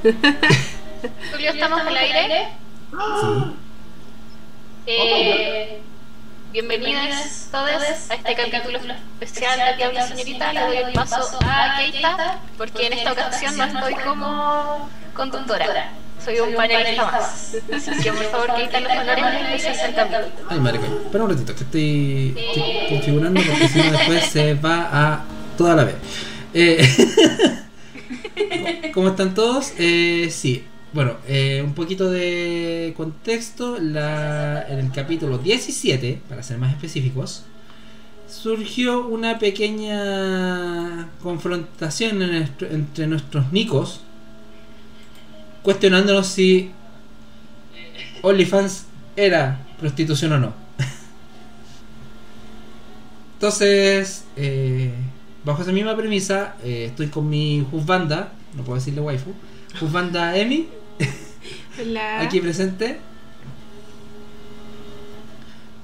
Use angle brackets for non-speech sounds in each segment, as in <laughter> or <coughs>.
<laughs> Julio, ¿estamos al aire? Sí. Eh, bienvenidos todos a este capítulo especial de Diablo Señorita. Le doy el paso a Keita, porque en esta ocasión no estoy como conductora. Soy un panelista más. <laughs> Así que por favor, Keita, los honores y se sentan. Ay, madre mía. Espera un ratito, que estoy, estoy configurando porque si no después se va a toda la vez. Eh, <laughs> ¿Cómo están todos? Eh, sí, bueno, eh, un poquito de contexto. La, en el capítulo 17, para ser más específicos, surgió una pequeña confrontación entre nuestros nicos, cuestionándonos si OnlyFans era prostitución o no. Entonces, eh, bajo esa misma premisa, eh, estoy con mi husbanda, no puedo decirle waifu, husbanda Emi, La... <laughs> aquí presente,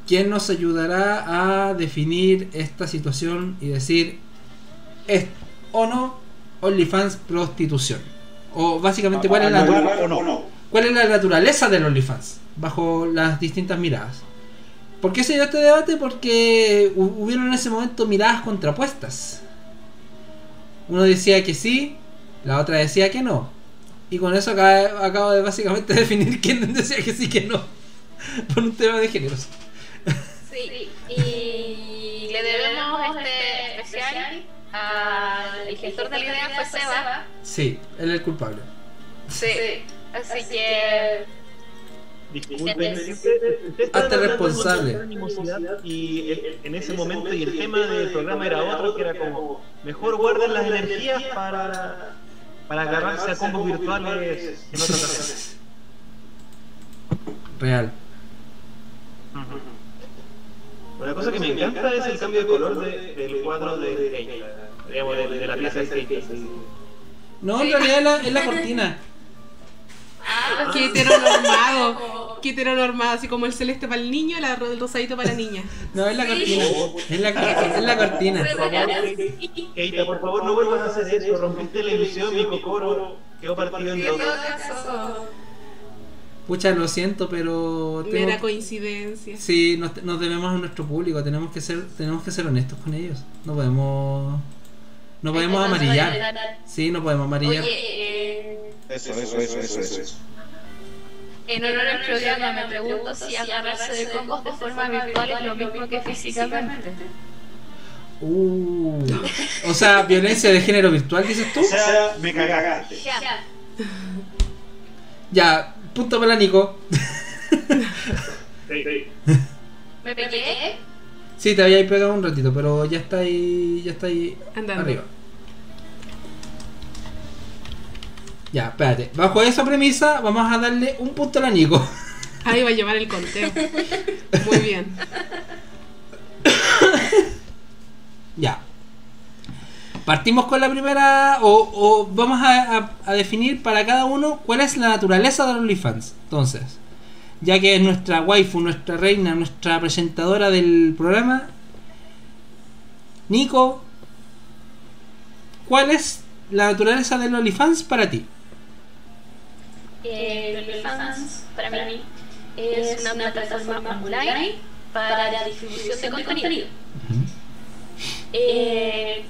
quien nos ayudará a definir esta situación y decir, ¿es o no OnlyFans prostitución? O básicamente, ¿cuál es la, ¿Lugar o no? ¿Cuál es la naturaleza del OnlyFans? Bajo las distintas miradas. ¿Por qué se dio este debate? Porque hu- hubieron en ese momento miradas contrapuestas. Uno decía que sí, la otra decía que no. Y con eso acabo, acabo de básicamente <laughs> definir quién decía que sí que no. <laughs> Por un tema de géneros. Sí, y le debemos este especial al gestor de la idea fue Seba. Sí, él es el culpable. Sí, así que Disculpen, ustedes Hazte estaban hablando responsable. Y el- en ese momento, y el tema del programa era otro, que era como, mejor guarden las energías para, para agarrarse a combos virtuales en otra ocasión. Real. Una cosa que me encanta es el cambio de color de- del cuadro de de, de la pieza de así. No, en realidad es la, es la cortina. Ah, Qué heteronormado. Qué heteronormado. Así como el celeste para el niño, la- el rosadito para la niña. No, es la cortina. Es la, es la cortina. Por favor, Keita, por favor, no vuelvas a hacer eso. Rompiste la ilusión, mi cocoro quedó partido en dos. Pucha, lo siento, pero. tengo- Mera coincidencia. Sí, nos, nos debemos a nuestro público, tenemos que ser tenemos que ser honestos con ellos. No podemos no podemos amarillar. Sí, no podemos amarillar. Oye, eh, Eso, eso, eso, eso, eso. en honor al programa me pregunto si agarrarse de combos de forma virtual es lo mismo que físicamente. Uh, o sea, violencia de género virtual, dices tú? O sea, me cagaste. Ya. Ya, punto para Nico. ¿Me pegué? Sí, te había pegado un ratito, pero ya está ahí, ya está ahí Andando. arriba. Ya, espérate. Bajo esa premisa, vamos a darle un punto a la Nico. Ahí va a llevar el conteo. Muy bien. <coughs> Ya. Partimos con la primera, o, o vamos a, a- a definir para cada uno cuál es la naturaleza de los OnlyFans. Entonces, ya que es nuestra waifu, nuestra reina, nuestra presentadora del programa, Nico, ¿cuál es la naturaleza de los OnlyFans para ti? Eh, OnlyFans para mí es una plataforma online para la distribución de contenido. Eh,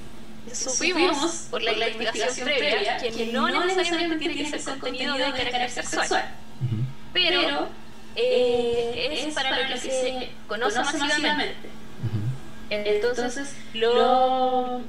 supimos por la investigación previa que no necesariamente tiene que ser contenido de carácter sexual, pero eh, es para lo que se conoce masivamente. Entonces, lo,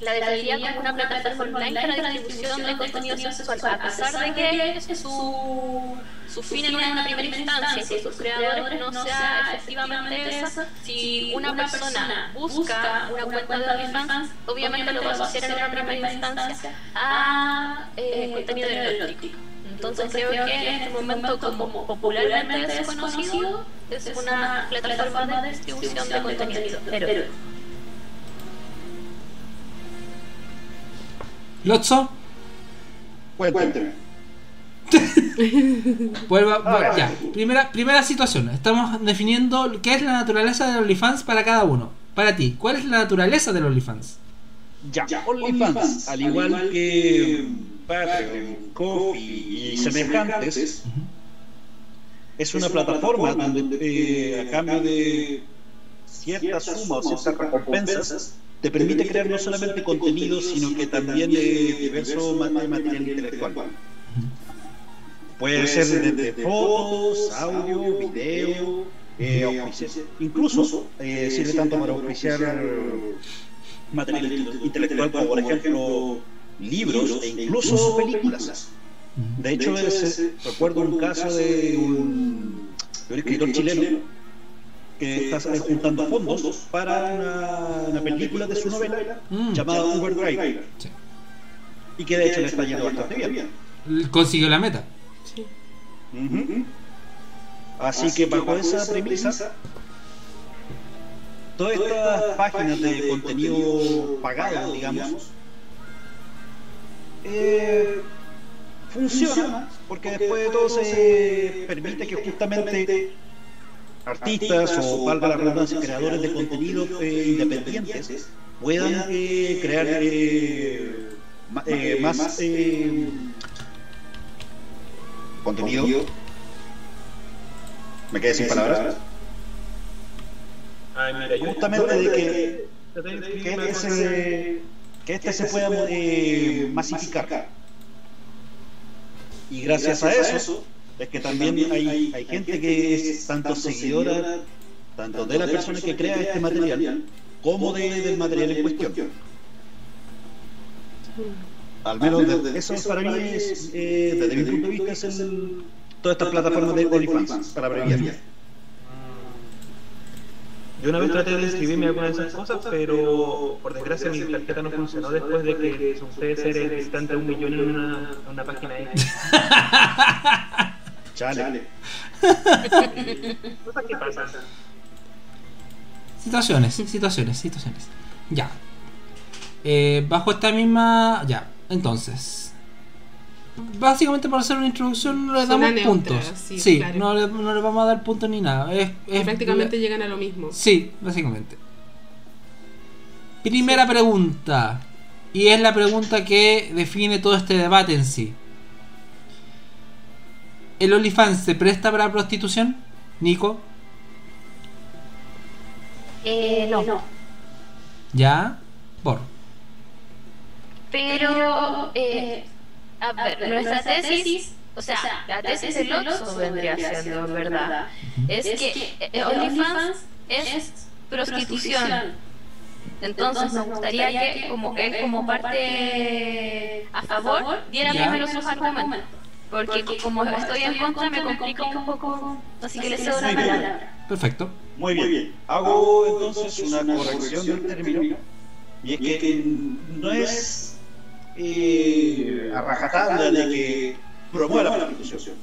la definiría como una plataforma online para la distribución de contenido sexual, a pesar de que su, su fin en una primera instancia, que sus creadores no sea efectivamente esa, si una persona busca una cuenta de OnlyFans, obviamente lo va a asociar en una primera instancia a eh, contenido erótico. Entonces creo que en este momento, como popularmente desconocido, es una plataforma de distribución de contenido erótico. Lotso, Cuénteme. <laughs> vuelva, ya. Primera, primera situación. Estamos definiendo qué es la naturaleza del OnlyFans para cada uno. Para ti, ¿cuál es la naturaleza del OnlyFans? Ya, OnlyFans, al igual que Patreon, Coffee y semejantes, es una plataforma donde eh, a cambio de cierta suma o ciertas recompensas te permite crear no solamente contenido, sino que también eh, diverso ma- material intelectual. Puede ser desde fotos, audio, video, eh, auspiciar- incluso eh, sirve tanto para auspiciar material inte- intelectual como por ejemplo libros e incluso películas. De hecho, es- recuerdo un caso de un, de un escritor chileno que está juntando fondos para una, una película de su novela Mm. llamada Uber Driver Sí. y que de hecho le está yendo bastante bien. Consiguió la meta. Sí. Así que bajo esa premisa, todas estas páginas de contenido pagado, digamos, eh, funcionan porque después de todo se permite que justamente artistas o valga la redundancia, creadores de contenido eh, independientes puedan eh, crear eh, eh, más eh, contenido. Me quedé sin palabras. Ay, mira, yo Justamente de que, que, ese- que este se pueda eh, masificar. Y gracias a eso es que también hay, hay gente que es tanto seguidora, tanto de la persona que crea este material, como de- del material en cuestión. Al menos de- eso para mí es, eh, desde mi punto de vista, es el, todas estas plataformas de OnlyFans, para abreviar. Yo una vez traté de inscribirme alguna de esas cosas, pero por desgracia mi tarjeta no funcionó después de que resulté ser el visitante de un millón en una, una página X. <laughs> Chale. Cosas que pasan. Situaciones, situaciones, situaciones. Ya. Eh, bajo esta misma. Ya, entonces. Básicamente para hacer una introducción no le Zona damos neutra, puntos. sí, Sí, claro. no, le, no le vamos a dar puntos ni nada. Es, es- Prácticamente llegan a lo mismo. Sí, básicamente. Primera pregunta. Y es la pregunta que define todo este debate en sí. ¿El OnlyFans se presta para prostitución? Nico, Eh, no. ¿ya? Por. Pero, eh, a ver, nuestra tesis, o sea, la tesis del Oxxo vendría siendo, en verdad, es que eh, OnlyFans es prostitución. Entonces nos gustaría que, como él como parte a favor, diera primero sus argumentos. Porque como estoy en contra me complica un poco, así que le cedo la Muy bien. palabra. Perfecto. Muy bien. Hago entonces una corrección del término. Y es que no es eh, a rajatabla de que promueva la prostitución,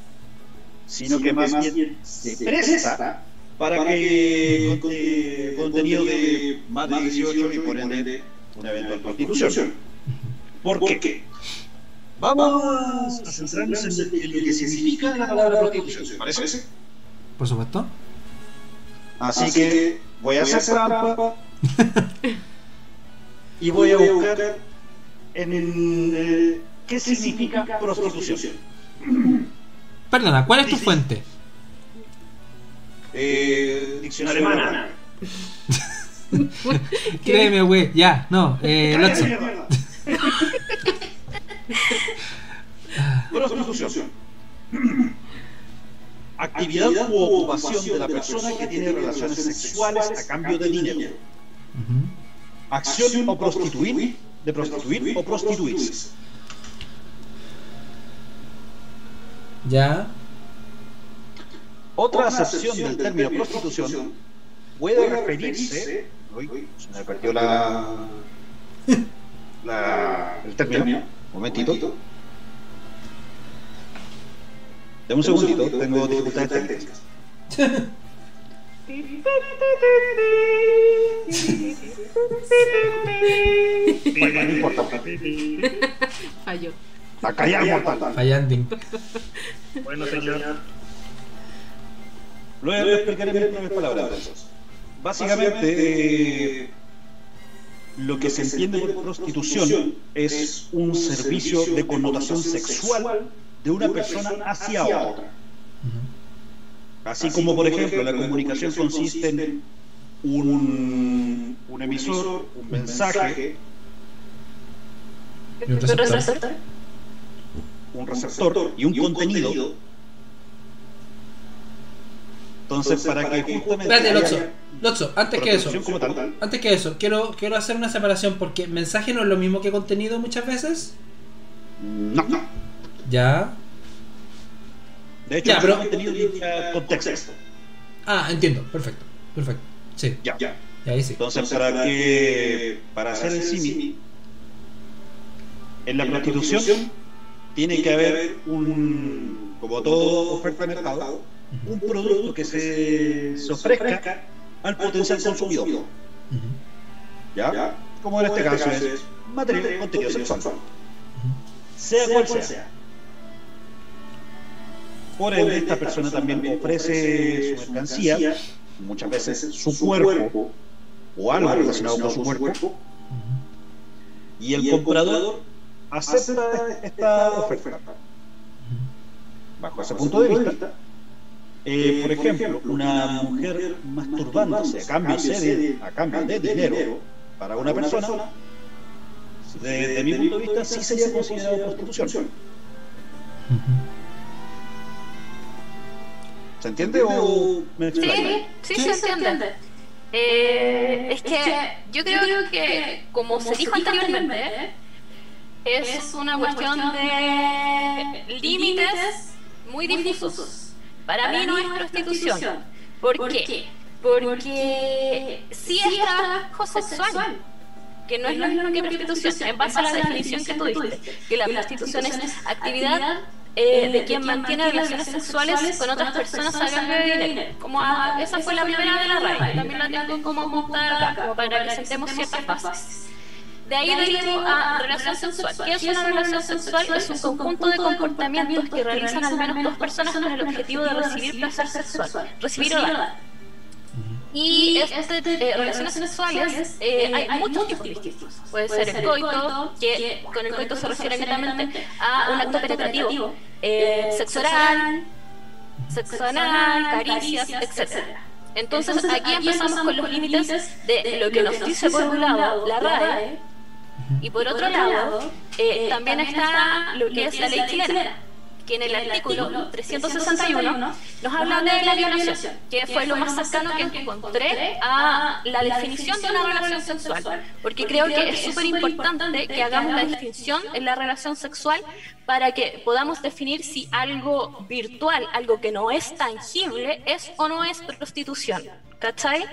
sino que más bien se presta para que eh, contenido de más de 18 y por ende una eventual prostitución. ¿Por qué? Vamos a centrarnos en, en lo que significa la palabra prostitución, ¿te parece? Por supuesto. Así que voy a hacer trampa <laughs> y voy a buscar en eh, qué significa prostitución. <coughs> Perdona, ¿cuál es tu fuente? Eh, diccionario Alemana. <laughs> Créeme, güey. Ya, no. Eh, Prostitución. Actividad u ocupación de la persona que tiene relaciones sexuales a cambio de dinero. Acción o prostituir, de prostituir o prostituirse. Ya. Otra acepción del término prostitución puede referirse. Uy, se me perdió la, la- <laughs> el término. Un momentito. Dame un segundito, tengo dificultades técnicas. Bueno, no importa. Falló. A callar, mortal. Fallanding. Bueno, señor. Luego explicaré en mis propias palabras. Básicamente, eh, lo que se entiende por prostitución es un servicio de connotación sexual de una persona hacia otra. Así como, por ejemplo, la comunicación consiste en un, un emisor, un mensaje, ¿Y un receptor? un receptor y un contenido. Entonces, para que justamente. Espérate, Lotso. Lotso, antes que eso. Antes que eso, quiero, quiero hacer una separación porque mensaje no es lo mismo que contenido muchas veces. no. Ya. De hecho, Ya, pero- contenido indica contexto. Ah, entiendo. Perfecto. Perfecto. Sí. Ya. Ya ahí sí. Entonces, para que para hacer el símil, en la prostitución tiene que haber un, como todo oferta de mercado, un producto que se, se ofrezca al potencial consumidor. ¿Ya? Como en este caso es material, contenido sexual. Sea cual sea. Por ende, esta persona también ofrece su mercancía, muchas veces su cuerpo o algo relacionado con su cuerpo, y el comprador acepta esta oferta. Bajo ese punto de vista, eh, por ejemplo, una mujer masturbándose a cambio de, a cambio de dinero para una persona, desde mi punto de vista, sí sería considerado prostitución. ¿Se entiende o me explico? Sí, sí, se entiende. Eh, es que yo creo que, como se dijo anteriormente, es una cuestión de límites muy difusos. Para mí no es prostitución. ¿Por qué? Porque sí es trabajo sexual, que no es lo mismo que prostitución, en base a la definición que tú diste, que la prostitución es actividad eh, de quien mantiene relaciones sexuales con otras personas a cambio de dinero. Como a- esa fue la primera de la RAI, también la tengo como apuntada acá, como para que sentemos ciertas bases. De ahí derivo a relación sexual. ¿Qué es una relación sexual? Es un conjunto de comportamientos que realizan al menos dos personas con el objetivo de recibir placer sexual, recibir o dar. Y este, eh, relaciones sexuales eh, hay muchos tipos. distintos. Puede ser el coito, que con el coito se refiere netamente a un acto penetrativo, eh, sexo oral, sexo anal, caricias, etc. Entonces aquí empezamos con los límites de lo que nos dice por un lado la RAE y por otro lado eh, también está lo que es la ley chilena que en el artículo 361 nos habla de la violación, que fue lo más cercano que encontré a la definición de una relación sexual, porque creo que es súper importante que hagamos la distinción en la relación sexual para que podamos definir si algo virtual, algo que no es tangible, es o no es prostitución. ¿Cachai?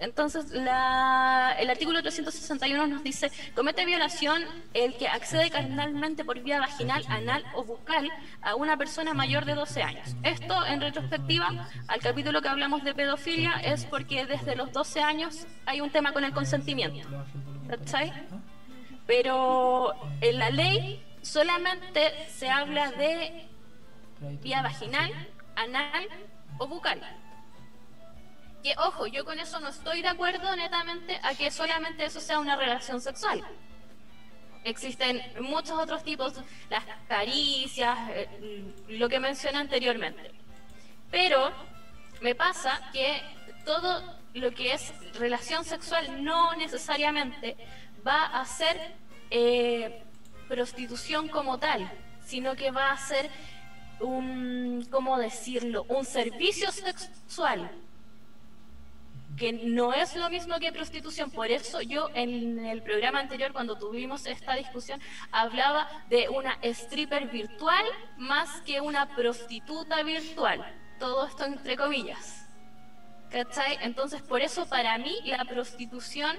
Entonces, la- el artículo 361 nos dice, comete violación el que accede carnalmente por vía vaginal, anal o bucal a una persona mayor de 12 años. Esto, en retrospectiva, al capítulo que hablamos de pedofilia, es porque desde los 12 años hay un tema con el consentimiento. ¿Cachai? Pero en la ley solamente se habla de vía vaginal, anal o bucal. Ojo, yo con eso no estoy de acuerdo netamente a que solamente eso sea una relación sexual. Existen muchos otros tipos, las caricias, eh, lo que mencioné anteriormente. Pero me pasa que todo lo que es relación sexual no necesariamente va a ser eh, prostitución como tal, sino que va a ser un, ¿cómo decirlo? Un servicio sexual que no es lo mismo que prostitución. Por eso yo en el programa anterior, cuando tuvimos esta discusión, hablaba de una stripper virtual más que una prostituta virtual. Todo esto entre comillas. ¿Cachai? Entonces, por eso para mí la prostitución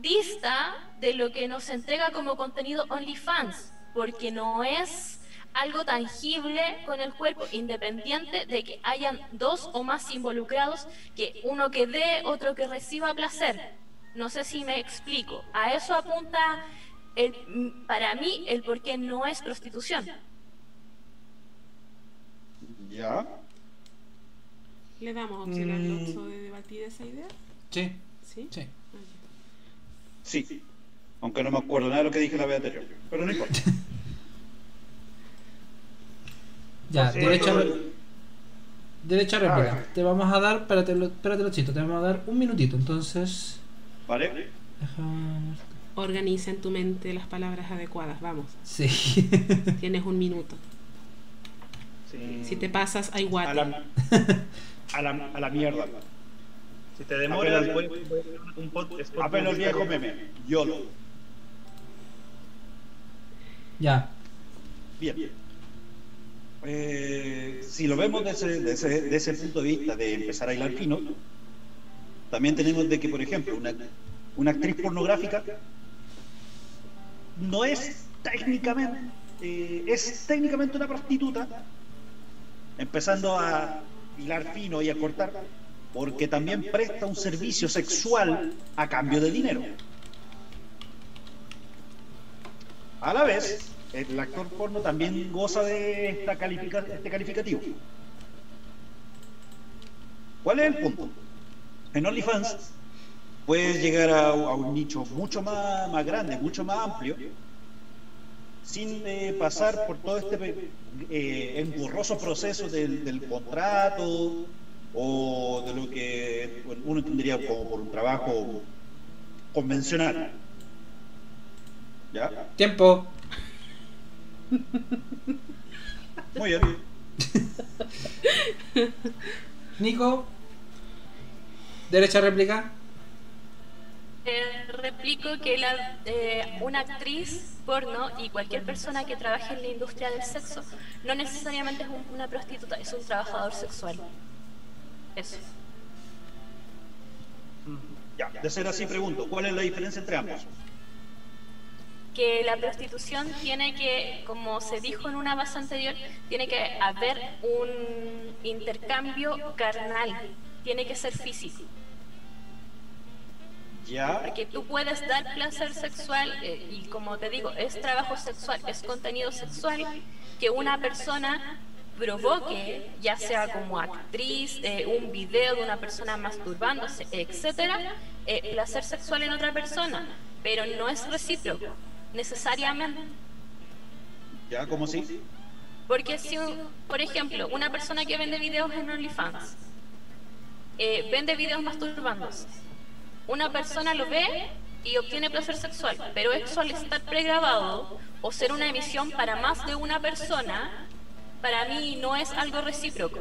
dista de lo que nos entrega como contenido OnlyFans, porque no es algo tangible con el cuerpo, independiente de que hayan dos o más involucrados, que uno que dé, otro que reciba placer. No sé si me explico. A eso apunta el, para mí el por qué no es prostitución. Ya. ¿Le damos opción al Mm. Lotso de debatir esa idea? Sí, ¿Sí? sí. Sí. Aunque no me acuerdo nada de lo que dije la vez anterior. Pero no importa. <laughs> Ya, Sí, derecha, todo- derecha réplica. Te vamos a dar, espérate, lo- espérate, lo chito, te vamos a dar un minutito, entonces. ¿Vale? Deja- Organiza en tu mente las palabras adecuadas, vamos. Sí. <laughs> Tienes un minuto. Sí. Si te pasas, hay A guate. la, <laughs> a la, a la mierda. Si te demoras, voy, voy a hacer un pod- spot Apelo al viejo meme. YOLO. ya. Bien. Eh, si lo vemos desde de ese, punto de vista de empezar a hilar fino, también tenemos de que, por ejemplo, una, una actriz pornográfica no es técnicamente, eh, es técnicamente una prostituta, empezando a hilar fino y a cortar, porque también presta un servicio sexual a cambio de dinero. A la vez, el actor porno también goza de esta califica- este calificativo. ¿Cuál es el punto? En OnlyFans puedes llegar a, un nicho mucho más, más grande, mucho más amplio, sin eh, pasar por todo este eh, engorroso proceso del, del contrato o de lo que uno entendería como por un trabajo convencional. ¿Ya? Tiempo. Muy bien. <laughs> Nico. Derecha réplica. Eh, replico que la, eh, una actriz porno y cualquier persona que trabaje en la industria del sexo no necesariamente es un- una prostituta, es un trabajador sexual. Eso. Ya, de ser así, pregunto, ¿cuál es la diferencia entre ambos? Que la prostitución tiene que, como se dijo en una base anterior, tiene que haber un intercambio carnal, tiene que ser físico. Ya, Porque tú puedes dar placer sexual eh, y como te digo, es trabajo sexual, es contenido sexual que una persona provoque, ya sea como actriz, eh, un video de una persona masturbándose, etcétera, eh, placer sexual en otra persona, pero no es recíproco, necesariamente. ya, ¿cómo sí? Porque si, por ejemplo, una persona que vende videos en OnlyFans eh, vende videos masturbándose, una persona lo ve y obtiene placer sexual, pero eso al estar pregrabado o ser una emisión para más de una persona, para mí no es algo recíproco.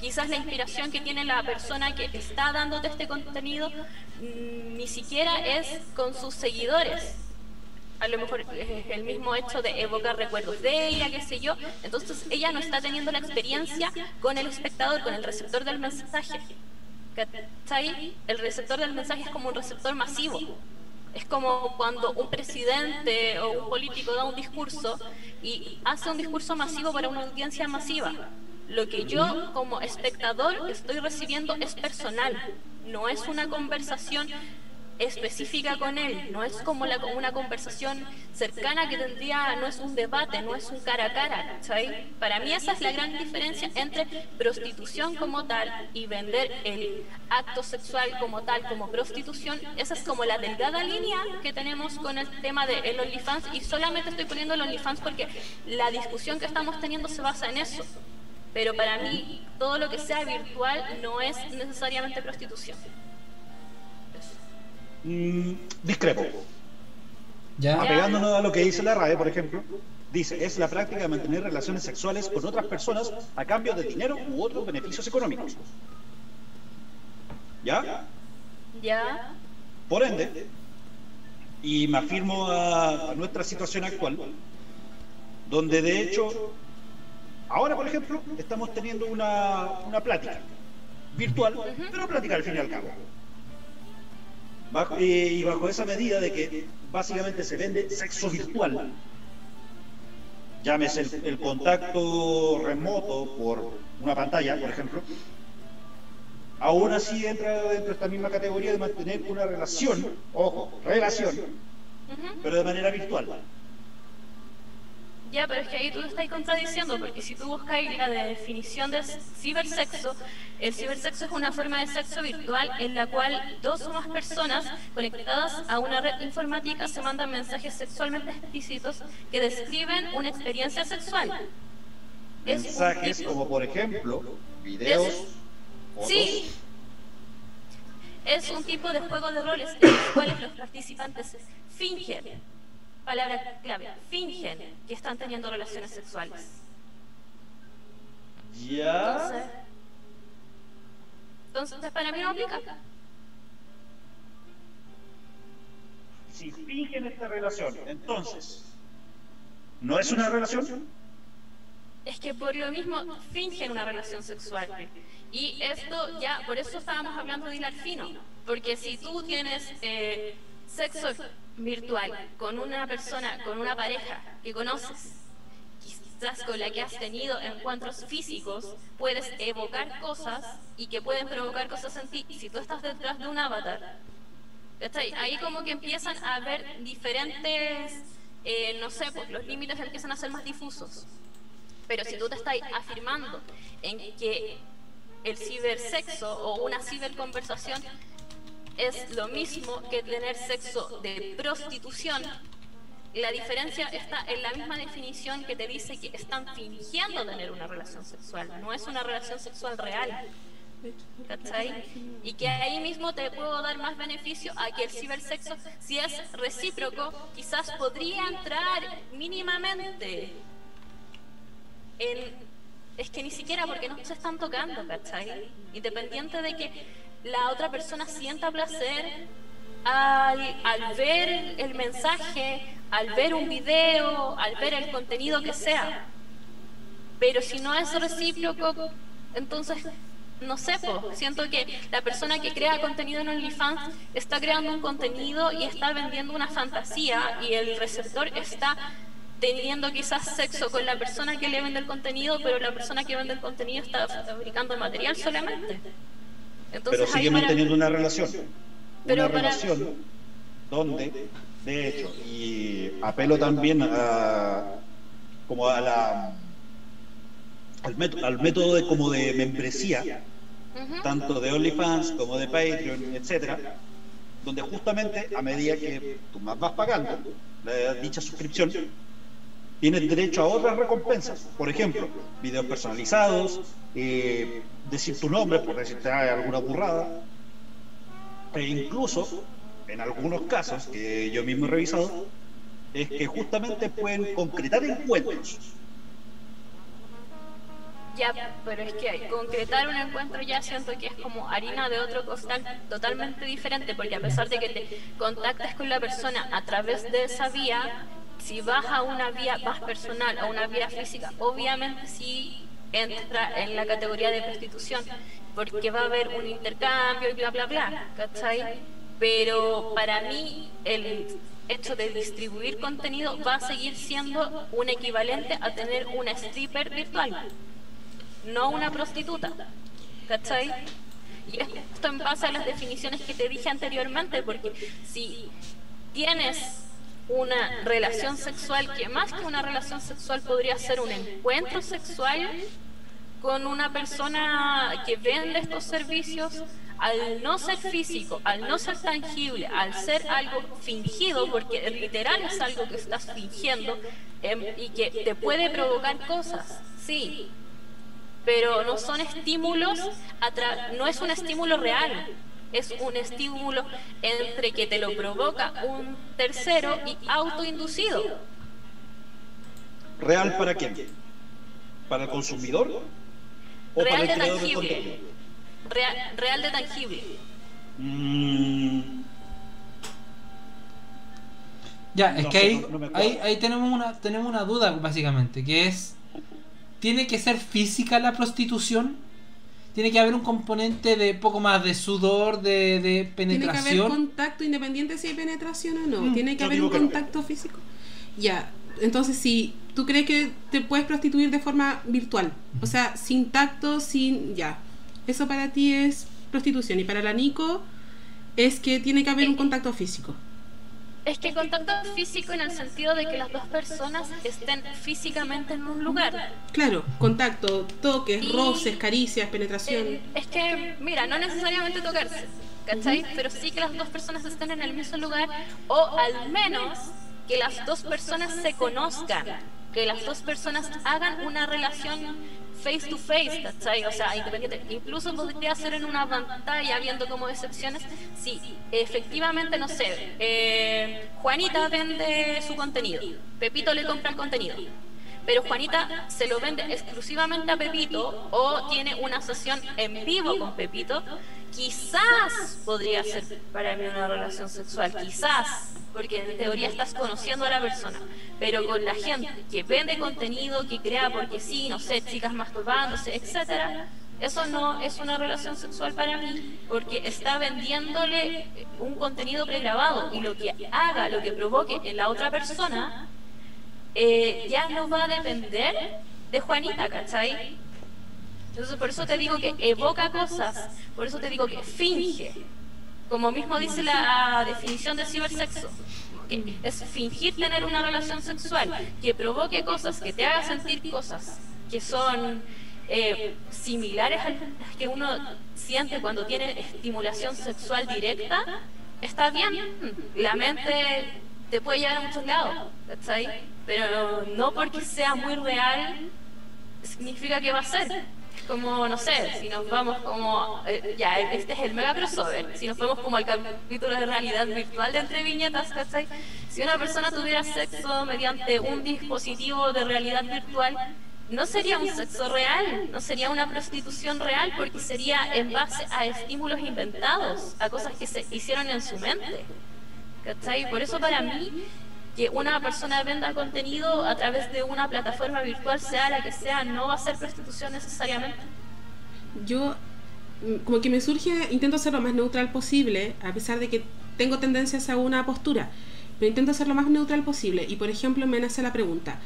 Quizás la inspiración que tiene la persona que está dándote este contenido mm, ni siquiera es con sus seguidores, a lo mejor es el mismo hecho de evocar recuerdos de ella, qué sé yo. Entonces ella no está teniendo la experiencia con el espectador, con el receptor del mensaje. ¿Cachai? El receptor del mensaje es como un receptor masivo. Es como cuando un presidente o un político da un discurso y hace un discurso masivo para una audiencia masiva. Lo que yo como espectador estoy recibiendo es personal, no es una conversación específica con él, no es como la, una conversación cercana que tendría, no es un debate, no es un cara a cara, ¿sabes? Para mí esa es la gran diferencia entre prostitución como tal y vender el acto sexual como tal, como prostitución, esa es como la delgada línea que tenemos con el tema de el OnlyFans y solamente estoy poniendo el OnlyFans porque la discusión que estamos teniendo se basa en eso. Pero para mí todo lo que sea virtual no es necesariamente prostitución. Mm, discrepo. Ya. Apegándonos a lo que dice la RAE, por ejemplo, dice, es la práctica de mantener relaciones sexuales con otras personas a cambio de dinero u otros beneficios económicos. ¿Ya? ¿Ya? Por ende, y me afirmo a, a nuestra situación actual, donde de hecho, ahora por ejemplo, estamos teniendo una, una plática virtual, pero plática al fin y al cabo. Bajo- eh, y bajo esa medida de que básicamente se vende sexo virtual, llámese el, el contacto remoto por una pantalla, por ejemplo, aún así entra dentro de esta misma categoría de mantener una relación, ojo, relación, pero de manera virtual. Ya, pero es que ahí tú estás contradiciendo, porque si tú buscas la definición de cibersexo, el cibersexo es una forma de sexo virtual en la cual dos o más personas conectadas a una red informática se mandan mensajes sexualmente explícitos que describen una experiencia sexual. Mensajes como, por ejemplo, videos, fotos. Sí. Es un tipo de juego de roles en los cuales los participantes fingen palabra clave, fingen que están teniendo relaciones sexuales. Ya. Entonces, entonces para mí no aplica. Si fingen esta relación, entonces, ¿no es una relación? Es que por lo mismo fingen una relación sexual. Y esto ya, por eso estábamos hablando de hilar fino. Porque si tú tienes eh, sexo virtual con una persona, con una pareja que conoces, quizás con la que has tenido encuentros físicos, puedes evocar cosas y que pueden provocar cosas en ti. Si tú estás detrás de un avatar, ahí como que empiezan a haber diferentes, eh, no sé, pues los límites empiezan a ser más difusos. Pero si tú te estás afirmando en que el cibersexo o una ciberconversación es lo mismo que tener sexo de prostitución. La diferencia está en la misma definición que te dice que están fingiendo tener una relación sexual, no es una relación sexual real. ¿Cachai? Y que ahí mismo te puedo dar más beneficio a que el cibersexo, si es recíproco, quizás podría entrar mínimamente en... Es que ni siquiera porque no se están tocando, ¿cachai? Independiente de que la otra persona sienta placer al, ver el mensaje, al ver un video, al ver el contenido que sea. Pero si no es recíproco, entonces, no sé, siento que la persona que crea contenido en OnlyFans está creando un contenido y está vendiendo una fantasía y el receptor está teniendo quizás sexo con la persona que le vende el contenido, pero la persona que vende el contenido está fabricando material solamente pero sigue manteniendo una relación. una relación donde, de hecho, y apelo también a, como a la, al, método, al método de, como de membresía, tanto de OnlyFans como de Patreon, etcétera, donde justamente a medida que tú más vas pagando la dicha suscripción, tienes derecho a otras recompensas. Por ejemplo, videos personalizados, eh, decir tu nombre por decirte alguna burrada, e incluso, en algunos casos que yo mismo he revisado, es que justamente pueden concretar encuentros. Ya, pero es que concretar un encuentro ya siento que es como harina de otro costal totalmente diferente, porque a pesar de que te contactas con la persona a través de esa vía, si vas a una vía más personal, a una vía física, obviamente sí entra en la categoría de prostitución, porque va a haber un intercambio y bla, bla, bla, ¿cachai? Pero para mí el hecho de distribuir contenido va a seguir siendo un equivalente a tener una stripper virtual, no una prostituta, ¿cachai? Y esto en base a las definiciones que te dije anteriormente, porque si tienes una relación sexual que más que una relación sexual podría ser un encuentro sexual con una persona que vende estos servicios al no ser físico, al no ser tangible, al ser algo fingido, porque literal es algo que estás fingiendo em, y que te puede provocar cosas, sí, pero no son estímulos, no es un estímulo real, es un estímulo entre que te lo provoca un tercero y autoinducido. ¿Real para quién? ¿Para el consumidor? ¿O real para el de tangible. Real, real, de tangible. Mm. Ya, es que ahí, ahí, ahí tenemos una tenemos una duda básicamente, que es ¿tiene que ser física la prostitución? Tiene que haber un componente de poco más de sudor, de, de penetración. Tiene que haber contacto independiente si hay penetración o no. Mm, tiene que haber un contacto físico. Ya, entonces si tú crees que te puedes prostituir de forma virtual, o sea, sin tacto, sin... ya. Eso para ti es prostitución y para la Nico es que tiene que haber un contacto físico. Es que contacto físico en el sentido de que las dos personas estén físicamente en un lugar. Claro, contacto, toques, roces, caricias, penetración. Eh, es que, mira, no necesariamente tocarse, ¿cachai? Pero sí que las dos personas estén en el mismo lugar o al menos que las dos personas se conozcan, que las dos personas hagan una relación face to face. O sea, independiente. Incluso podría ser en una pantalla viendo como excepciones. Si efectivamente, no sé, eh, Juanita vende su contenido, Pepito le compra el contenido. Pero Juanita se lo vende exclusivamente a Pepito o tiene una sesión en vivo con Pepito, quizás podría ser para mí una relación sexual, quizás porque en teoría estás conociendo a la persona, pero con la gente que vende contenido, que crea porque sí, no sé, chicas masturbándose, etcétera, eso no es una relación sexual para mí, porque está vendiéndole un contenido pregrabado y lo que haga, lo que provoque en la otra persona, eh, ya no va a depender de Juanita, ¿cachai? Entonces por eso te digo que evoca cosas, por eso te digo que finge como mismo dice la definición de cibersexo, es fingir tener una relación sexual que provoque cosas, que te haga sentir cosas que son eh, similares a las que uno siente cuando tiene estimulación sexual directa, está bien. La mente te puede llevar a muchos lados, Pero no porque sea muy real significa que va a ser como, no sé, si nos vamos como, eh, ya, este es el mega crossover, si nos vamos como al capítulo de realidad virtual de entre viñetas, ¿cachai? Si una persona tuviera sexo mediante un dispositivo de realidad virtual, no sería un sexo real, no sería una prostitución real, porque sería en base a estímulos inventados, a cosas que se hicieron en su mente. ¿Cachai? Por eso para mí que una persona venda contenido a través de una plataforma virtual, sea la que sea, no va a ser prostitución necesariamente. Yo, mm, como que me surge, intento ser lo más neutral posible, a pesar de que tengo tendencias a una postura, pero intento ser lo más neutral posible. Y por ejemplo, me nace la pregunta: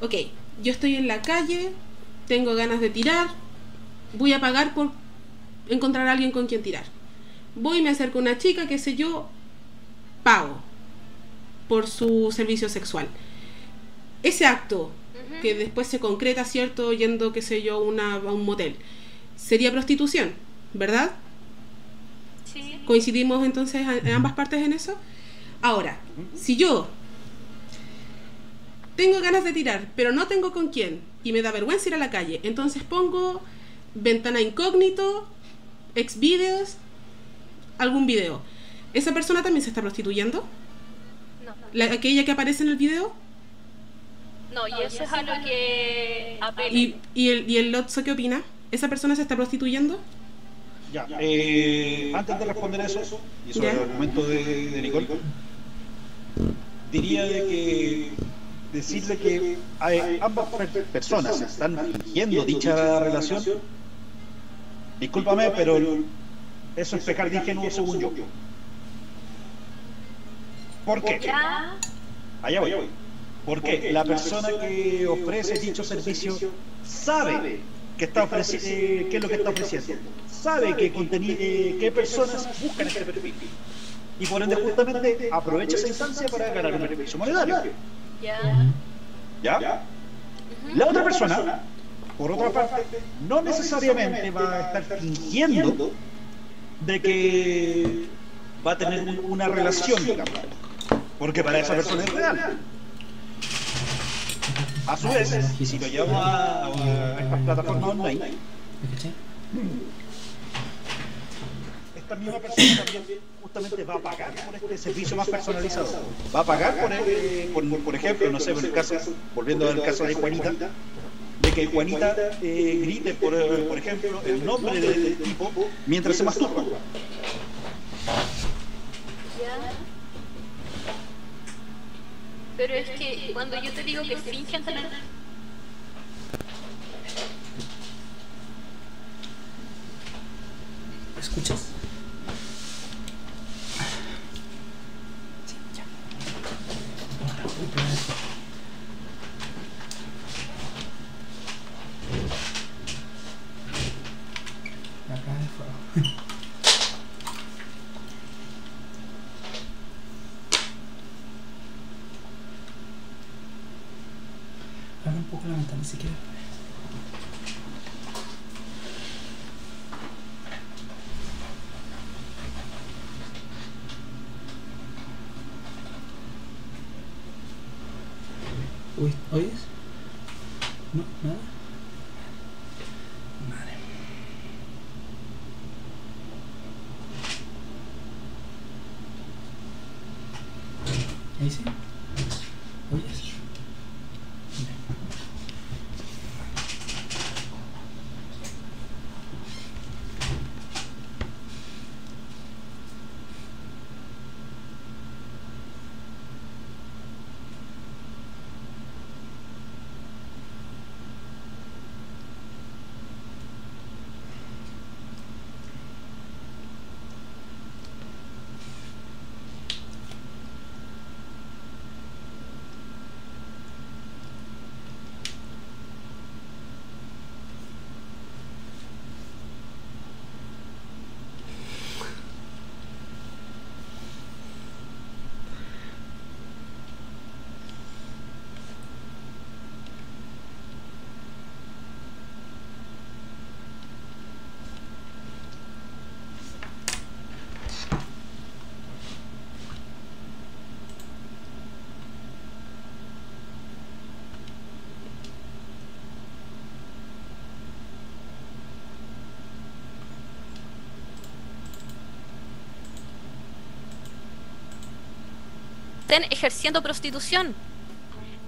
Ok, yo estoy en la calle, tengo ganas de tirar, voy a pagar por encontrar a alguien con quien tirar. Voy, y me acerco a una chica, qué sé yo, pago por su servicio sexual. Ese acto, que después se concreta, ¿cierto? Yendo, qué sé yo, una, a un motel, sería prostitución, ¿verdad? Sí. ¿Coincidimos entonces en ambas partes en eso? Ahora, si yo tengo ganas de tirar, pero no tengo con quién, y me da vergüenza ir a la calle, entonces pongo ventana incógnito, ex videos, algún video. ¿Esa persona también se está prostituyendo? ¿La, ¿Aquella que aparece en el video? No, y eso es a lo que ¿Y, y, el, ¿Y el Lotso qué opina? ¿Esa persona se está prostituyendo? Ya, eh, antes de responder eso, y sobre el argumento de, de Nicole, diría de que decirle que ambas personas están fingiendo dicha relación, discúlpame, pero eso es pecar de ingenuo según yo. ¿Por qué? Allá voy. Porque la persona que ofrece dicho servicio sabe que está eh, qué es lo que está ofreciendo, sabe qué, eh, qué personas buscan este perfil y por ende justamente aprovecha esa instancia para ganar un beneficio monetario. ¿Ya? ¿Ya? La otra persona, por otra parte, no necesariamente va a estar fingiendo de que va a tener una relación, digamos porque para esa persona es real. A su vez, si lo llevamos a, a estas plataformas online, esta misma persona también justamente va a pagar por este servicio más personalizado. Va a pagar por, eh, por, ejemplo, no sé, por el caso, volviendo al caso de Juanita, de que Juanita eh, grite, por, por ejemplo, el nombre del tipo mientras se masturba. Pero es que cuando yo te digo que fingen tener... ¿Escuchas? Sí, ya. Acá de fuego. Abre un poco la ventana si quieres. Uy, ¿oyes? No, nada. Vale. Ahí sí. ¿Oyes? Estén ejerciendo prostitución.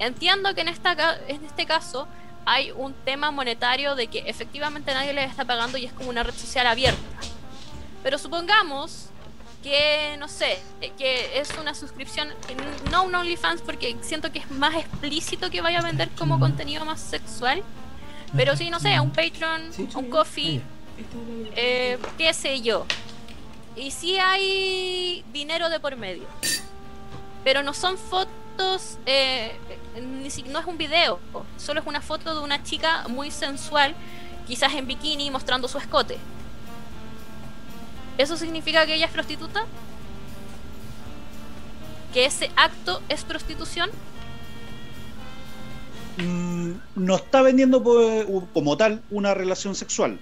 Entiendo que en, esta, en este caso hay un tema monetario de que efectivamente nadie les está pagando y es como una red social abierta. Pero supongamos que, no sé, que es una suscripción, no un OnlyFans porque siento que es más explícito que vaya a vender como contenido más sexual. Pero sí, no sé, un Patreon, un Coffee, eh, qué sé yo. Y si hay dinero de por medio pero no son fotos, eh, no es un video, solo es una foto de una chica muy sensual, quizás en bikini mostrando su escote. ¿Eso significa que ella es prostituta? ¿Que ese acto es prostitución? Mm, no está vendiendo como tal una relación sexual.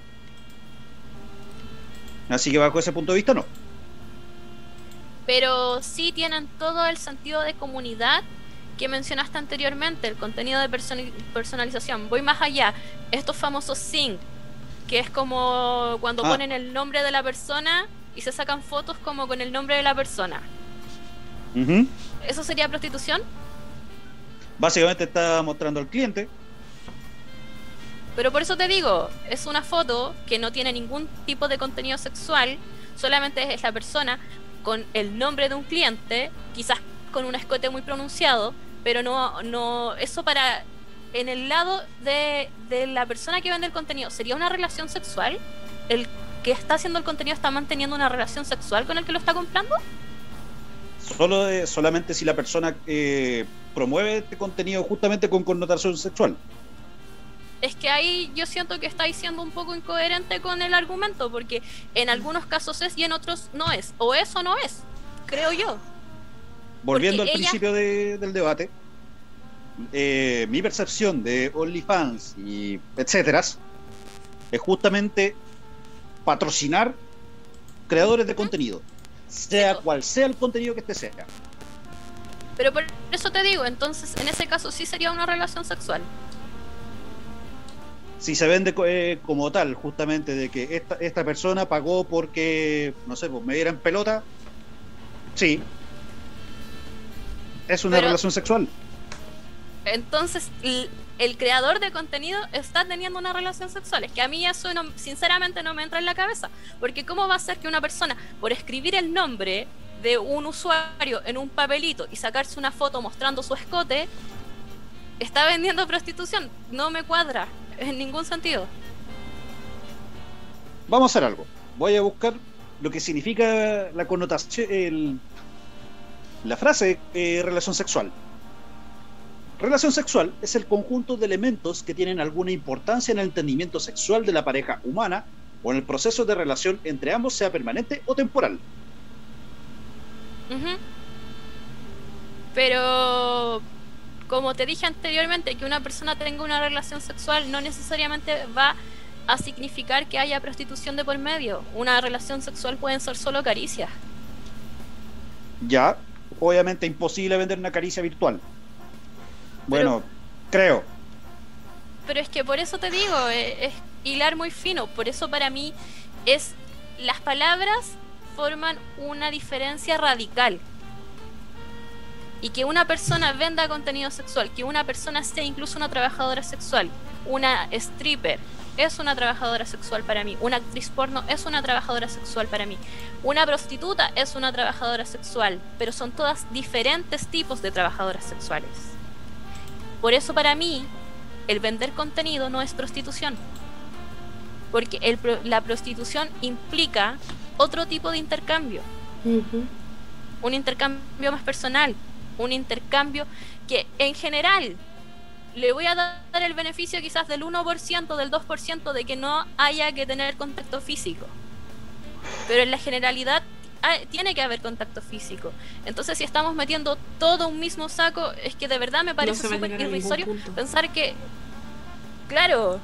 Así que bajo ese punto de vista no pero sí tienen todo el sentido de comunidad que mencionaste anteriormente, el contenido de personalización. Voy más allá, estos famosos sync, que es como cuando ah. ponen el nombre de la persona y se sacan fotos como con el nombre de la persona. ¿Eso sería prostitución? Básicamente está mostrando al cliente. Pero por eso te digo, es una foto que no tiene ningún tipo de contenido sexual, solamente es la persona con el nombre de un cliente, quizás con un escote muy pronunciado, pero no, no, eso para, en el lado de, de la persona que vende el contenido, ¿sería una relación sexual? ¿El que está haciendo el contenido está manteniendo una relación sexual con el que lo está comprando? Solo, solamente si la persona eh, promueve este contenido justamente con connotación sexual es que ahí yo siento que estáis siendo un poco incoherente con el argumento, porque en algunos casos es y en otros no es. O es o no es, creo yo. Volviendo al principio del debate, eh, mi percepción de OnlyFans y etcétera es justamente patrocinar creadores de contenido, sea cual sea el contenido que esté cerca. Pero por eso te digo, entonces en ese caso sí sería una relación sexual si se vende eh, como tal, justamente de que esta, esta persona pagó porque, no sé, pues me dieran pelota, sí. Es una relación sexual. Entonces, el, creador de contenido está teniendo una relación sexual. Es que a mí eso sinceramente no me entra en la cabeza. Porque ¿cómo va a ser que una persona, por escribir el nombre de un usuario en un papelito y sacarse una foto mostrando su escote, está vendiendo prostitución? No me cuadra en ningún sentido. Vamos a hacer algo. Voy a buscar lo que significa la connotación, la frase eh, relación sexual. Relación sexual es el conjunto de elementos que tienen alguna importancia en el entendimiento sexual de la pareja humana o en el proceso de relación entre ambos, sea permanente o temporal. Pero como te dije anteriormente, que una persona tenga una relación sexual no necesariamente va a significar que haya prostitución de por medio. Una relación sexual pueden ser solo caricias. Ya, obviamente imposible vender una caricia virtual. Bueno, creo. Pero es que por eso te digo, eh, es, hilar muy fino. Por eso para mí es las palabras forman una diferencia radical. Y que una persona venda contenido sexual, que una persona sea incluso una trabajadora sexual, una stripper, es una trabajadora sexual para mí. Una actriz porno es una trabajadora sexual para mí. Una prostituta es una trabajadora sexual, pero son todas diferentes tipos de trabajadoras sexuales. Por eso para mí, el vender contenido no es prostitución. Porque la prostitución implica otro tipo de intercambio. Un intercambio más personal. Un intercambio que en general le voy a dar el beneficio quizás del 1%, del 2% de que no haya que tener contacto físico. Pero en la generalidad tiene que haber contacto físico. Entonces, si estamos metiendo todo un mismo saco, es que de verdad me parece súper irrisorio pensar que, claro,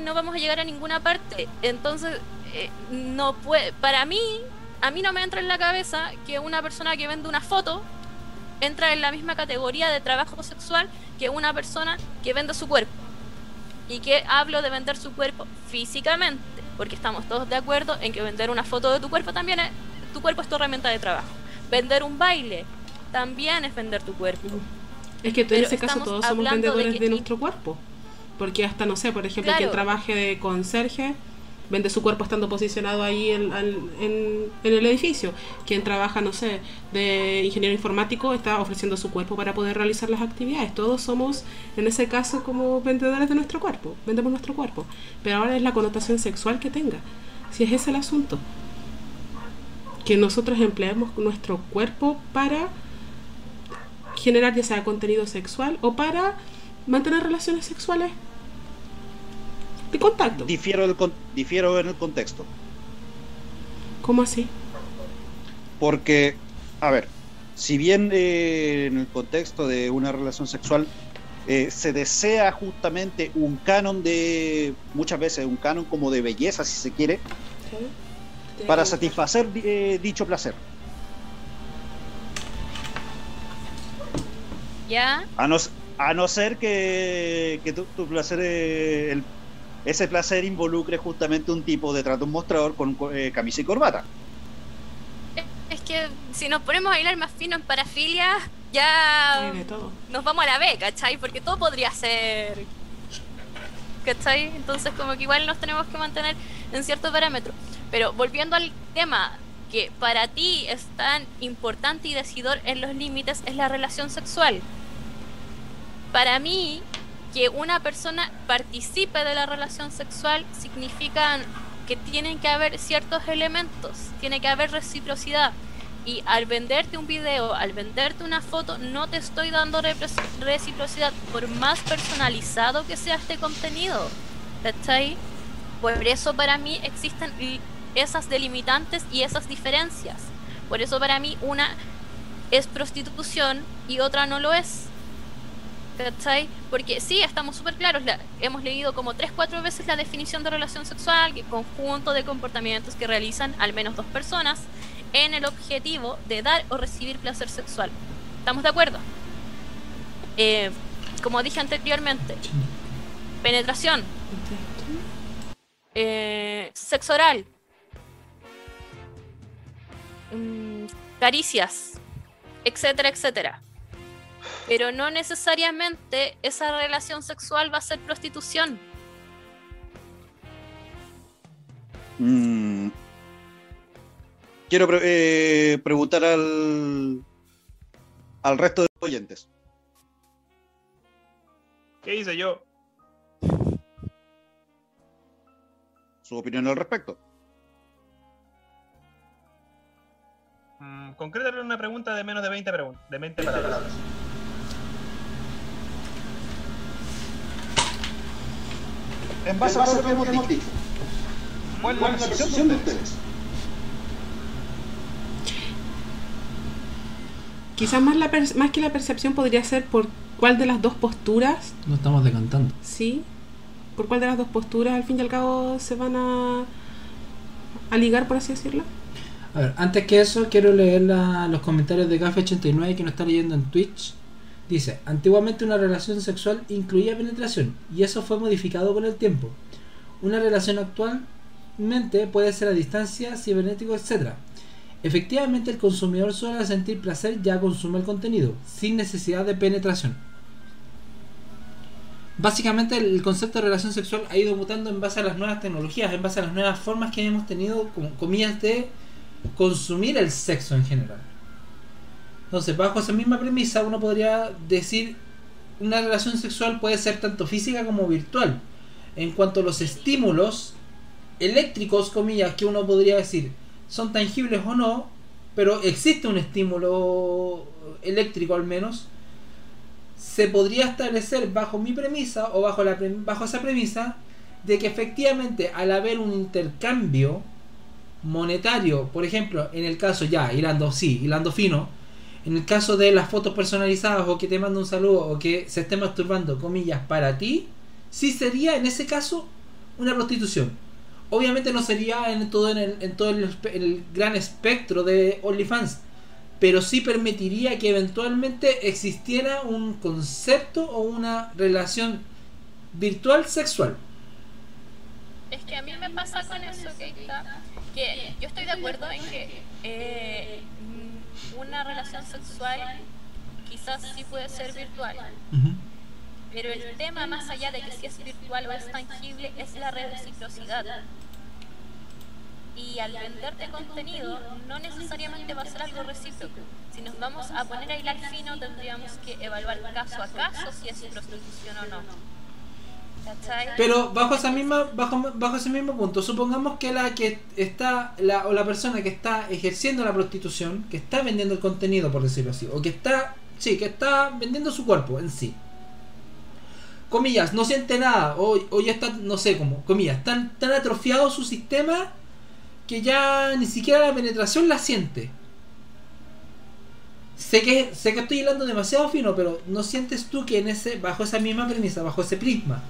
No vamos a llegar a ninguna parte. Entonces, eh, no puede, para mí, a mí no me entra en la cabeza que una persona que vende una foto entra en la misma categoría de trabajo sexual que una persona que vende su cuerpo. Y que hablo de vender su cuerpo físicamente, porque estamos todos de acuerdo en que vender una foto de tu cuerpo también es, tu cuerpo es tu herramienta de trabajo. Vender un baile también es vender tu cuerpo. Es que en ese caso todos somos vendedores de, nuestro cuerpo. Porque hasta, no sé, por ejemplo, quien trabaje de conserje vende su cuerpo estando posicionado ahí en, el edificio. Quien trabaja, no sé, de ingeniero informático está ofreciendo su cuerpo para poder realizar las actividades. Todos somos, en ese caso, como vendedores de nuestro cuerpo, vendemos nuestro cuerpo. Pero ahora es la connotación sexual que tenga, si es ese el asunto. Que nosotros empleemos nuestro cuerpo para generar ya sea contenido sexual o para mantener relaciones sexuales de contacto. Difiero, difiero en el contexto. ¿Cómo así? Porque, a ver, si bien eh, en el contexto de una relación sexual eh, se desea justamente un canon de, muchas veces un canon como de belleza, si se quiere, para satisfacer eh, dicho placer. ¿Ya? A no, a no ser que, que tu, tu placer, el ese placer involucre justamente un tipo detrás de un mostrador con eh, camisa y corbata. Es que si nos ponemos a bailar más fino en parafilia, ya nos vamos a la B, ¿cachai? Porque todo podría ser. ¿cachai? Entonces, como que igual nos tenemos que mantener en cierto parámetro. Pero volviendo al tema que para ti es tan importante y decidor en los límites, es la relación sexual. Para mí, que una persona participe de la relación sexual significa que tienen que haber ciertos elementos, tiene que haber reciprocidad. Y al venderte un video, al venderte una foto, no te estoy dando reciprocidad por más personalizado que sea este contenido. ¿Cachai? Por eso para mí existen esas delimitantes y esas diferencias. Por eso para mí una es prostitución y otra no lo es. Porque sí, estamos súper claros, hemos leído como 3-4 veces la definición de relación sexual, que conjunto de comportamientos que realizan al menos dos personas en el objetivo de dar o recibir placer sexual. ¿Estamos de acuerdo? Eh, como dije anteriormente, penetración, eh, sexo oral, mm, caricias, etcétera, etcétera pero no necesariamente esa relación sexual va a ser prostitución. Mm. Quiero eh, preguntar al, al resto de oyentes. ¿Qué hice yo? Su opinión al respecto. Mm, una pregunta de menos de 20, de 20 palabras. En base, a lo que hemos dicho. ¿Cuál es la percepción de ustedes? Quizás más, la más que la percepción podría ser por cuál de las dos posturas. No estamos decantando. Sí. ¿Por cuál de las dos posturas al fin y al cabo se van a, a ligar, por así decirlo? A ver, antes que eso, quiero leer los comentarios de Café89 que nos está leyendo en Twitch. Dice, antiguamente una relación sexual incluía penetración y eso fue modificado con el tiempo. Una relación actualmente puede ser a distancia, cibernético, etc. Efectivamente el consumidor suele sentir placer ya consume el contenido, sin necesidad de penetración. Básicamente el concepto de relación sexual ha ido mutando en base a las nuevas tecnologías, en base a las nuevas formas que hemos tenido, como comillas, de consumir el sexo en general. Entonces, bajo esa misma premisa, uno podría decir una relación sexual puede ser tanto física como virtual. En cuanto a los estímulos eléctricos, comillas, que uno podría decir son tangibles o no, pero existe un estímulo eléctrico al menos, se podría establecer bajo mi premisa o bajo, la, bajo esa premisa de que efectivamente al haber un intercambio monetario, por ejemplo, en el caso ya, hilando, sí, hilando fino, en el caso de las fotos personalizadas o que te manda un saludo o que se esté masturbando, comillas, para ti, sí sería en ese caso una prostitución. Obviamente no sería en todo, en el, en todo el, gran espectro de OnlyFans, pero sí permitiría que eventualmente existiera un concepto o una relación virtual sexual. Es que a mí me pasa con eso, que, que yo estoy de acuerdo en que eh, una relación sexual quizás sí puede ser virtual. Pero el tema, más allá de que si es virtual o es tangible, es la reciprocidad. Y al venderte contenido, no necesariamente va a ser algo recíproco. Si nos vamos a poner a hilar fino, tendríamos que evaluar caso a caso si es prostitución o no. Pero bajo esa misma bajo, bajo ese mismo punto, supongamos que la que está la, o la persona que está ejerciendo la prostitución, que está vendiendo el contenido por decirlo así, o que está sí, que está vendiendo su cuerpo en sí. Comillas, no siente nada o, o ya está no sé cómo, comillas, tan tan atrofiado su sistema que ya ni siquiera la penetración la siente. Sé que, sé que estoy hablando demasiado fino, pero ¿no sientes tú que en ese, bajo esa misma premisa, bajo ese prisma,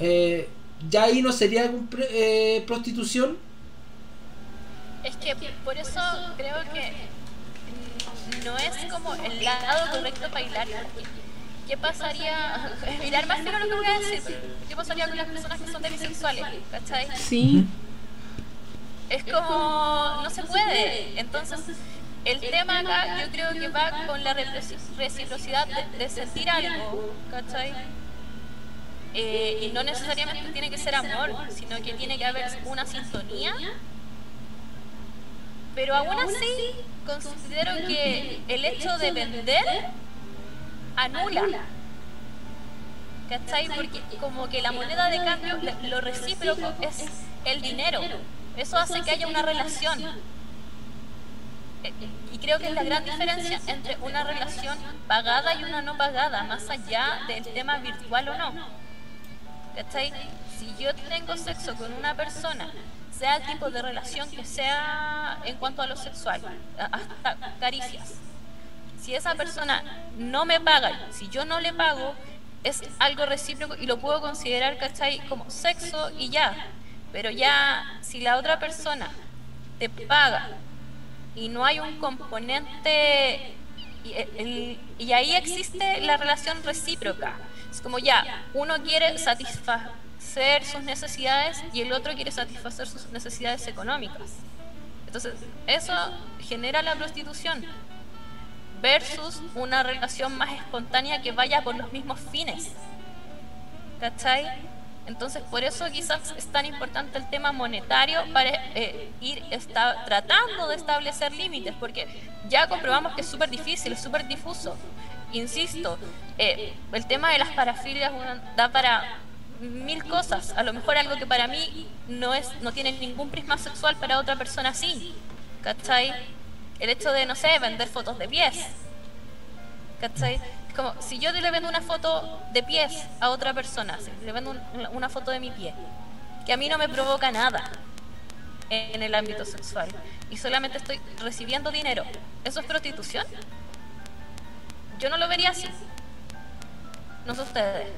eh, ya ahí no sería eh, prostitución. Es que por eso creo que no es como el lado correcto para bailar. ¿Qué pasaría? <laughs> Mirar más fino lo que voy a decir. ¿Qué pasaría con las personas que son demisexuales? ¿Cachai? Sí. Es como. No se puede. Entonces. El tema acá yo creo que va con la reciprocidad de, de sentir algo, ¿cachai? Eh, y no necesariamente tiene que ser amor, sino que tiene que haber una sintonía. Pero aún así, considero que el hecho de vender anula. ¿Cachai? Porque como que la moneda de cambio, lo recíproco es el dinero. Eso hace que haya una relación. Eh, y creo que es la gran diferencia entre una relación pagada y una no pagada, más allá del tema virtual o no. ¿Cachai? Si yo tengo sexo con una persona, sea el tipo de relación que sea en cuanto a lo sexual, hasta caricias, si esa persona no me paga, si yo no le pago, es algo recíproco y lo puedo considerar, ¿cachai? Como sexo y ya. Pero ya, si la otra persona te paga y no hay un componente, y, y ahí existe la relación recíproca es como ya, uno quiere satisfacer sus necesidades y el otro quiere satisfacer sus necesidades económicas. Entonces, eso genera la prostitución versus una relación más espontánea que vaya por los mismos fines. ¿Cachai? Entonces, por eso quizás es tan importante el tema monetario para eh, ir tratando de establecer límites, porque ya comprobamos que es súper difícil, es súper difuso insisto, eh, el tema de las parafilias da para mil cosas. A lo mejor algo que para mí no es, no tiene ningún prisma sexual para otra persona sí. ¿Cachai? El hecho de, no sé, vender fotos de pies. ¿Cachai? Como si yo le vendo una foto de pies a otra persona, le vendo una foto de mi pie, que a mí no me provoca nada en el ámbito sexual y solamente estoy recibiendo dinero, ¿eso es prostitución? Yo no lo vería así. no sé ustedes.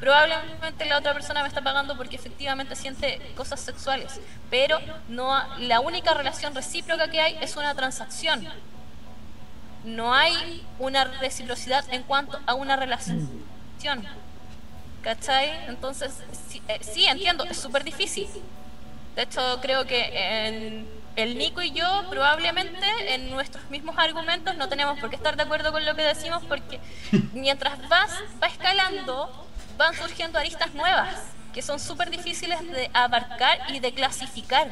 Probablemente la otra persona me está pagando porque efectivamente siente cosas sexuales, pero no la única relación recíproca que hay es una transacción. No hay una reciprocidad en cuanto a una relación. ¿Cachai? Entonces, sí, eh, sí entiendo, es súper difícil. De hecho, creo que en el Nico y yo probablemente en nuestros mismos argumentos no tenemos por qué estar de acuerdo con lo que decimos porque <laughs> mientras vas va escalando van surgiendo aristas nuevas que son súper difíciles de abarcar y de clasificar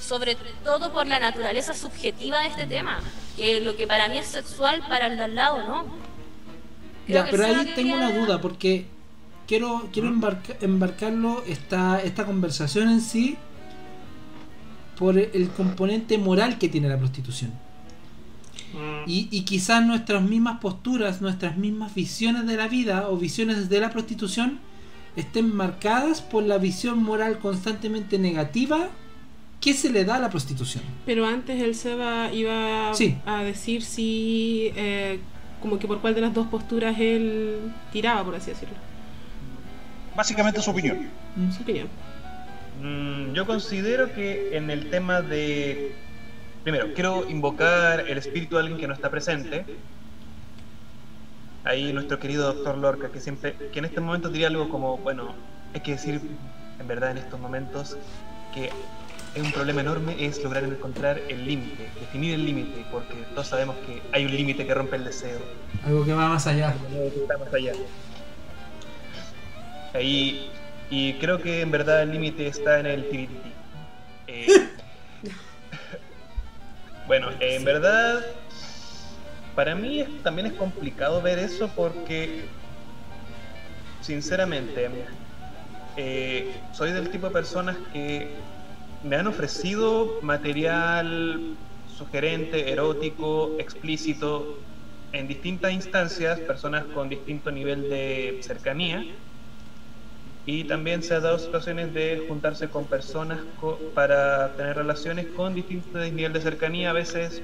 sobre todo por la naturaleza subjetiva de este tema que lo que para mí es sexual para el de al lado no ya pero ahí tengo una duda porque quiero quiero embarcarlo esta esta conversación en sí por el componente moral que tiene la prostitución. Mm. Y, y, quizás nuestras mismas posturas, nuestras mismas visiones de la vida o visiones de la prostitución estén marcadas por la visión moral constantemente negativa que se le da a la prostitución. Pero antes el Seba iba a decir si, eh, como que por cuál de las dos posturas él tiraba, por así decirlo. Básicamente su opinión. Su opinión. Mm, yo considero que en el tema de... Primero, quiero invocar el espíritu de alguien que no está presente. Ahí nuestro querido doctor Lorca, que siempre, que en este momento diría algo como, bueno, hay que decir en verdad en estos momentos que es un problema enorme es lograr encontrar el límite, definir el límite, porque todos sabemos que hay un límite que rompe el deseo. Algo que va más allá. Algo que está más allá. Ahí y creo que en verdad el límite está en el TBT. Eh, <laughs> bueno, en verdad, para mí también es complicado ver eso porque, sinceramente, eh, soy del tipo de personas que me han ofrecido material sugerente, erótico, explícito, en distintas instancias, personas con distinto nivel de cercanía y también se ha dado situaciones de juntarse con personas para tener relaciones con distintos niveles de cercanía, a veces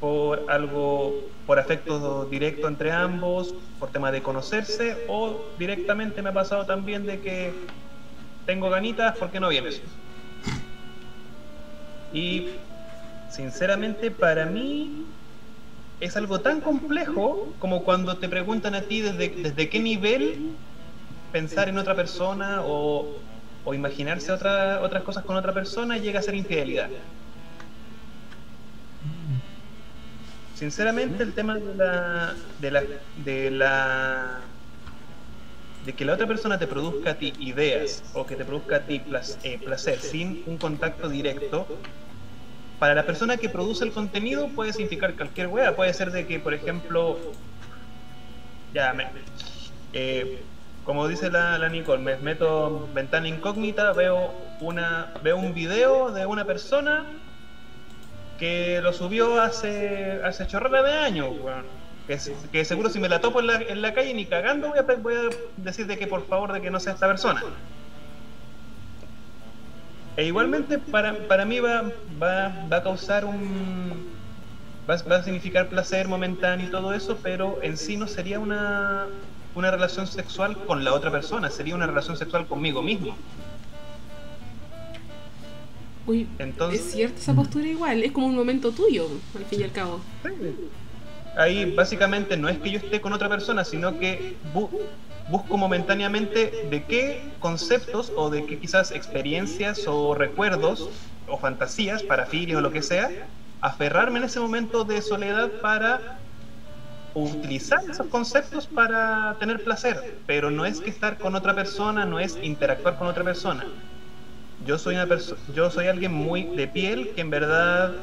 por algo, por afecto directo entre ambos, por tema de conocerse, o directamente me ha pasado también de que tengo ganitas, ¿por qué no vienes? Y sinceramente para mí es algo tan complejo como cuando te preguntan a ti desde, desde qué nivel pensar en otra persona o, imaginarse otra, otras cosas con otra persona llega a ser infidelidad. Sinceramente el tema de la, de la, de la de que la otra persona te produzca a ti ideas o que te produzca a ti eh, placer sin un contacto directo, para la persona que produce el contenido puede significar cualquier wea. Puede ser de que, por ejemplo, ya me, eh, como dice la, la, Nicole, me meto ventana incógnita, veo una veo un video de una persona que lo subió hace hace chorrera de años, que, que, seguro si me la topo en la, calle ni cagando voy a, voy a decir de que por favor de que no sea esta persona. E igualmente para, para mí va, va, va a causar un... Va, va a significar placer momentáneo y todo eso, pero en sí no sería una, una relación sexual con la otra persona, sería una relación sexual conmigo mismo. Uy, Entonces, es cierta esa postura igual, es como un momento tuyo, al fin y al cabo. Ahí básicamente no es que yo esté con otra persona, sino que busco momentáneamente de qué conceptos o de qué quizás experiencias o recuerdos o fantasías, para parafilia o lo que sea, aferrarme en ese momento de soledad para utilizar esos conceptos para tener placer, pero no es que estar con otra persona, no es interactuar con otra persona. Yo soy una persona, yo soy alguien muy de piel que en verdad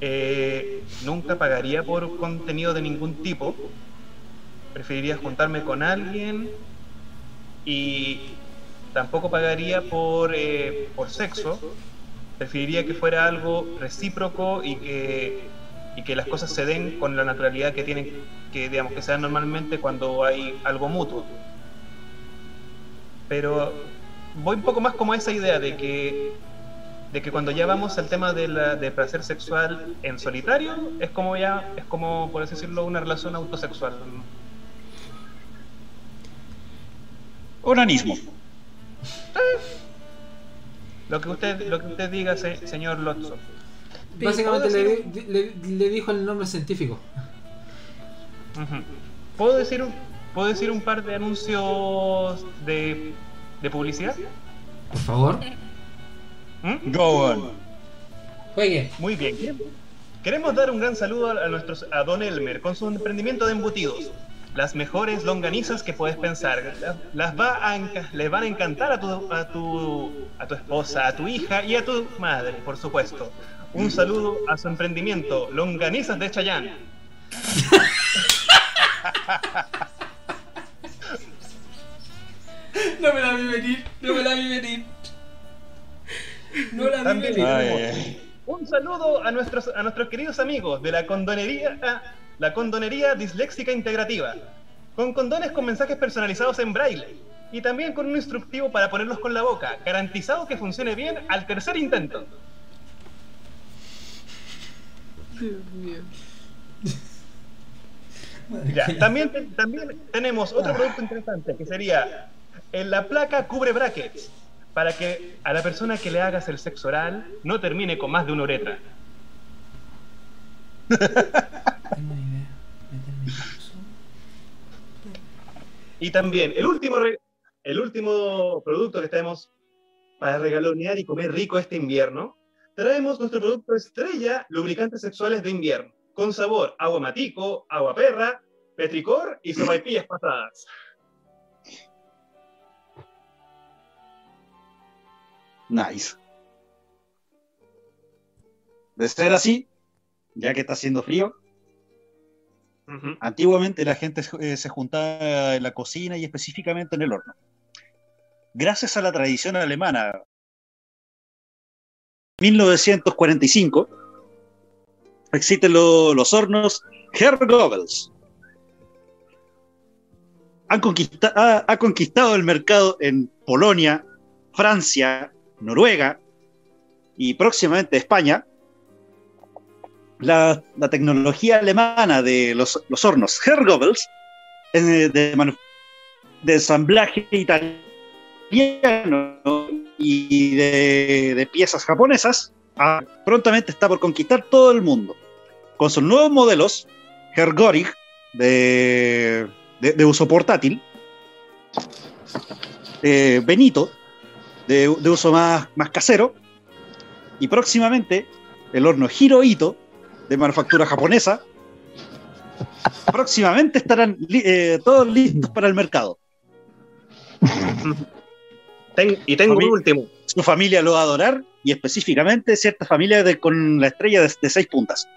eh, nunca pagaría por contenido de ningún tipo. Preferiría juntarme con alguien y tampoco pagaría por, eh, por sexo. Preferiría que fuera algo recíproco y que y que las cosas se den con la naturalidad que tienen que digamos que se dan normalmente cuando hay algo mutuo pero voy un poco más como esa idea de que de que cuando ya vamos al tema de, la, de placer sexual en solitario es como ya es como por así decirlo una relación autosexual Onanismo. Lo que usted, lo que usted diga, señor Lotso. Básicamente le, le, dijo el nombre científico. ¿Puedo decir un, ¿Puedo decir un par de anuncios de, de publicidad? Por favor. ¿Mm? Go on. Juegue. Muy bien. Queremos dar un gran saludo a, nuestros, a Don Elmer con su emprendimiento de embutidos. Las mejores longanizas que puedes pensar. Las, va a, les van a encantar a tu, a, tu, a tu esposa, a tu hija y a tu madre, por supuesto. Un saludo a su emprendimiento, Longanizas de Chayán. No me la vi venir, no me la vi venir. No la vi venir. Un saludo a nuestros, a nuestros queridos amigos de la condonería, la condonería disléxica integrativa, con condones con mensajes personalizados en braille y también con un instructivo para ponerlos con la boca, garantizado que funcione bien al tercer intento. Dios mío. Ya, <laughs> también, también tenemos otro producto interesante que sería en la placa cubre brackets para que a la persona que le hagas el sexo oral no termine con más de una uretra. y también el último, el último producto que tenemos para regalonear y comer rico este invierno, traemos nuestro producto estrella, lubricantes sexuales de invierno, con sabor agua matico, agua perra, petricor y sopaipillas pasadas. Nice. De ser así, ya que está haciendo frío, antiguamente la gente eh, se juntaba en la cocina y específicamente en el horno. Gracias a la tradición alemana, 1945 existen los hornos Herr Goebbels. Han ha conquistado el mercado en Polonia, Francia, Noruega y próximamente España, la, tecnología alemana de los, hornos Hergobels de, de, de, ensamblaje italiano y de, piezas japonesas, ah, prontamente está por conquistar todo el mundo. Con sus nuevos modelos, Hergorig, de, de uso portátil, eh, Benito, de, uso más, más casero. Y próximamente el horno Hirohito, de manufactura japonesa. Próximamente estarán eh, todos listos para el mercado. <laughs> y tengo un último. Su familia lo va a adorar y específicamente cierta familia de, con la estrella de, de seis puntas.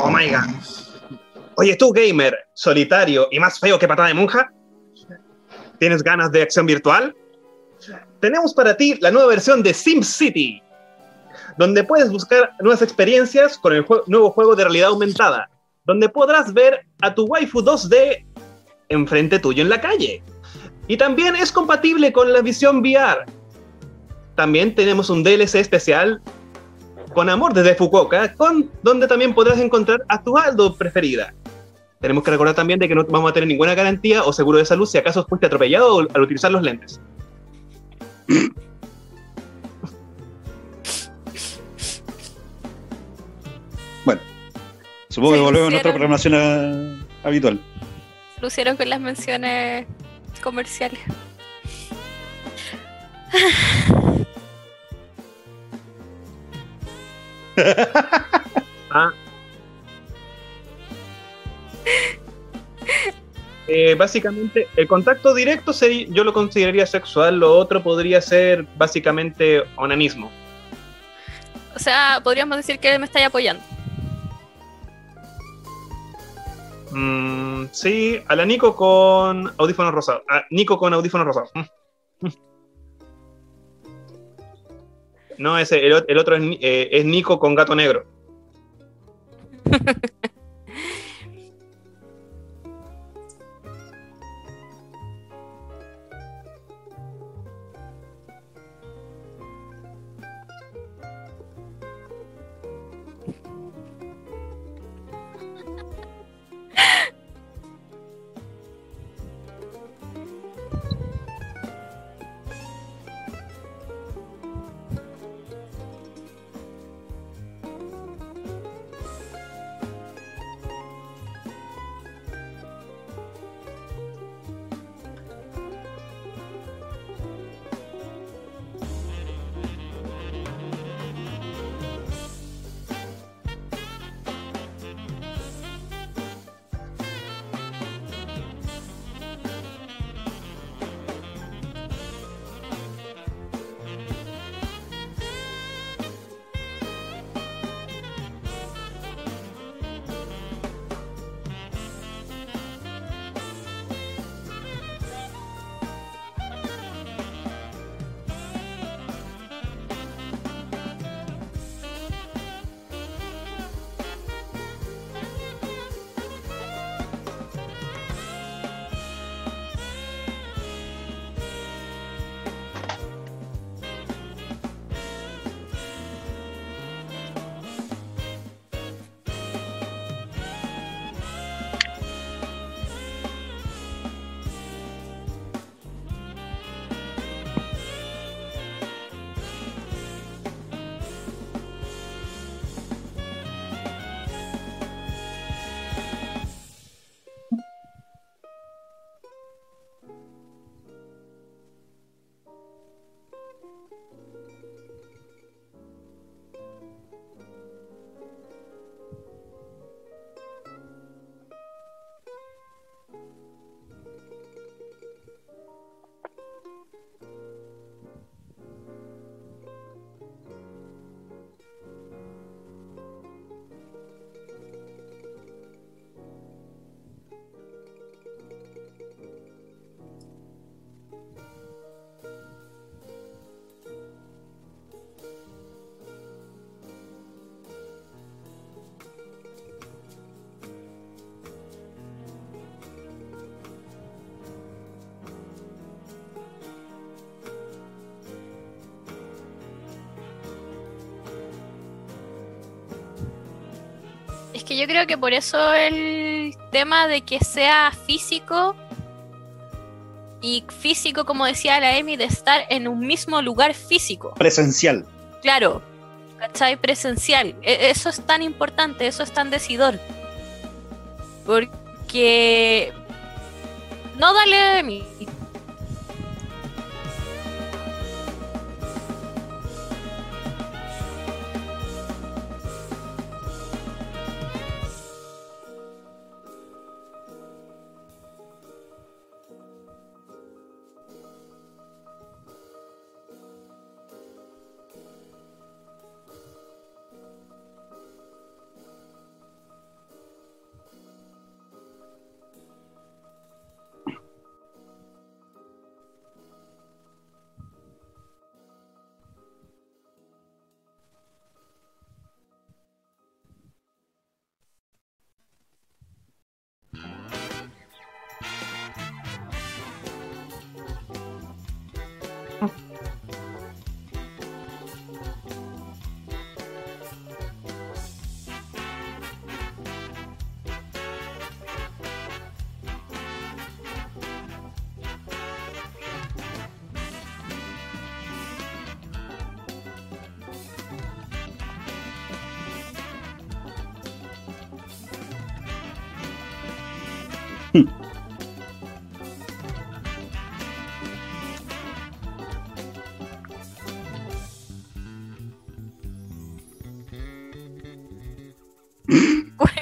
Oh my god. Oye, tú, gamer, solitario y más feo que patada de monja, ¿tienes ganas de acción virtual? tenemos para ti la nueva versión de SimCity, donde puedes buscar nuevas experiencias con el nuevo juego de realidad aumentada, donde podrás ver a tu waifu 2D enfrente tuyo en la calle. Y también es compatible con la visión VR. También tenemos un DLC especial con Amor desde Fukuoka, con, donde también podrás encontrar a tu Aldo preferida. Tenemos que recordar también de que no vamos a tener ninguna garantía o seguro de salud si acaso fuiste atropellado al utilizar los lentes. <coughs> Bueno, supongo que volvemos a nuestra programación habitual. Lucieron con las menciones comerciales. ah. Eh, básicamente, el contacto directo sería, yo lo consideraría sexual, lo otro podría ser básicamente onanismo. O sea, podríamos decir que me está apoyando. Mm, sí, a la Nico con audífonos rosados. A Nico con audífonos rosados. <laughs> No, ese, el, otro es, eh, es Nico con gato negro. <laughs> Es que yo creo que por eso el tema de que sea físico y físico, como decía la Emi, de estar en un mismo lugar físico. Presencial. Claro, ¿cachai? Presencial. E, eso es tan importante, eso es tan decidor. Porque... No dale a Emi,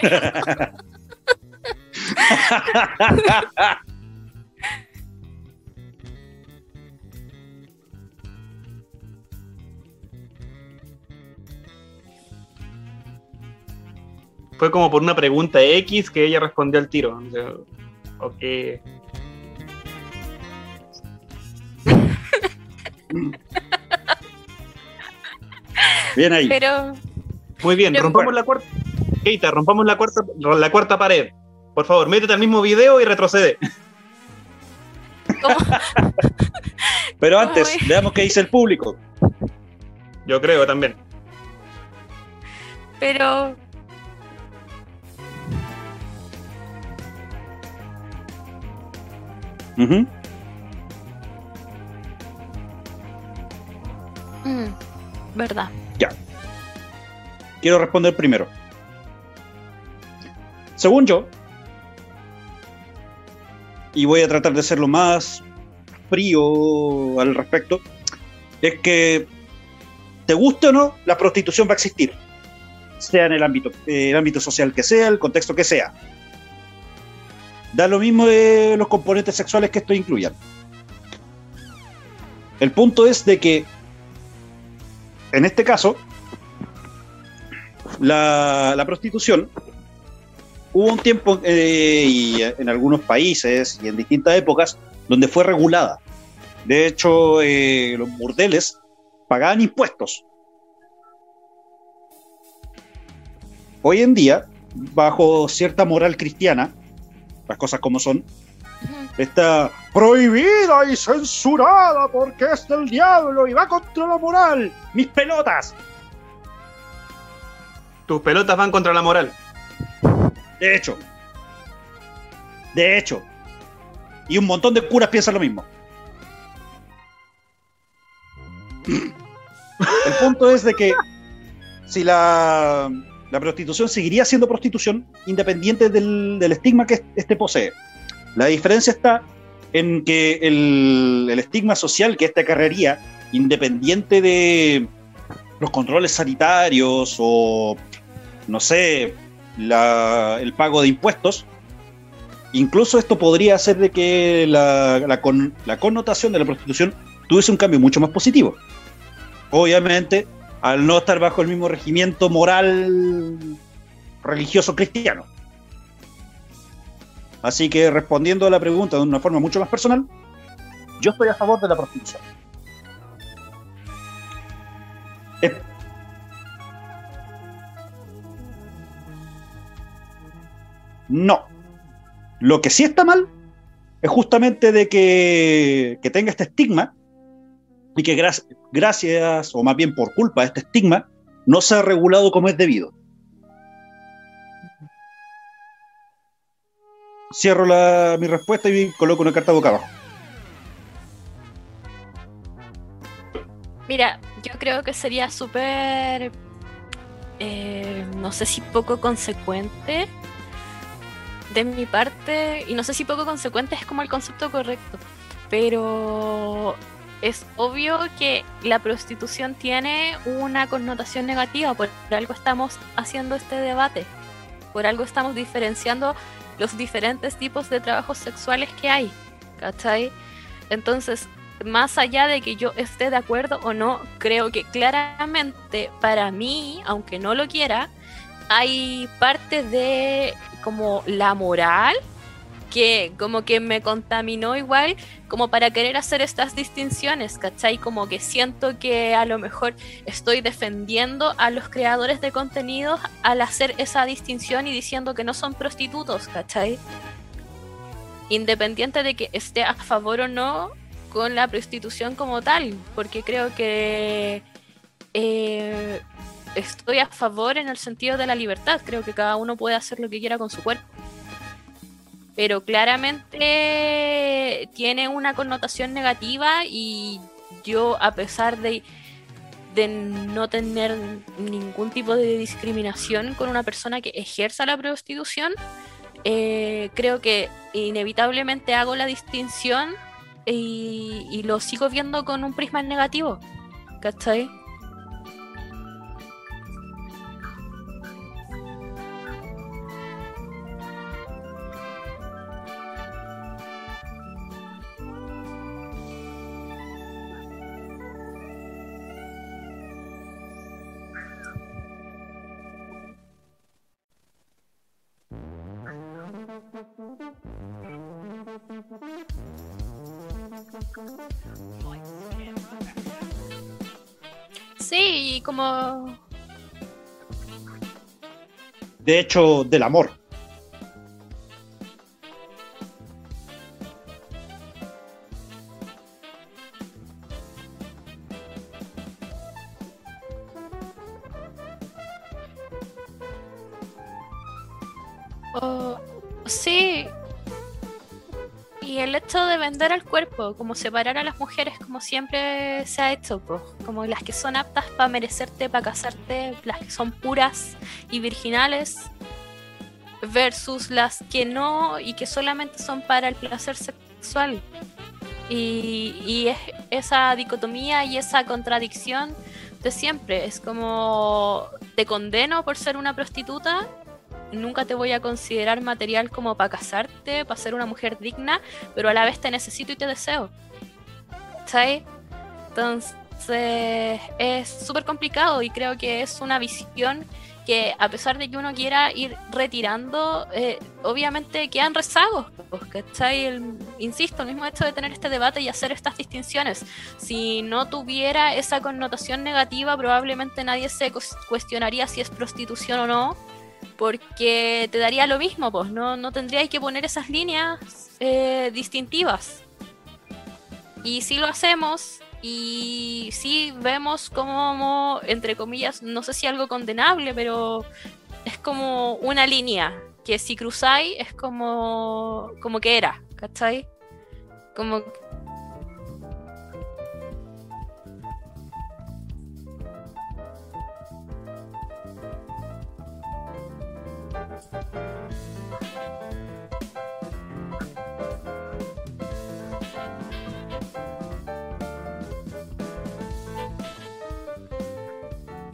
<laughs> Fue como por una pregunta X que ella respondió al tiro. ok. Bien ahí. Pero. Muy bien, rompamos la cuarta. Keita, rompamos la cuarta, la cuarta pared. Por favor, métete al mismo video y retrocede. Pero antes, veamos qué dice el público. Yo creo también. Pero. Uh Verdad. Ya. Quiero responder primero. Según yo, y voy a tratar de ser lo más frío al respecto, es que te guste o no, la prostitución va a existir, sea en el ámbito, eh, el ámbito social que sea, el contexto que sea. Da lo mismo de los componentes sexuales que esto incluyan. El punto es de que, en este caso, la, la prostitución hubo un tiempo eh, y en algunos países y en distintas épocas donde fue regulada. De hecho, eh, los burdeles pagaban impuestos. Hoy en día, bajo cierta moral cristiana, las cosas como son, está prohibida y censurada porque es del diablo y va contra la moral. Mis pelotas. Tus pelotas van contra la moral. De hecho. De hecho. Y un montón de curas piensan lo mismo. El punto es de que si la, la prostitución seguiría siendo prostitución independiente del, estigma que este posee. La diferencia está en que el, el estigma social que este acarrearía, independiente de los controles sanitarios o, no sé, el pago de impuestos, incluso esto podría hacer de que la, la, connotación de la prostitución tuviese un cambio mucho más positivo. Obviamente, al no estar bajo el mismo regimiento moral religioso cristiano. Así que respondiendo a la pregunta de una forma mucho más personal, yo estoy a favor de la prostitución. No. Lo que sí está mal es justamente de que, tenga este estigma y que gracias, o más bien por culpa de este estigma, no se ha regulado como es debido. cierro la, mi respuesta y coloco una carta boca abajo. Mira, yo creo que sería súper, eh, no sé si poco consecuente de mi parte, y no sé si poco consecuente es como el concepto correcto, pero es obvio que la prostitución tiene una connotación negativa, por algo estamos haciendo este debate, por algo estamos diferenciando los diferentes tipos de trabajos sexuales que hay, ¿cachai? Entonces, más allá de que yo esté de acuerdo o no, creo que claramente para mí, aunque no lo quiera, hay parte de como la moral que como que me contaminó igual como para querer hacer estas distinciones, ¿cachai? Como que siento que a lo mejor estoy defendiendo a los creadores de contenidos al hacer esa distinción y diciendo que no son prostitutos, ¿cachai? Independiente de que esté a favor o no con la prostitución como tal, porque creo que eh, estoy a favor en el sentido de la libertad, creo que cada uno puede hacer lo que quiera con su cuerpo pero claramente tiene una connotación negativa y yo a pesar de, de no tener ningún tipo de discriminación con una persona que ejerza la prostitución, eh, creo que inevitablemente hago la distinción y, y, lo sigo viendo con un prisma negativo. ¿Cachai? Como... De hecho, del amor. Como separar a las mujeres como siempre se ha hecho, como las que son aptas para merecerte, para casarte, las que son puras y virginales, versus las que no y que solamente son para el placer sexual. Y, y es esa dicotomía y esa contradicción de siempre. Es como te condeno por ser una prostituta nunca te voy a considerar material como para casarte, para ser una mujer digna, pero a la vez te necesito y te deseo. ¿Sabes? Entonces es súper complicado y creo que es una visión que a pesar de que uno quiera ir retirando, eh, obviamente quedan rezagos, ¿cachai? El, insisto, el mismo hecho de tener este debate y hacer estas distinciones. Si no tuviera esa connotación negativa, probablemente nadie se cuestionaría si es prostitución o no porque te daría lo mismo, pues no, no tendríais que poner esas líneas eh, distintivas. Y si lo hacemos y si vemos como, entre comillas, no sé si algo condenable, pero es como una línea que si cruzáis es como, como que era, ¿cachai? Como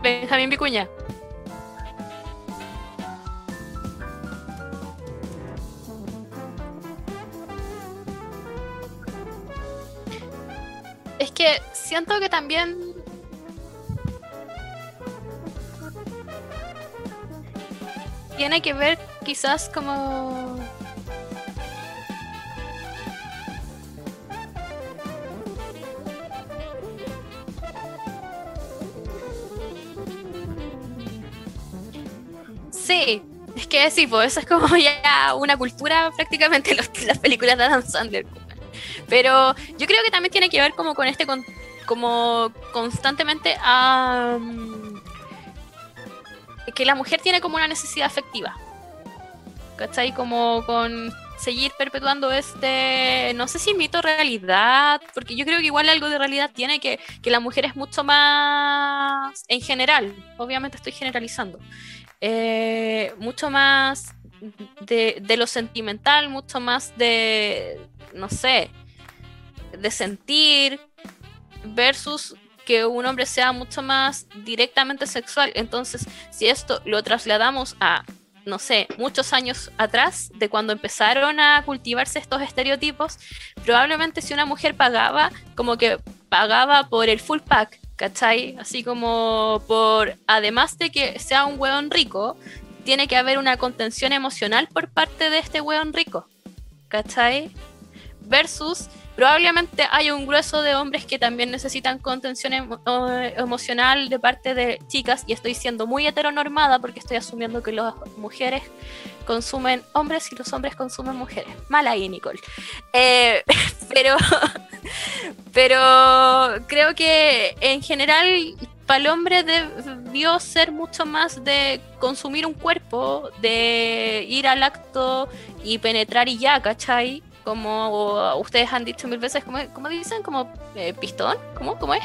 Benjamín Vicuña. Es que siento que también tiene que ver quizás como Sí, es que sí, pues eso es como <laughs> ya una cultura prácticamente <laughs> las películas de Adam Sandler. Pero yo creo que también tiene que ver como con este como constantemente a que la mujer tiene como una necesidad afectiva. ¿Cachai? Como con seguir perpetuando este, no sé si mito realidad, porque yo creo que igual algo de realidad tiene que, que la mujer es mucho más, en general, obviamente estoy generalizando, eh, mucho más de, de, lo sentimental, mucho más de, no sé, de sentir, versus que un hombre sea mucho más directamente sexual. Entonces, si esto lo trasladamos a no sé, muchos años atrás, de cuando empezaron a cultivarse estos estereotipos, probablemente si una mujer pagaba, como que pagaba por el full pack, ¿cachai? Así como por, además de que sea un hueón rico, tiene que haber una contención emocional por parte de este hueón rico, ¿cachai? Versus Probablemente hay un grueso de hombres que también necesitan contención emocional de parte de chicas y estoy siendo muy heteronormada porque estoy asumiendo que las mujeres consumen hombres y los hombres consumen mujeres. Mal ahí, Nicole. Eh, <laughs> pero, pero creo que en general para el hombre debió ser mucho más de consumir un cuerpo, de ir al acto y penetrar y ya, ¿cachai? Como ustedes han dicho mil veces, ¿cómo, dicen? ¿Como eh, pistón? ¿Cómo? ¿Cómo es?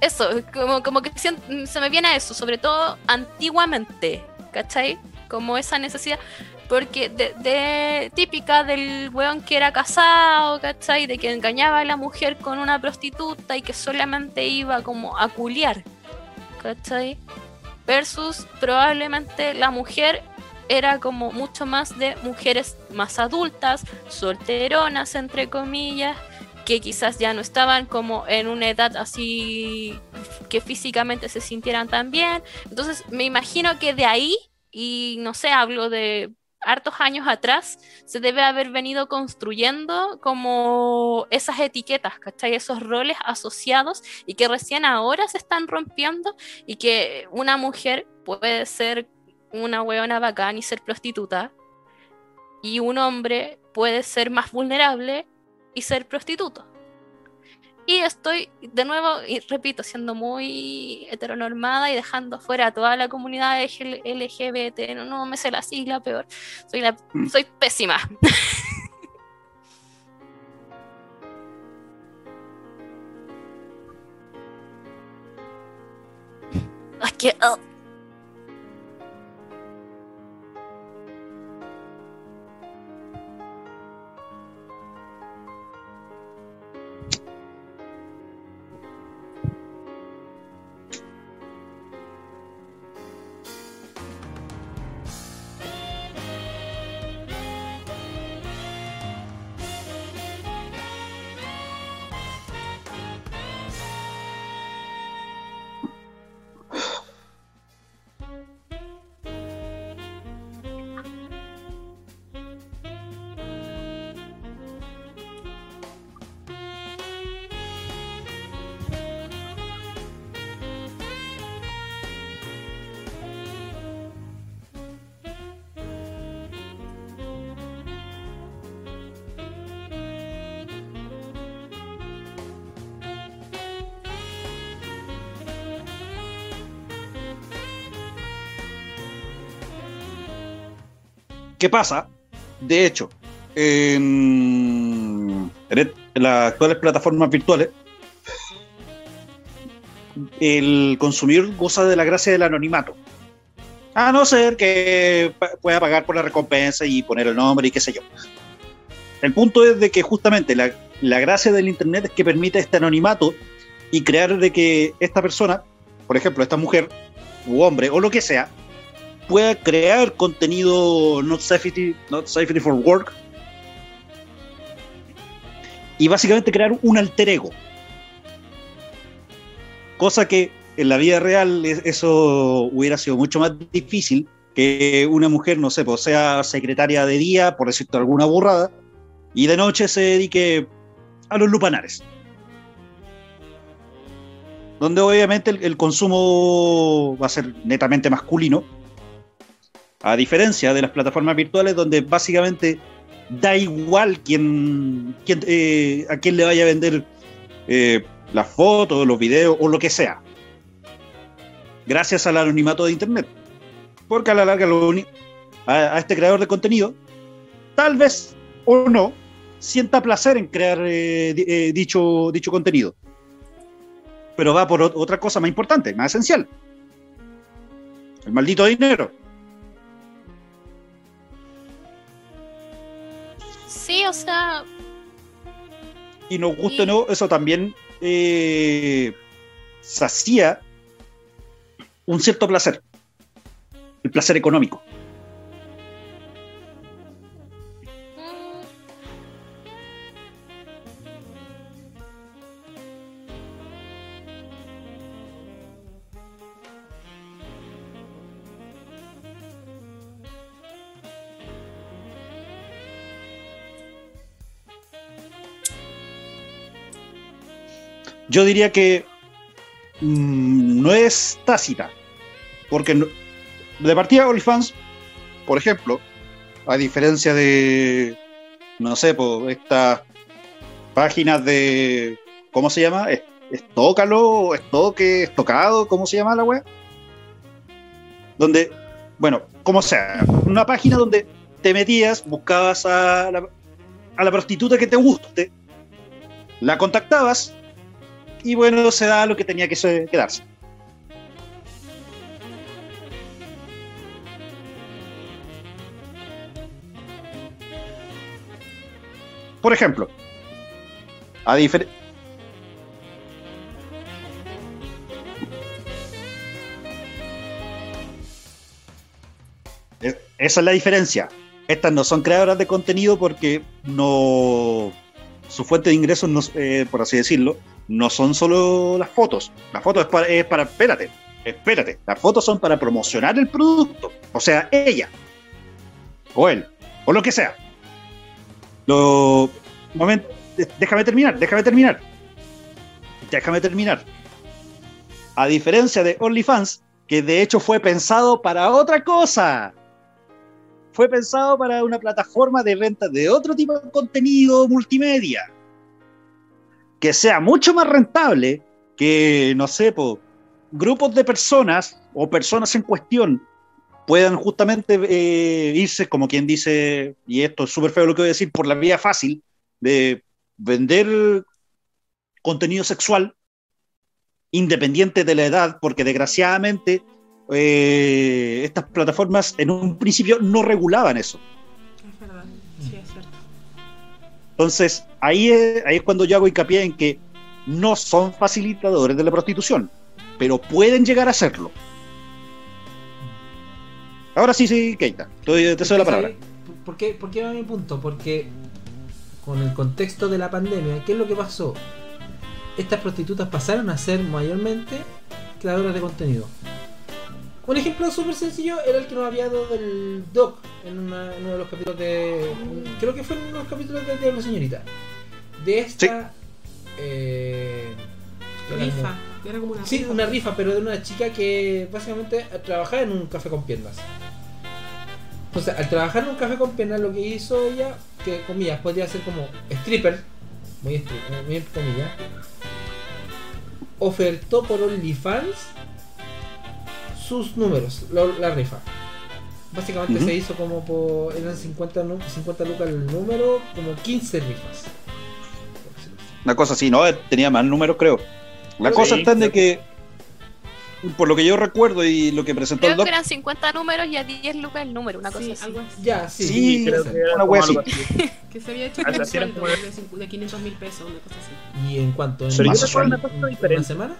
Eso, como, como que se me viene a eso, sobre todo antiguamente, ¿cachai? Como esa necesidad, porque de, típica del weón que era casado, ¿cachai? De que engañaba a la mujer con una prostituta y que solamente iba como a culiar, ¿cachai? Versus probablemente la mujer era como mucho más de mujeres más adultas, solteronas, entre comillas, que quizás ya no estaban como en una edad así que físicamente se sintieran tan bien. Entonces me imagino que de ahí, y no sé, hablo de hartos años atrás, se debe haber venido construyendo como esas etiquetas, ¿cachai? Esos roles asociados y que recién ahora se están rompiendo y que una mujer puede ser una hueona bacán y ser prostituta. Y un hombre puede ser más vulnerable y ser prostituto. Y estoy, de nuevo, y repito, siendo muy heteronormada y dejando fuera a toda la comunidad LGBT. No, no me sé la sigla, peor. Soy, la, mm. soy pésima. <laughs> que, oh. Pasa? De hecho, en, las actuales plataformas virtuales, el consumidor goza de la gracia del anonimato. A no ser que pueda pagar por la recompensa y poner el nombre y qué sé yo. El punto es de que justamente la, la gracia del Internet es que permite este anonimato y crear de que esta persona, por ejemplo, esta mujer u hombre o lo que sea, pueda crear contenido not safety, not safety for work y básicamente crear un alter ego. Cosa que en la vida real eso hubiera sido mucho más difícil que una mujer, no sé, pues sea secretaria de día, por decirte alguna burrada, y de noche se dedique a los lupanares. Donde obviamente el consumo va a ser netamente masculino, a diferencia de las plataformas virtuales donde básicamente da igual quién, eh, a quién le vaya a vender eh, las fotos, los videos o lo que sea. Gracias al anonimato de Internet. Porque a la larga a, este creador de contenido, tal vez o no, sienta placer en crear eh, dicho, dicho contenido. Pero va por otra cosa más importante, más esencial. El maldito dinero. Sí, o sea. Y nos gusta o no, eso también eh, sacía un cierto placer. El placer económico. Yo diría que mm, no es tácita, porque de partida OnlyFans, por ejemplo, a diferencia de, no sé, estas páginas de, ¿cómo se llama? Estócalo, estoque, estocado, ¿cómo se llama la web? Donde, bueno, como sea, una página donde te metías, buscabas a la, a la prostituta que te guste, la contactabas y bueno, se da lo que tenía que quedarse. Por ejemplo, a diferencia... Esa es la diferencia. Estas no son creadoras de contenido porque no su fuente de ingresos, eh, por así decirlo, no son solo las fotos. Las fotos es para, es para, espérate, espérate, las fotos son para promocionar el producto. O sea, ella, o él, o lo que sea. Lo, déjame terminar, déjame terminar. Déjame terminar. A diferencia de OnlyFans, que de hecho fue pensado para otra cosa. Fue pensado para una plataforma de venta de otro tipo de contenido multimedia que sea mucho más rentable que, no sé, grupos de personas o personas en cuestión puedan justamente eh, irse, como quien dice, y esto es súper feo lo que voy a decir, por la vía fácil de vender contenido sexual independiente de la edad, porque desgraciadamente eh, estas plataformas en un principio no regulaban eso. Entonces, ahí es, ahí es cuando yo hago hincapié en que no son facilitadores de la prostitución, pero pueden llegar a serlo. Ahora sí, sí, Keita, te doy la palabra. ¿Por qué, ¿Por qué va mi punto? Porque con el contexto de la pandemia, ¿qué es lo que pasó? Estas prostitutas pasaron a ser mayormente creadoras de contenido. Un ejemplo súper sencillo era el que nos había dado del Doc en, uno de los capítulos de. Creo que fue en uno de los capítulos de Diablo Señorita. De esta. Eh, rifa. Era como una sí, una rifa, pero de una chica que básicamente trabajaba en un café con piernas. Entonces, al trabajar en un café con piernas, lo que hizo ella, que comillas, podría ser como stripper, muy, stripper, muy comillas, ofertó por OnlyFans sus números, la, rifa. Básicamente se hizo como por. eran 50, 50 lucas el número, como 15 rifas. Una cosa así, ¿no? Tenía más números, creo. La cosa está en de que. Por lo que yo recuerdo y lo que presentó el doc, que eran 50 números y a 10 lucas el número, una cosa así. Ya, sí. Sí, creo que una wea así. <laughs> que se había hecho un sueldo de 500 mil pesos, una cosa así. ¿Y en cuánto? ¿En una, semana?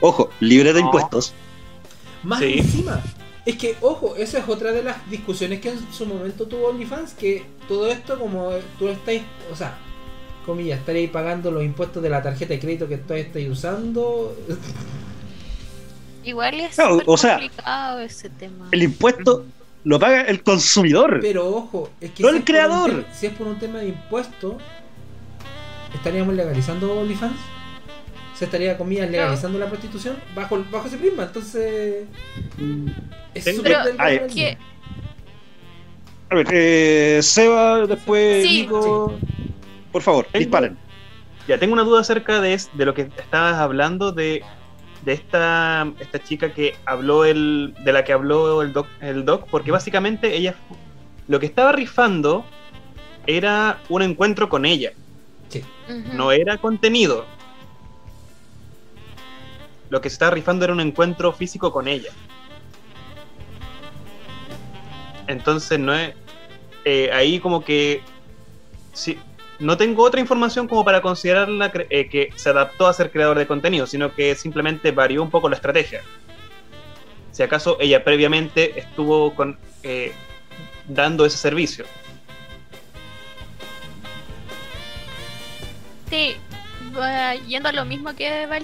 Ojo, libre de impuestos. Más encima. Es que, ojo, esa es otra de las discusiones que en su momento tuvo OnlyFans, que todo esto como tú estáis, o sea, comillas, estaréis pagando los impuestos de la tarjeta de crédito que tú estáis usando. <laughs> Igual es o sea, complicado ese tema. El impuesto lo paga el consumidor. Pero ojo, es que no el creador. si es por un tema de impuesto, ¿estaríamos legalizando OnlyFans? Se estaría, comillas, legalizando la prostitución bajo, bajo ese prisma. Entonces, es súper que... A ver, eh, Seba, después Nico. Por favor, disparen. Ya, tengo una duda acerca de, de lo que estabas hablando de de esta, esta chica que habló el, de la que habló el doc, el doc, porque básicamente ella lo que estaba rifando era un encuentro con ella. Sí. No era contenido. Lo que se estaba rifando era un encuentro físico con ella. Entonces no es. eh, ahí como que. Sí, no tengo otra información como para considerarla eh, que se adaptó a ser creador de contenido, sino que simplemente varió un poco la estrategia. Si acaso ella previamente estuvo con, eh, dando ese servicio. Sí, yendo a lo mismo que va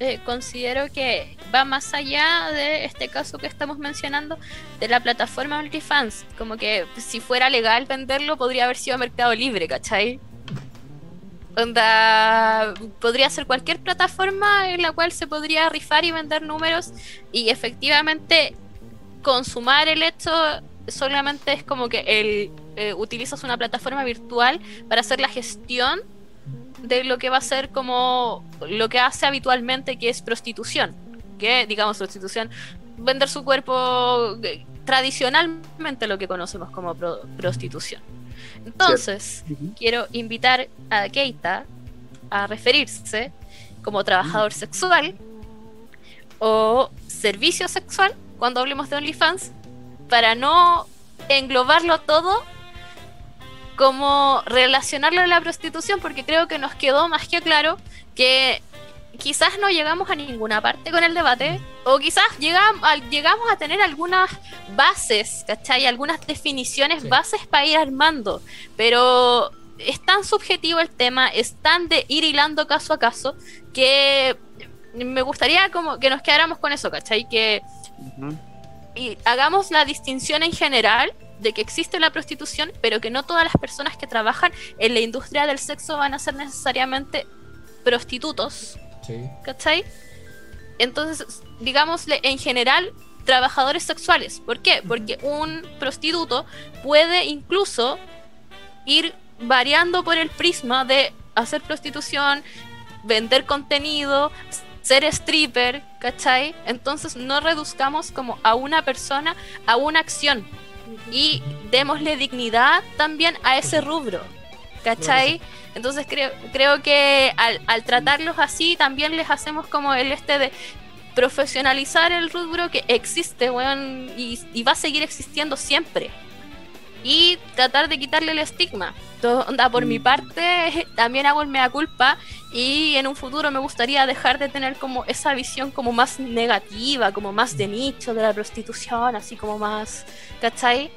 eh, considero que va más allá de este caso que estamos mencionando de la plataforma OnlyFans. Como que si fuera legal venderlo, podría haber sido Mercado Libre, ¿cachai? Onda, podría ser cualquier plataforma en la cual se podría rifar y vender números y efectivamente consumar el hecho solamente es como que el, eh, utilizas una plataforma virtual para hacer la gestión de lo que va a ser como lo que hace habitualmente que es prostitución que digamos prostitución vender su cuerpo eh, tradicionalmente lo que conocemos como pro- prostitución. Entonces quiero invitar a Keita a referirse como trabajador sexual o servicio sexual cuando hablemos de OnlyFans para no englobarlo todo como relacionarlo a la prostitución porque creo que nos quedó más que claro que quizás no llegamos a ninguna parte con el debate o quizás llegamos a, llegamos a tener algunas bases, ¿cachai? Algunas definiciones Sí. bases para ir armando, pero es tan subjetivo el tema, es tan de ir hilando caso a caso que me gustaría como que nos quedáramos con eso, ¿cachai? Que y hagamos la distinción en general de que existe la prostitución, pero que no todas las personas que trabajan en la industria del sexo van a ser necesariamente prostitutos, Sí. ¿cachai? Entonces, digámosle en general, trabajadores sexuales. ¿Por qué? Porque un prostituto puede incluso ir variando por el prisma de hacer prostitución, vender contenido, ser stripper, ¿cachai? Entonces no reduzcamos como a una persona a una acción y démosle dignidad también a ese rubro, ¿cachai? Entonces creo, creo que al, al tratarlos así también les hacemos como el este de profesionalizar el rubro que existe, weón, y, y va a seguir existiendo siempre. Y tratar de quitarle el estigma. Onda, por mi parte, <laughs> también hago el mea culpa y en un futuro me gustaría dejar de tener como esa visión como más negativa, como más de nicho de la prostitución, así como más, ¿cachai?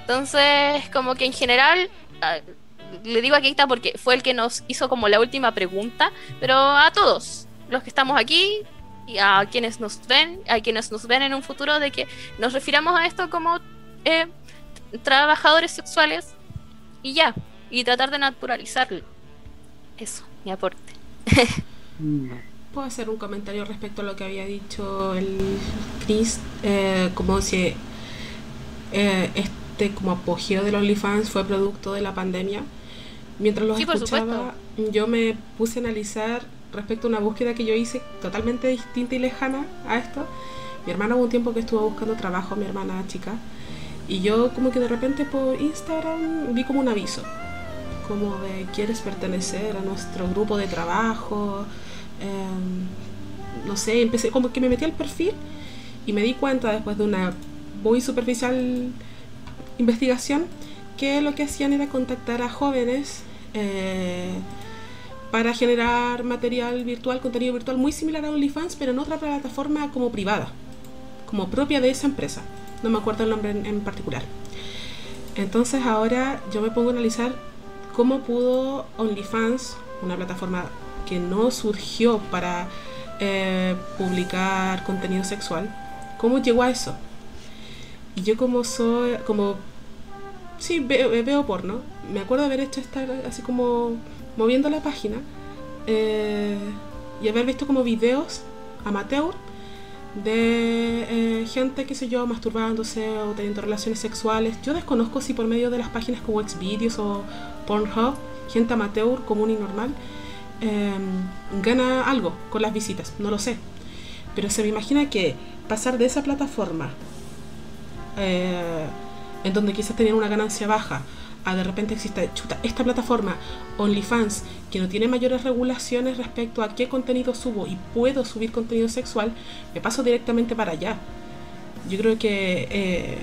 Entonces, como que en general, ah, le digo a Keita porque fue el que nos hizo como la última pregunta, pero a todos los que estamos aquí y a quienes nos ven, a quienes nos ven en un futuro, de que nos refiramos a esto como eh, trabajadores sexuales y ya, y tratar de naturalizarlo. Eso, mi aporte. Puedo hacer un comentario respecto a lo que había dicho el Chris, eh, como si eh, este como apogeo de los OnlyFans fue producto de la pandemia. Mientras los Sí, escuchaba, yo me puse a analizar respecto a una búsqueda que yo hice totalmente distinta y lejana a esto. Mi hermana hubo un tiempo que estuvo buscando trabajo, mi hermana chica, y yo como que de repente por Instagram vi como un aviso, como de quieres pertenecer a nuestro grupo de trabajo, eh, no sé, empecé como que me metí al perfil y me di cuenta después de una muy superficial investigación que lo que hacían era contactar a jóvenes eh, para generar material virtual, contenido virtual muy similar a OnlyFans, pero en otra plataforma como privada, como propia de esa empresa. No me acuerdo el nombre en, en particular. Entonces ahora yo me pongo a analizar cómo pudo OnlyFans, una plataforma que no surgió para eh, publicar contenido sexual, cómo llegó a eso. Y yo como soy, como, sí, veo, porno, me acuerdo haber hecho estar así como moviendo la página eh, y haber visto como videos amateur de eh, gente, qué sé yo, masturbándose o teniendo relaciones sexuales. Yo desconozco si por medio de las páginas como Xvideos o Pornhub, gente amateur, común y normal, eh, gana algo con las visitas, no lo sé. Pero se me imagina que pasar de esa plataforma, eh, en donde quizás tenían una ganancia baja, a de repente existe chuta, esta plataforma OnlyFans que no tiene mayores regulaciones respecto a qué contenido subo y puedo subir contenido sexual, me paso directamente para allá. Yo creo que eh,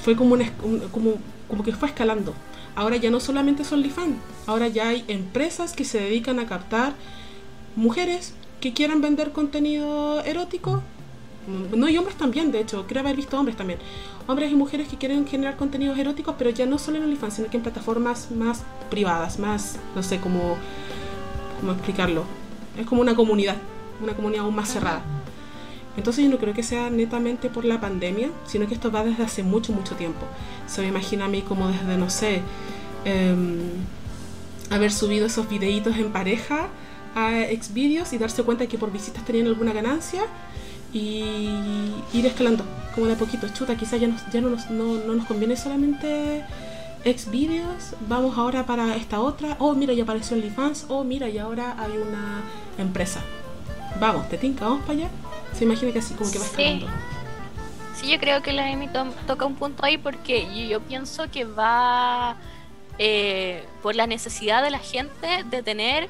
fue como, como, como que fue escalando. Ahora ya no solamente son OnlyFans, ahora ya hay empresas que se dedican a captar mujeres que quieran vender contenido erótico. No, y hombres también, de hecho, creo haber visto hombres también hombres y mujeres que quieren generar contenidos eróticos, pero ya no solo en OnlyFans, sino que en plataformas más privadas, más, no sé cómo, cómo explicarlo. Es como una comunidad, una comunidad aún más cerrada. Entonces yo no creo que sea netamente por la pandemia, sino que esto va desde hace mucho, mucho tiempo. Se me imagina a mí como desde, no sé, em, haber subido esos videitos en pareja a Xvideos y darse cuenta que por visitas tenían alguna ganancia y ir escalando como de poquito. Chuta, quizás ya, ya no, nos, no, nos conviene solamente Xvideos, vamos ahora para esta otra. Oh, mira, ya apareció OnlyFans. Oh, mira, y ahora hay una empresa. Vamos, te tinca, vamos para allá. Se imagina que así como que va escalando. Sí, yo creo que la Emi toca un punto ahí porque yo, pienso que va eh, por la necesidad de la gente de tener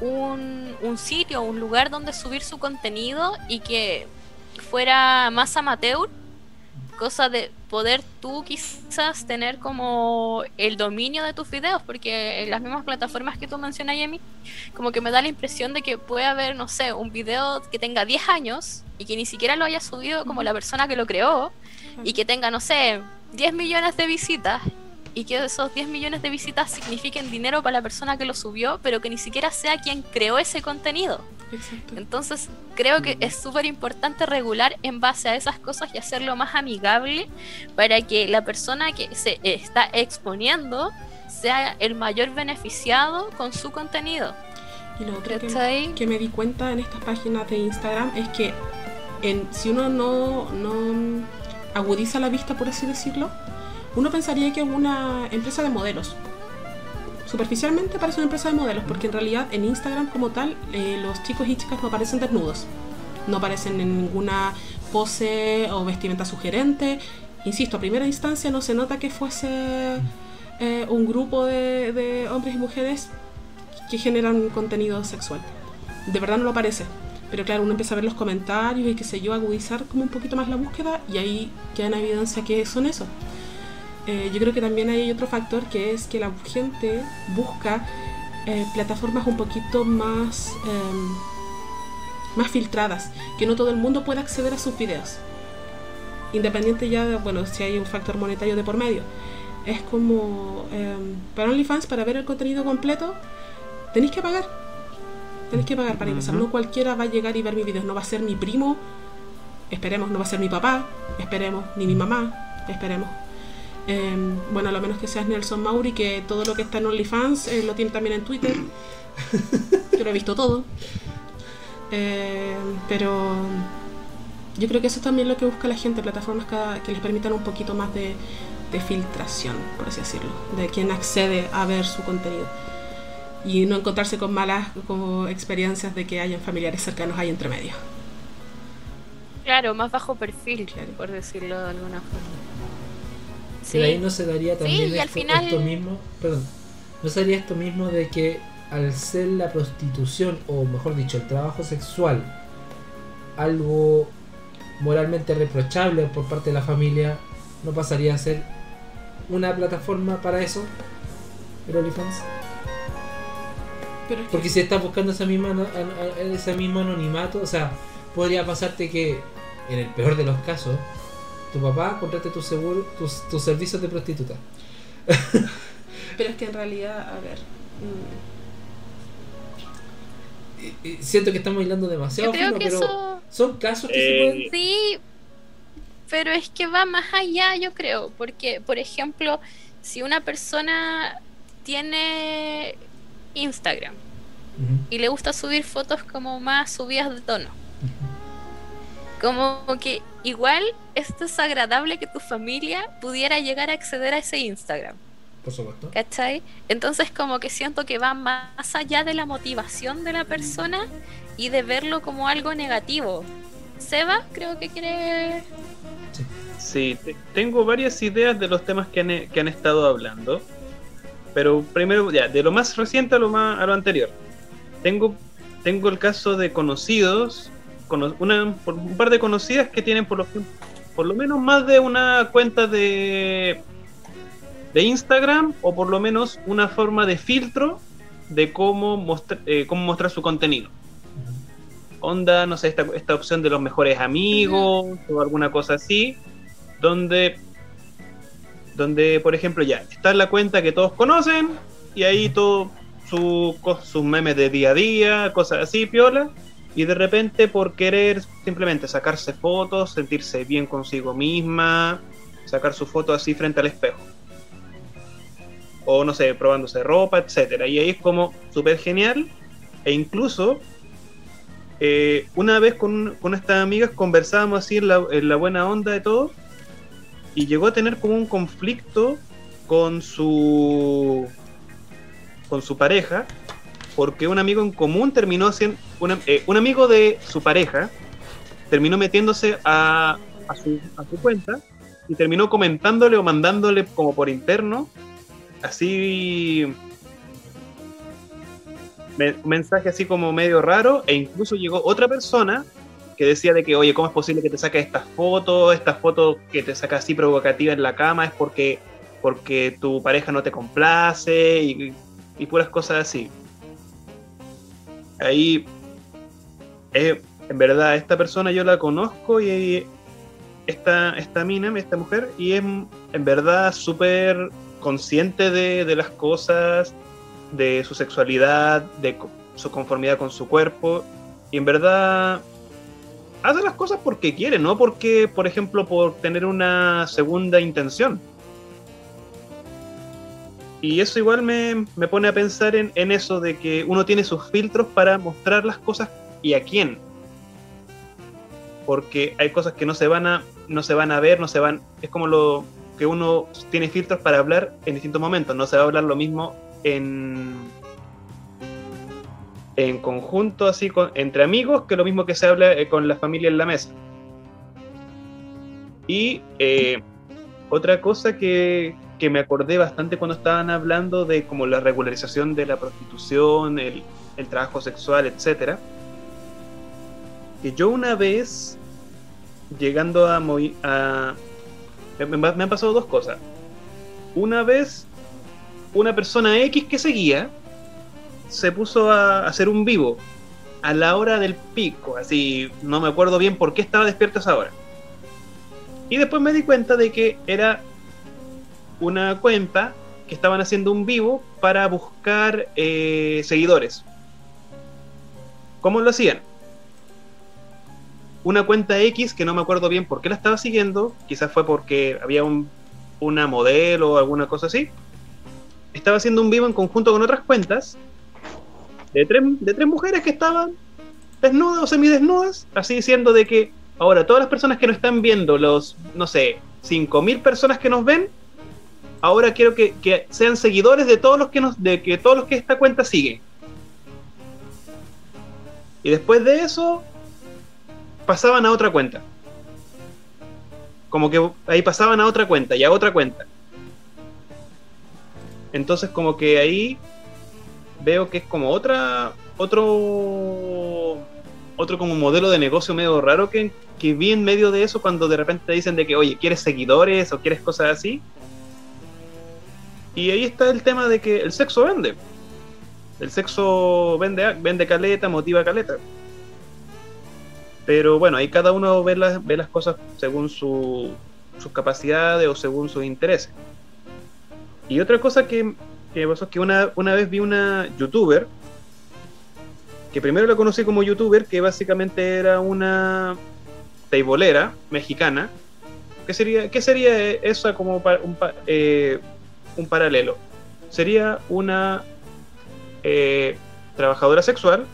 un, un sitio, un lugar donde subir su contenido y que fuera más amateur, cosa de poder tú quizás tener como el dominio de tus videos, porque en las mismas plataformas que tú mencionas, Yemi, como que me da la impresión de que puede haber, no sé, un video que tenga 10 años y que ni siquiera lo haya subido como la persona que lo creó y que tenga, no sé, 10 millones de visitas y que esos 10 millones de visitas signifiquen dinero para la persona que lo subió, pero que ni siquiera sea quien creó ese contenido. Entonces creo que es súper importante regular en base a esas cosas y hacerlo más amigable para que la persona que se está exponiendo sea el mayor beneficiado con su contenido. Y lo otro que, me di cuenta en estas páginas de Instagram es que en, si uno no, no agudiza la vista, por así decirlo, uno pensaría que es una empresa de modelos. Superficialmente parece una empresa de modelos, porque en realidad en Instagram como tal eh, los chicos y chicas no aparecen desnudos. No aparecen en ninguna pose o vestimenta sugerente. Insisto, a primera instancia no se nota que fuese eh, un grupo de, hombres y mujeres que generan contenido sexual. De verdad no lo parece. Pero claro, uno empieza a ver los comentarios y qué sé yo, agudizar como un poquito más la búsqueda y ahí queda en evidencia que son eso. Eh, yo creo que también hay otro factor que es que la gente busca eh, plataformas un poquito más, em, más filtradas, que no todo el mundo pueda acceder a sus videos. Independiente ya de, bueno, si hay un factor monetario de por medio. Es como, em, para OnlyFans, para ver el contenido completo, tenéis que pagar. Tenéis que pagar para empezar. No cualquiera va a llegar y ver mis videos. No va a ser mi primo, esperemos, no va a ser mi papá, esperemos, ni mi mamá, esperemos. Em, bueno, a lo menos que seas Nelson Mauri, que todo lo que está en OnlyFans eh, lo tiene también en Twitter. <laughs> Yo lo he visto todo. Em, pero yo creo que eso es también lo que busca la gente, plataformas que les permitan un poquito más de, filtración, por así decirlo, de quien accede a ver su contenido. Y no encontrarse con malas como experiencias de que hayan familiares cercanos ahí entre medio. Claro, más bajo perfil, por decirlo de alguna forma. Pero ahí no se daría también esto, mismo, perdón, no sería esto mismo de que al ser la prostitución, o mejor dicho, el trabajo sexual, algo moralmente reprochable por parte de la familia, no pasaría a ser una plataforma para eso, el OnlyFans. Porque si estás buscando esa misma, ese mismo anonimato, o sea, podría pasarte que, en el peor de los casos, tu papá contrate tu seguro, tus, tus servicios de prostituta. <laughs> Pero es que en realidad, a ver. Mm. Siento que estamos hilando demasiado, pero son casos que se eh, pueden. Sí, pero es que va más allá, yo creo, porque, por ejemplo, si una persona tiene Instagram y le gusta subir fotos como más subidas de tono, como que igual es desagradable que tu familia pudiera llegar a acceder a ese Instagram. Por supuesto. ¿Cachai? Entonces como que siento que va más allá de la motivación de la persona y de verlo como algo negativo. Seba, creo que quiere... Sí, tengo varias ideas de los temas que han, que han estado hablando. Pero primero, ya, de lo más reciente a lo, más, a lo anterior. Tengo, tengo el caso de conocidos, una, un par de conocidas que tienen por lo, por lo menos más de una cuenta de, de Instagram o por lo menos una forma de filtro de cómo, eh, cómo mostrar su contenido. Onda, no sé, esta, esta opción de los mejores amigos o alguna cosa así, donde, donde, por ejemplo, ya está la cuenta que todos conocen y ahí todo su, sus memes de día a día, cosas así, piola, y de repente por querer simplemente sacarse fotos, sentirse bien consigo misma, sacar su foto así frente al espejo o no sé, probándose ropa, etcétera. Y ahí es como súper genial. E incluso eh, una vez con, con estas amigas conversábamos así en la, buena onda de todo. Y llegó a tener como un conflicto con su con su pareja. Porque un amigo en común terminó haciendo. Eh, un amigo de su pareja terminó metiéndose a, a, su, a su cuenta y terminó comentándole o mandándole como por interno así un mensaje así como medio raro e incluso llegó otra persona que decía de que, oye, ¿cómo es posible que te saques estas fotos? Estas fotos que te sacas así provocativa en la cama es porque, porque tu pareja no te complace y, y puras cosas así. Ahí, eh, en verdad, esta persona yo la conozco y esta, esta mina, esta mujer, y es en verdad súper consciente de, las cosas, de su sexualidad, de su conformidad con su cuerpo, y en verdad hace las cosas porque quiere, no porque, por ejemplo, por tener una segunda intención. Y eso igual me, pone a pensar en, en, eso de que uno tiene sus filtros para mostrar las cosas y a quién. Porque hay cosas que no se van a, no se van a ver, no se van. Es como lo, que uno tiene filtros para hablar en distintos momentos. No se va a hablar lo mismo en, en conjunto, así entre amigos, que lo mismo que se habla eh, con la familia en la mesa. Y eh, otra cosa que, que, me acordé bastante cuando estaban hablando de como la regularización de la prostitución, el, el trabajo sexual, etcétera, que yo una vez llegando a, a me, han pasado dos cosas. Una vez, una persona X que seguía se puso a hacer un vivo a la hora del pico, así no me acuerdo bien por qué estaba despierto a esa hora. Y después me di cuenta de que era una cuenta que estaban haciendo un vivo para buscar eh, seguidores. ¿Cómo lo hacían? una cuenta X que no me acuerdo bien por qué la estaba siguiendo, quizás fue porque había un, una modelo o alguna cosa así. Estaba haciendo un vivo en conjunto con otras cuentas de tres, de tres mujeres que estaban desnudas o semidesnudas, así diciendo de que ahora todas las personas que nos están viendo, los, no sé, 5.000 personas que nos ven, ahora quiero que, sean seguidores de todos los que nos, de que todos los que esta cuenta sigue. Y después de eso, pasaban a otra cuenta. Como que ahí pasaban a otra cuenta y a otra cuenta. Entonces como que ahí veo que es como otra otro otro como modelo de negocio medio raro que, que vi en medio de eso cuando de repente te dicen de que oye quieres seguidores o quieres cosas así y ahí está el tema de que el sexo vende el sexo vende vende caleta motiva caleta pero bueno, ahí cada uno ve las, ve las cosas según su, sus capacidades o según sus intereses. Y otra cosa que, que pasó es que una, una vez vi una youtuber, que primero la conocí como youtuber, que básicamente era una teibolera mexicana. ¿Qué sería, qué sería eso como un, eh, un paralelo? Sería una eh, trabajadora sexual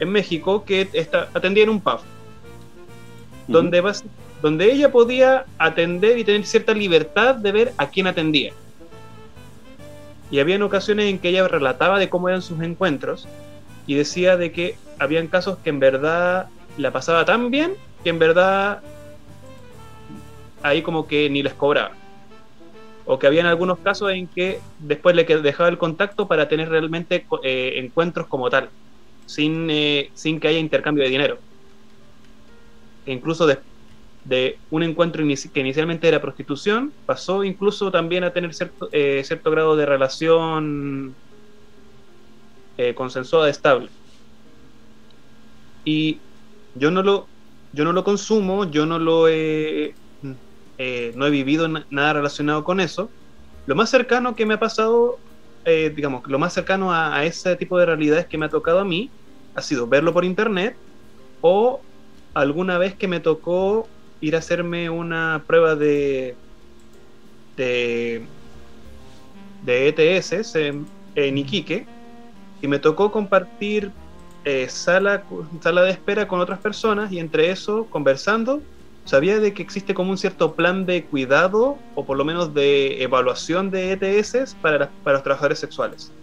en México que está, atendía en un pub, donde, donde ella podía atender y tener cierta libertad de ver a quién atendía. Y había ocasiones en que ella relataba de cómo eran sus encuentros y decía de que habían casos que en verdad la pasaba tan bien que en verdad ahí como que ni les cobraba. O que habían algunos casos en que después le dejaba el contacto para tener realmente eh, encuentros como tal, sin, eh, sin que haya intercambio de dinero. E incluso de, de un encuentro que inicialmente era prostitución, pasó incluso también a tener cierto, eh, cierto grado de relación consensuada estable. Y yo no lo, yo no lo consumo, yo no lo he, eh, no he vivido nada relacionado con eso. Lo más cercano que me ha pasado, eh, digamos, lo más cercano a, ese tipo de realidades que me ha tocado a mí ha sido verlo por internet o alguna vez que me tocó ir a hacerme una prueba de de, de ETS en, Iquique y me tocó compartir eh, sala, sala de espera con otras personas y entre eso, conversando, sabía de que existe como un cierto plan de cuidado o por lo menos de evaluación de ETS para, para los trabajadores sexuales.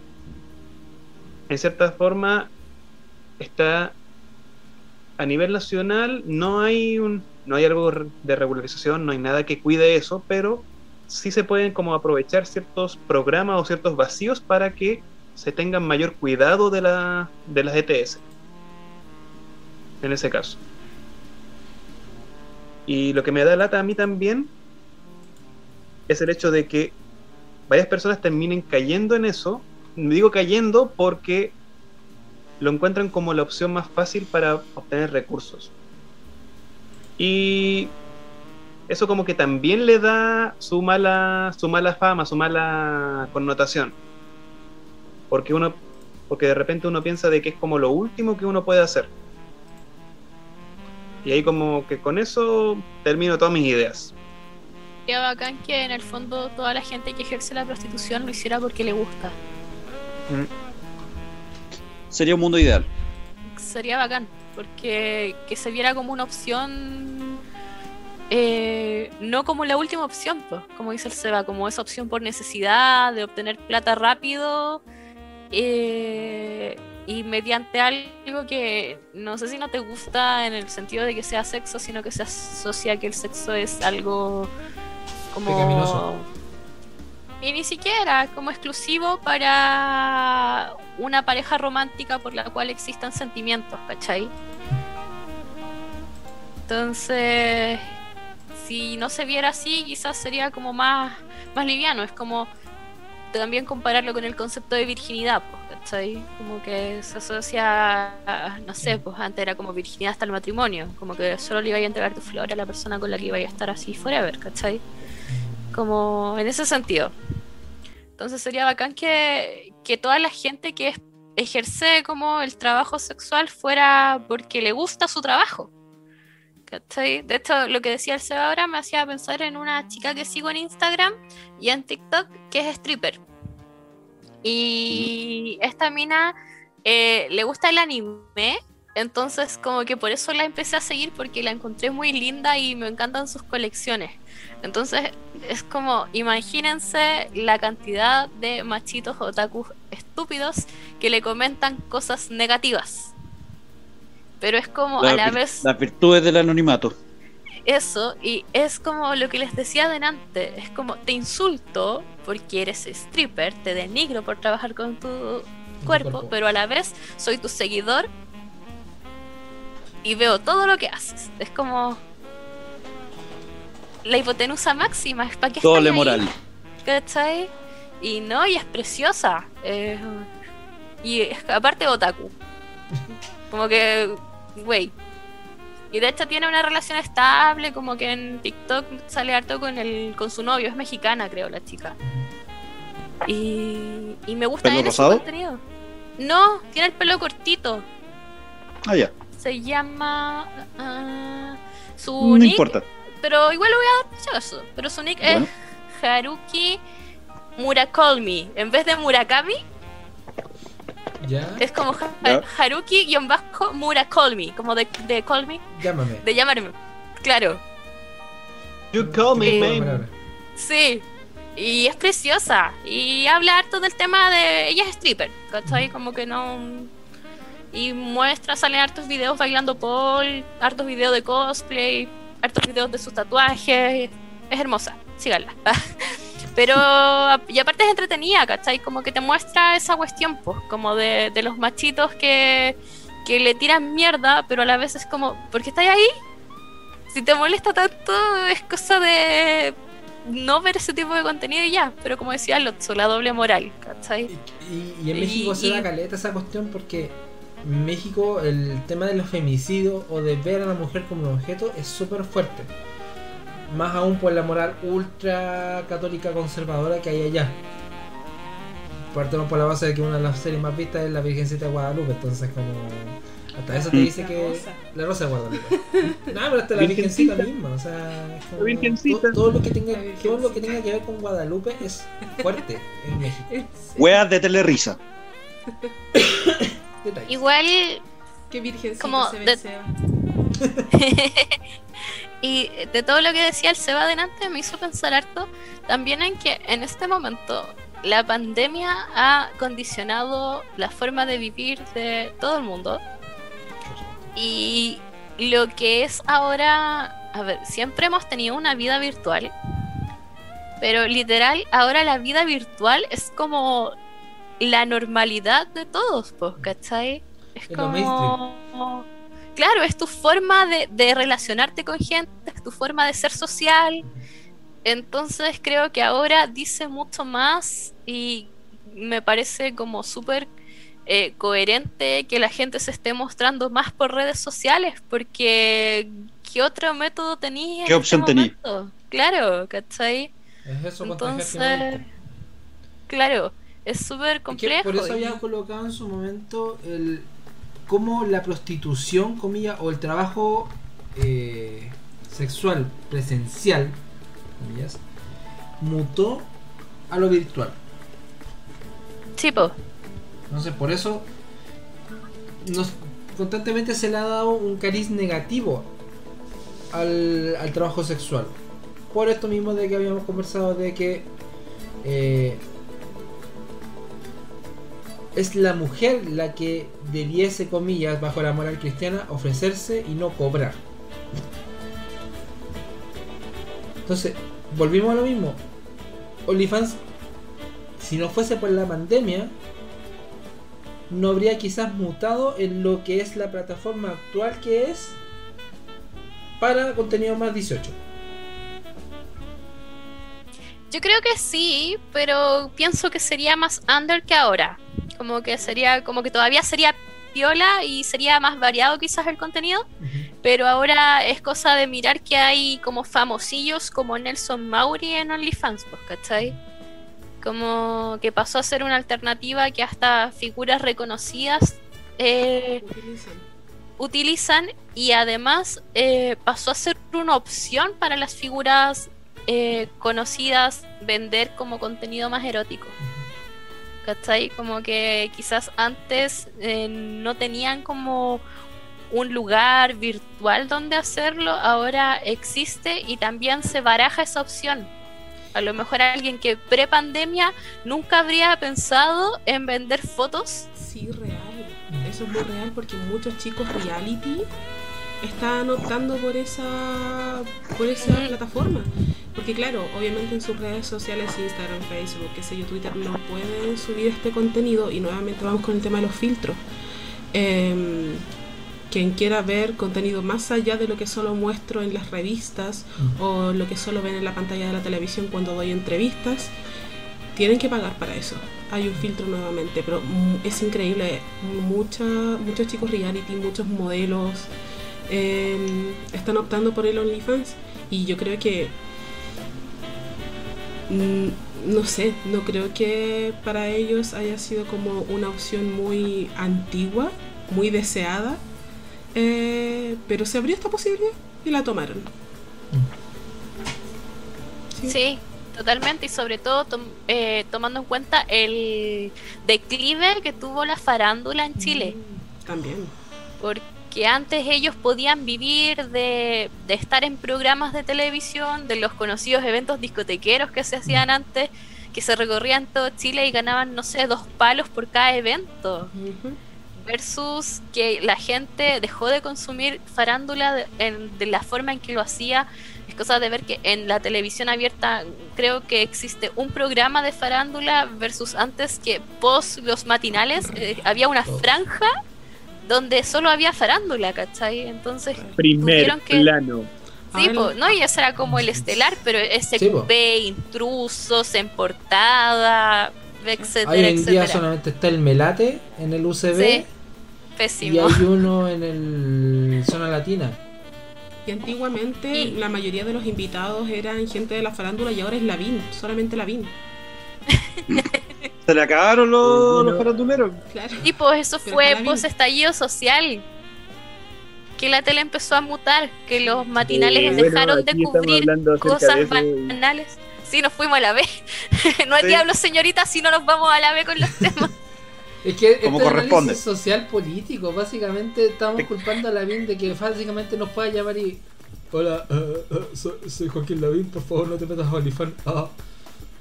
En cierta forma, está a nivel nacional, no hay, un, no hay algo de regularización, no hay nada que cuide eso, pero sí se pueden como aprovechar ciertos programas o ciertos vacíos para que se tengan mayor cuidado de, la, de las ETS. En ese caso. Y lo que me da lata a mí también es el hecho de que varias personas terminen cayendo en eso. Digo cayendo porque lo encuentran como la opción más fácil para obtener recursos. Y eso como que también le da su mala, su mala fama, su mala connotación porque uno porque de repente uno piensa de que es como lo último que uno puede hacer. Y ahí como que con eso termino todas mis ideas. Sería bacán que en el fondo toda la gente que ejerce la prostitución lo hiciera porque le gusta. Mm. Sería un mundo ideal. Sería bacán, porque que se viera como una opción, eh, no como la última opción, pues, como dice el Seba, como esa opción por necesidad de obtener plata rápido eh, y mediante algo que no sé si no te gusta en el sentido de que sea sexo, sino que se asocia que el sexo es algo como... Y ni siquiera como exclusivo para una pareja romántica por la cual existan sentimientos, ¿cachai? Entonces, si no se viera así, quizás sería como más, más liviano. Es como también compararlo con el concepto de virginidad, pues, ¿cachai? Como que se asocia, no sé, pues antes era como virginidad hasta el matrimonio, como que solo le iba a entregar tu flor a la persona con la que iba a estar así forever, ¿cachai? Como en ese sentido. Entonces sería bacán que, que toda la gente que ejerce como el trabajo sexual fuera porque le gusta su trabajo. ¿Cachai? De hecho, lo que decía el Seba ahora me hacía pensar en una chica que sigo en Instagram y en TikTok que es stripper. Y esta mina eh, le gusta el anime, entonces como que por eso la empecé a seguir porque la encontré muy linda y me encantan sus colecciones. Entonces es como, imagínense la cantidad de machitos otakus estúpidos que le comentan cosas negativas. Pero es como a la vez... Las virtudes del anonimato. Eso, y es como lo que les decía adelante, es como te insulto porque eres stripper, te denigro por trabajar con tu cuerpo, pero a la vez soy tu seguidor y veo todo lo que haces. Es como la hipotenusa máxima, es para que Doble moral. ¿Cachai? Y no, y es preciosa. Eh, y aparte otaku. <laughs> Como que, güey, y de hecho tiene una relación estable, como que en TikTok sale harto con el con su novio, es mexicana creo la chica. Y, y me gusta ¿Pelo rosado? contenido. No, tiene el pelo cortito. Ah, ya. Se llama uh, su no importa. Pero igual lo voy a dar eso. Pero su nick es Haruki Murakolmi. En vez de Murakami, es como Haruki-Mura Call Me, como de, de Call Me. Llámame. De llamarme. Claro. You call me, Sí. y es preciosa. Y habla harto del tema de. Ella es stripper, ¿cachai? Como que no. Y muestra, salen hartos videos bailando pole, hartos videos de cosplay, hartos videos de sus tatuajes. Es hermosa, síganla. <laughs> Pero, y aparte es entretenida, ¿cachai? Como que te muestra esa cuestión, pues, como de, de los machitos que, que le tiran mierda, pero a la vez es como, ¿por qué estáis ahí? Si te molesta tanto, es cosa de no ver ese tipo de contenido y ya. Pero como decía Lotso, la doble moral, ¿cachai? Y, y en México se da caleta esa cuestión porque en México el tema de los femicidios o de ver a la mujer como un objeto es súper fuerte. Más aún por la moral ultra católica conservadora que hay allá. Partemos por la base de que una de las series más vistas es la Virgencita de Guadalupe, entonces como... Hasta eso te dice que... La Rosa de Guadalupe. <laughs> no, pero hasta la Virgencita misma, o sea... como- La Virgencita. Todo, todo lo que tenga, todo lo que tenga que ver con Guadalupe es fuerte en México. <laughs> Weas de telerisa. <coughs> Igual Qué virgencita Como se ve de-. <laughs> Y de todo lo que decía el Seba adelante me hizo pensar harto también en que en este momento la pandemia ha condicionado la forma de vivir de todo el mundo. Y lo que es ahora, a ver, siempre hemos tenido una vida virtual, pero literal ahora la vida virtual es como la normalidad de todos, pues, ¿cachai? Es como... Claro, es tu forma de, de relacionarte con gente, es tu forma de ser social. Entonces creo que ahora dice mucho más y me parece como súper eh, coherente que la gente se esté mostrando más por redes sociales, porque ¿qué otro método tenía? ¿Qué opción tenía? Claro, ¿cachai? Es eso Entonces, claro, es súper Es que complejo. por eso había colocado en su momento el cómo la prostitución, comillas, o el trabajo eh, sexual presencial, comillas, mutó a lo virtual. Sí, po. Entonces, por eso nos, constantemente se le ha dado un cariz negativo al, al trabajo sexual. Por esto mismo de que habíamos conversado de que eh, es la mujer la que debiese, comillas, bajo la moral cristiana, ofrecerse y no cobrar. Entonces, volvimos a lo mismo. OnlyFans, si no fuese por la pandemia, no habría quizás mutado en lo que es la plataforma actual que es para contenido más 18. Yo creo que sí, pero pienso que sería más under que ahora. Como que sería, como que todavía sería piola y sería más variado quizás el contenido. Pero ahora es cosa de mirar que hay como famosillos como Nelson Mauri en OnlyFans, pues, ¿cachai? Como que pasó a ser una alternativa que hasta figuras reconocidas eh, Utilizan. utilizan y además eh, pasó a ser una opción para las figuras eh, conocidas vender como contenido más erótico. ¿Cachai? Como que quizás antes eh, no tenían como un lugar virtual donde hacerlo, ahora existe y también se baraja esa opción. A lo mejor alguien que pre-pandemia nunca habría pensado en vender fotos. Sí, real. Eso es muy real porque muchos chicos reality están optando por esa por esa plataforma. Porque claro, obviamente en sus redes sociales, Instagram, Facebook, qué sé yo, Twitter, no pueden subir este contenido y nuevamente vamos con el tema de los filtros. Em, quien quiera ver contenido más allá de lo que solo muestro en las revistas o lo que solo ven en la pantalla de la televisión cuando doy entrevistas, tienen que pagar para eso. Hay un filtro nuevamente, pero es increíble. Mucha, muchos chicos reality, muchos modelos eh, están optando por el OnlyFans y yo creo que mm, no sé, no creo que para ellos haya sido como una opción muy antigua, muy deseada, eh, pero se abrió esta posibilidad y la tomaron. Sí. Sí, totalmente. Y sobre todo tom- eh, tomando en cuenta el declive que tuvo la farándula en Chile. También. Porque que antes ellos podían vivir de, de, estar en programas de televisión, de los conocidos eventos discotequeros que se hacían mm. antes, que se recorrían todo Chile y ganaban, no sé, dos palos por cada evento. Versus que la gente dejó de consumir farándula de, la forma en que lo hacía. Es cosa de ver que en la televisión abierta creo que existe un programa de farándula versus antes que post los matinales eh, había una franja donde solo había farándula, ¿cachai? Entonces, primer plano. Sí, no, y ese era como el estelar, pero ese ve intrusos en portada, etcétera. Hoy en día solamente está el melate en el UCB. Pésimo. Y hay <laughs> uno en el zona latina. Y antiguamente la mayoría de los invitados eran gente de la farándula y ahora es Lavín, solamente Lavín. <laughs> Se le acabaron los, los faranduleros. Y pues eso fue post estallido social. Que la tele empezó a mutar, que los matinales dejaron de cubrir cosas banales. Sí, nos fuimos a la B. <laughs> no hay diablo, señorita, si no nos vamos a la B con los <laughs> temas. Es que como este corresponde. social político, básicamente estamos culpando a Lavín de que básicamente nos pueda llamar y Hola, uh, uh, soy, Joaquín Lavín, por favor no te metas a Olifán. Ah.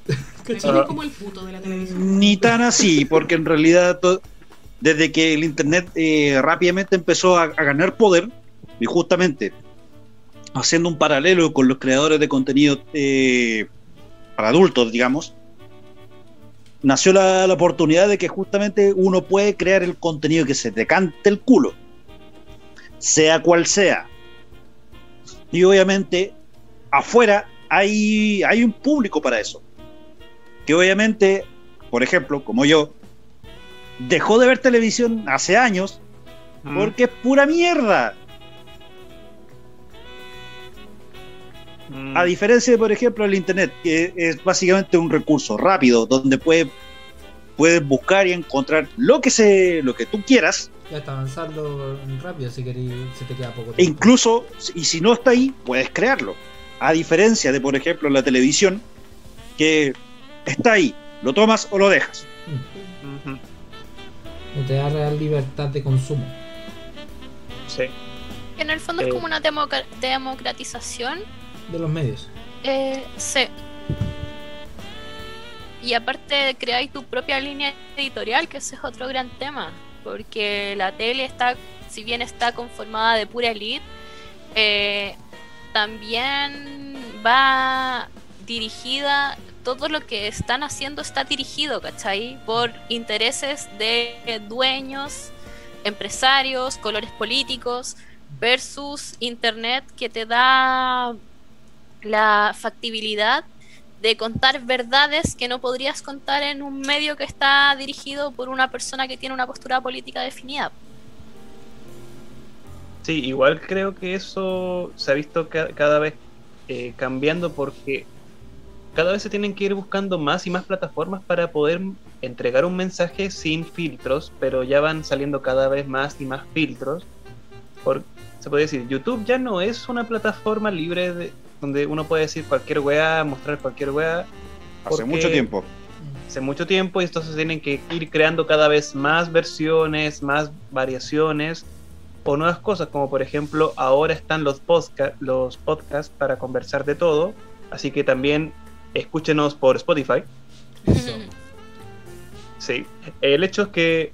<laughs> como el puto de la televisión. Ni tan así, porque en realidad desde que el internet eh, rápidamente empezó a, ganar poder, y justamente haciendo un paralelo con los creadores de contenido eh, para adultos, digamos, nació la, la, oportunidad de que justamente uno puede crear el contenido que se te cante el culo, sea cual sea. Y obviamente afuera hay, hay un público para eso que obviamente, por ejemplo, como yo, dejó de ver televisión hace años porque es pura mierda. A diferencia de, por ejemplo, el Internet, que es básicamente un recurso rápido, donde puedes buscar y encontrar lo que se, lo que tú quieras. Ya está avanzando rápido si querés, se te queda poco tiempo. E incluso, y si no está ahí, puedes crearlo. A diferencia de, por ejemplo, la televisión, que está ahí, lo tomas o lo dejas. No te da real libertad de consumo. Sí. En el fondo es eh. como una democratización de los medios. Eh, sí. Y aparte creáis tu propia línea editorial, que ese es otro gran tema. Porque la tele está, si bien está conformada de pura elite, eh, también va dirigida todo lo que están haciendo está dirigido, ¿cachai? Por intereses de dueños, empresarios, colores políticos, versus Internet que te da la factibilidad de contar verdades que no podrías contar en un medio que está dirigido por una persona que tiene una postura política definida. Sí, igual creo que eso se ha visto cada vez eh, cambiando porque cada vez se tienen que ir buscando más y más plataformas para poder entregar un mensaje sin filtros, pero ya van saliendo cada vez más y más filtros. Por, se puede decir, YouTube ya no es una plataforma libre de, donde uno puede decir cualquier weá, mostrar cualquier weá. Hace mucho tiempo. Hace mucho tiempo y entonces tienen que ir creando cada vez más versiones, más variaciones o nuevas cosas, como por ejemplo ahora están los, los podcasts para conversar de todo, así que también escúchenos por Spotify. Sí, el hecho es que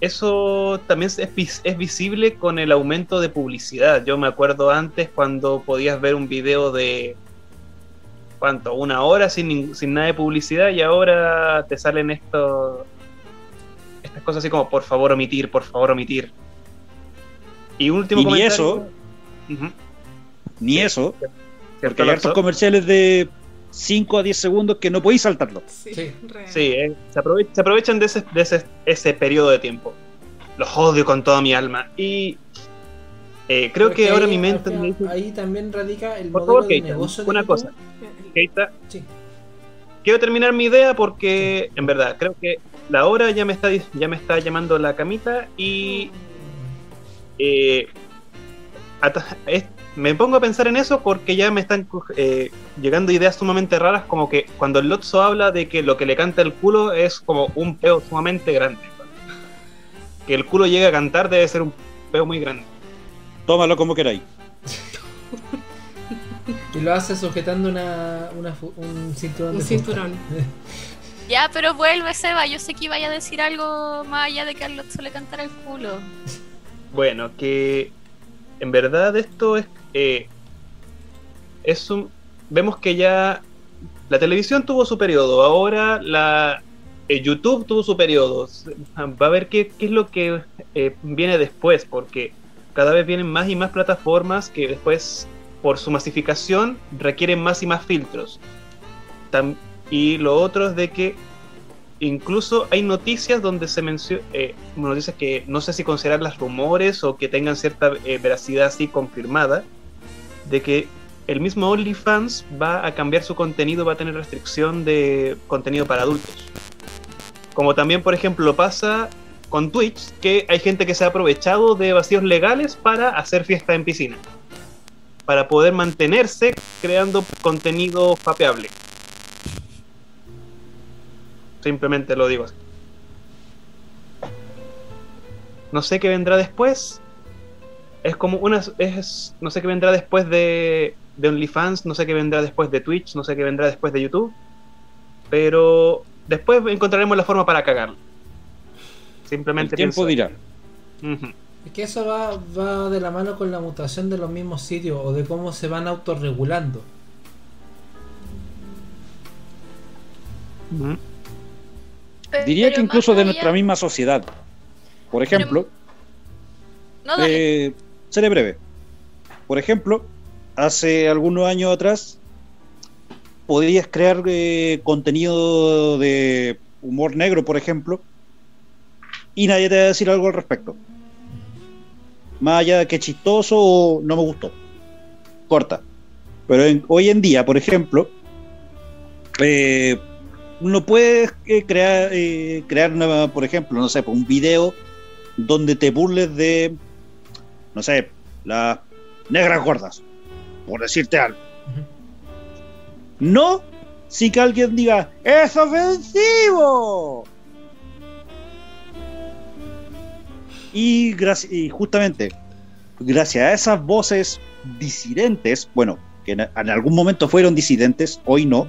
eso también es, es, visible con el aumento de publicidad. Yo me acuerdo antes cuando podías ver un video de, ¿cuánto? Una hora sin, sin nada de publicidad y ahora te salen estos, estas cosas así como, por favor omitir, por favor omitir. Y último Ni eso, ni eso, porque hay estos comerciales de 5 a 10 segundos que no podéis saltarlo. Sí, sí eh, se, aprovechan de, ese, de ese, periodo de tiempo. Los odio con toda mi alma. Y eh, creo que ahora mi mente Ahí también radica el Por favor, de una cosa. Keita, quiero terminar mi idea porque, en verdad, creo que la hora ya me está, ya me está llamando la camita y... Eh, me pongo a pensar en eso porque ya me están eh, llegando ideas sumamente raras, como que cuando el Lotso habla de que lo que le canta el culo es como un peo sumamente grande. Que el culo llegue a cantar debe ser un, peo muy grande. Tómalo como queráis. y lo hace sujetando una, una un cinturón. Un cinturón. <laughs> ya, pero vuelve, Seba. Yo sé que iba a decir algo más allá de que Carlos le cantara el culo. Bueno, que en verdad esto es. Eh, es un. Vemos que ya. La televisión tuvo su periodo. Ahora la. Eh, YouTube tuvo su periodo. Va a ver qué, es lo que eh, viene después. Porque cada vez vienen más y más plataformas que después, por su masificación, requieren más y más filtros. y lo otro es de que incluso hay noticias donde se menciona, noticias que no sé si considerarlas rumores o que tengan cierta veracidad así confirmada, de que el mismo OnlyFans va a cambiar su contenido, va a tener restricción de contenido para adultos. Como también, por ejemplo, pasa con Twitch que hay gente que se ha aprovechado de vacíos legales para hacer fiesta en piscina. Para poder mantenerse creando contenido fapeable. Simplemente lo digo así. No sé qué vendrá después. Es como una. Es, no sé qué vendrá después de, de OnlyFans. No sé qué vendrá después de Twitch. No sé qué vendrá después de YouTube. Pero después encontraremos la forma para cagarlo. Simplemente el tiempo dirá. Es que eso va, va de la mano con la mutación de los mismos sitios o de cómo se van autorregulando. Diría que incluso de nuestra misma sociedad. Por ejemplo, eh, seré breve. Por ejemplo, hace algunos años atrás podías crear eh, contenido de humor negro, por ejemplo, y nadie te va a decir algo al respecto. Más allá de que chistoso o no me gustó. Corta. Pero hoy en día, por ejemplo, eh, no puedes eh, crear, crear por ejemplo, no sé, un video donde te burles de, no sé, las negras gordas, por decirte algo. No si que alguien diga, ¡es ofensivo! Y, justamente, gracias a esas voces disidentes, bueno, que en, algún momento fueron disidentes, hoy no,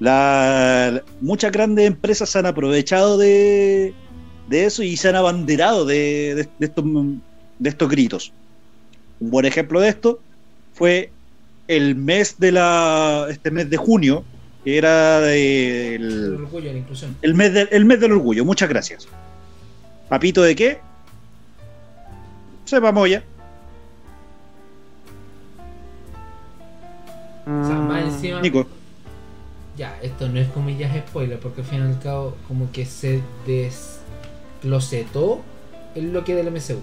la, muchas grandes empresas se han aprovechado de, eso y se han abanderado de, estos, de estos gritos. Un buen ejemplo de esto fue el mes de la este mes de junio que era el, el, mes el mes del orgullo muchas gracias ¿Papito de qué? Sepa ya. O sea, más encima. Nico. Ya, esto no es comillas spoiler, porque al fin y al cabo, como que se desclosetó el bloque del MCU.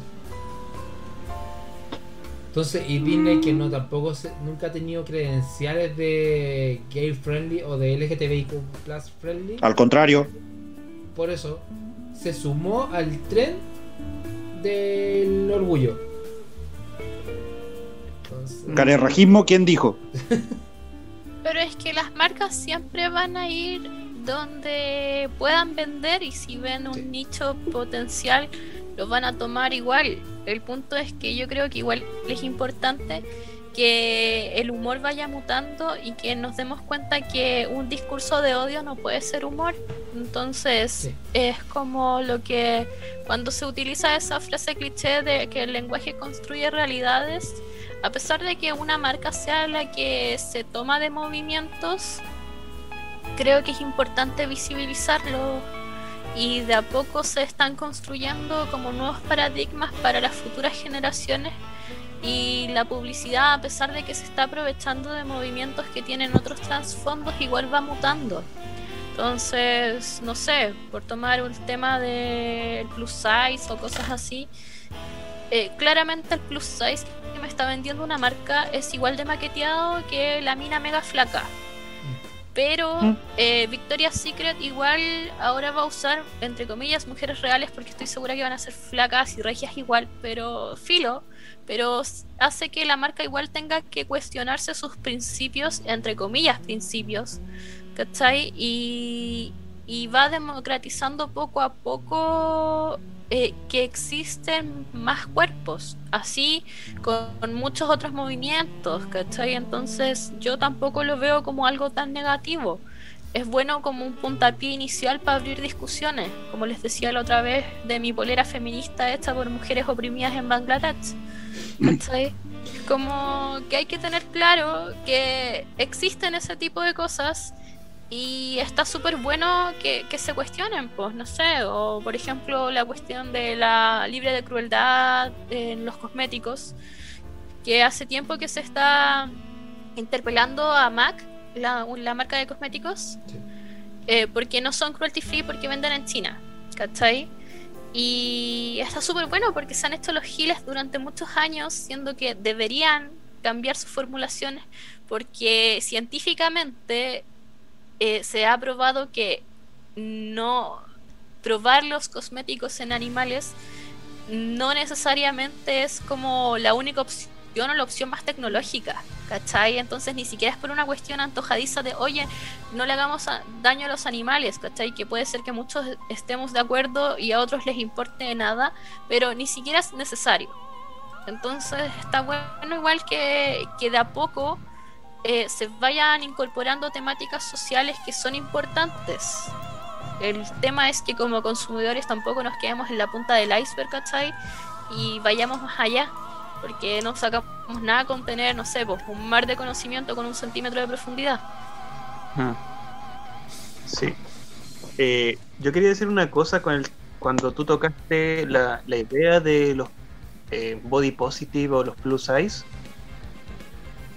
Entonces, y Disney que no tampoco nunca ha tenido credenciales de gay friendly o de LGTBIQ plus friendly. Al contrario. Por eso, se sumó al tren del orgullo. Carerrajismo, ¿quién dijo? <laughs> Pero es que las marcas siempre van a ir donde puedan vender y si ven un nicho potencial lo van a tomar igual. El punto es que yo creo que igual es importante que el humor vaya mutando y que nos demos cuenta que un discurso de odio no puede ser humor. Entonces es como lo que cuando se utiliza esa frase cliché de que el lenguaje construye realidades, a pesar de que una marca sea la que se toma de movimientos, creo que es importante visibilizarlo y de a poco se están construyendo como nuevos paradigmas para las futuras generaciones y la publicidad, a pesar de que se está aprovechando de movimientos que tienen otros trasfondos, igual va mutando. Entonces, no sé, por tomar un tema del plus size o cosas así, eh, claramente el plus size que me está vendiendo una marca es igual de maqueteado que la mina mega flaca. Pero eh, Victoria's Secret igual ahora va a usar, entre comillas, mujeres reales porque estoy segura que van a ser flacas y regias igual, pero filo, pero hace que la marca igual tenga que cuestionarse sus principios, entre comillas, principios, ¿cachai? Y, y va democratizando poco a poco eh, que existen más cuerpos, así con, muchos otros movimientos, ¿cachai? Entonces yo tampoco lo veo como algo tan negativo. Es bueno como un puntapié inicial para abrir discusiones, como les decía la otra vez de mi polera feminista hecha por mujeres oprimidas en Bangladesh. ¿Cachai? Como que hay que tener claro que existen ese tipo de cosas y está súper bueno que, se cuestionen, pues, no sé, o por ejemplo la cuestión de la libre de crueldad en los cosméticos, que hace tiempo que se está interpelando a MAC, la, marca de cosméticos, eh, porque no son cruelty free porque venden en China, ¿cachai? Y está súper bueno porque se han hecho los giles durante muchos años, siendo que deberían cambiar sus formulaciones porque científicamente eh, se ha probado que no probar los cosméticos en animales no necesariamente es como la única opción o la opción más tecnológica, ¿cachai? Entonces ni siquiera es por una cuestión antojadiza de, oye, no le hagamos daño a los animales, ¿cachai? Que puede ser que muchos estemos de acuerdo y a otros les importe nada, pero ni siquiera es necesario. Entonces está bueno igual que, que de a poco eh, se vayan incorporando temáticas sociales que son importantes. El tema es que como consumidores tampoco nos quedemos en la punta del iceberg, ¿cachai? Y vayamos más allá, porque no sacamos nada con tener, no sé, pues, un mar de conocimiento con un centímetro de profundidad. Ah. Sí. Eh, yo quería decir una cosa con el, cuando tú tocaste la, la idea de los eh, body positive o los plus size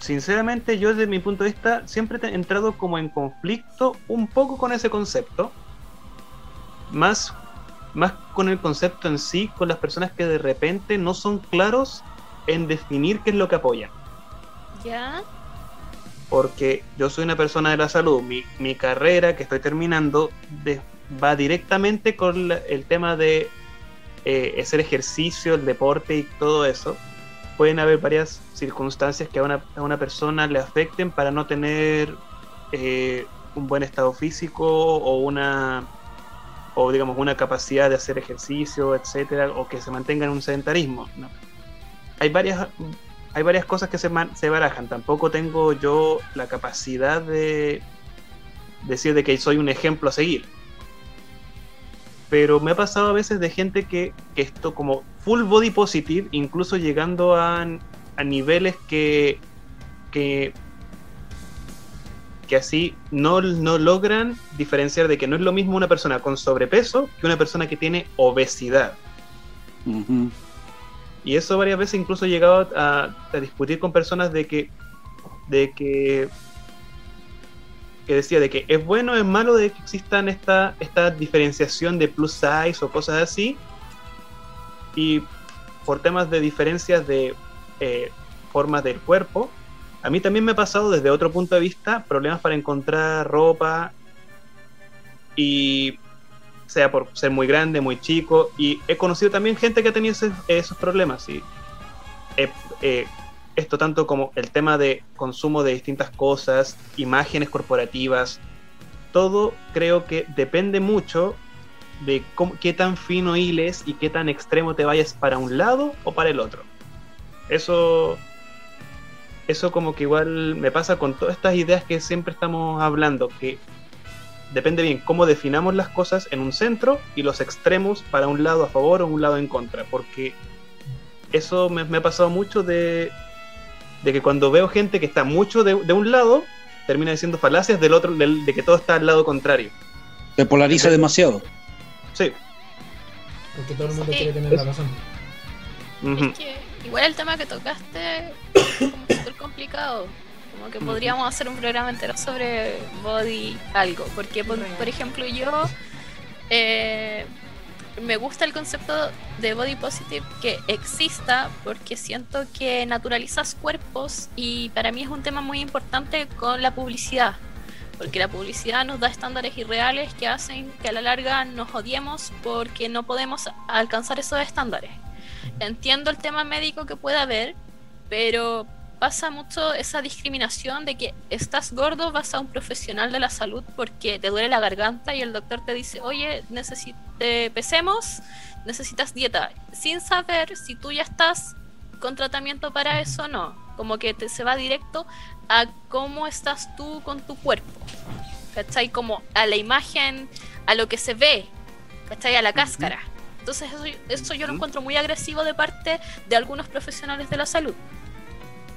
sinceramente yo desde mi punto de vista siempre he entrado como en conflicto un poco con ese concepto. Más, más con el concepto en sí, con las personas que de repente no son claros en definir qué es lo que apoyan. ¿Ya? Porque yo soy una persona de la salud, mi, mi carrera que estoy terminando va directamente con el tema de eh, hacer ejercicio, el deporte y todo eso pueden haber varias circunstancias que a una, a una persona le afecten para no tener eh, un buen estado físico o una o digamos una capacidad de hacer ejercicio, etcétera, o que se mantenga en un sedentarismo. Hay varias hay varias cosas que se, se barajan. Tampoco tengo yo la capacidad de decir de que soy un ejemplo a seguir pero me ha pasado a veces de gente que, esto como full body positive, incluso llegando a, niveles que, que, así no, logran diferenciar de que no es lo mismo una persona con sobrepeso que una persona que tiene obesidad. Y eso varias veces incluso he llegado a, a, discutir con personas de que, de que que decía de que es bueno o es malo de que existan esta, esta diferenciación de plus size o cosas así. Y por temas de diferencias de eh, formas del cuerpo, a mí también me ha pasado desde otro punto de vista problemas para encontrar ropa y sea por ser muy grande, muy chico. Y he conocido también gente que ha tenido esos problemas. Y esto tanto como el tema de consumo de distintas cosas, imágenes corporativas, todo creo que depende mucho de qué tan fino hiles y qué tan extremo te vayas para un lado o para el otro. Eso, eso como que igual me pasa con todas estas ideas que siempre estamos hablando, que depende bien cómo definamos las cosas en un centro y los extremos para un lado a favor o un lado en contra, porque eso me ha pasado mucho de de que cuando veo gente que está mucho de, un lado, termina diciendo falacias del otro, de que todo está al lado contrario. Se polariza demasiado. Sí. Porque todo el mundo quiere tener la razón. es que igual el tema que tocaste es súper complicado. Como que podríamos hacer un programa entero sobre body algo. Porque, por, por ejemplo, yo eh, me gusta el concepto de body positive que exista porque siento que naturalizas cuerpos y para mí es un tema muy importante con la publicidad. Porque la publicidad nos da estándares irreales que hacen que a la larga nos odiemos porque no podemos alcanzar esos estándares. Entiendo el tema médico que pueda haber, pero pasa mucho esa discriminación de que estás gordo, vas a un profesional de la salud porque te duele la garganta y el doctor te dice, oye, te pesemos, necesitas dieta, sin saber si tú ya estás con tratamiento para eso o no. Como que te, se va directo a cómo estás tú con tu cuerpo. ¿Cachai? Como a la imagen, a lo que se ve, ¿cachai? A la cáscara. Entonces eso, eso yo lo encuentro muy agresivo de parte de algunos profesionales de la salud.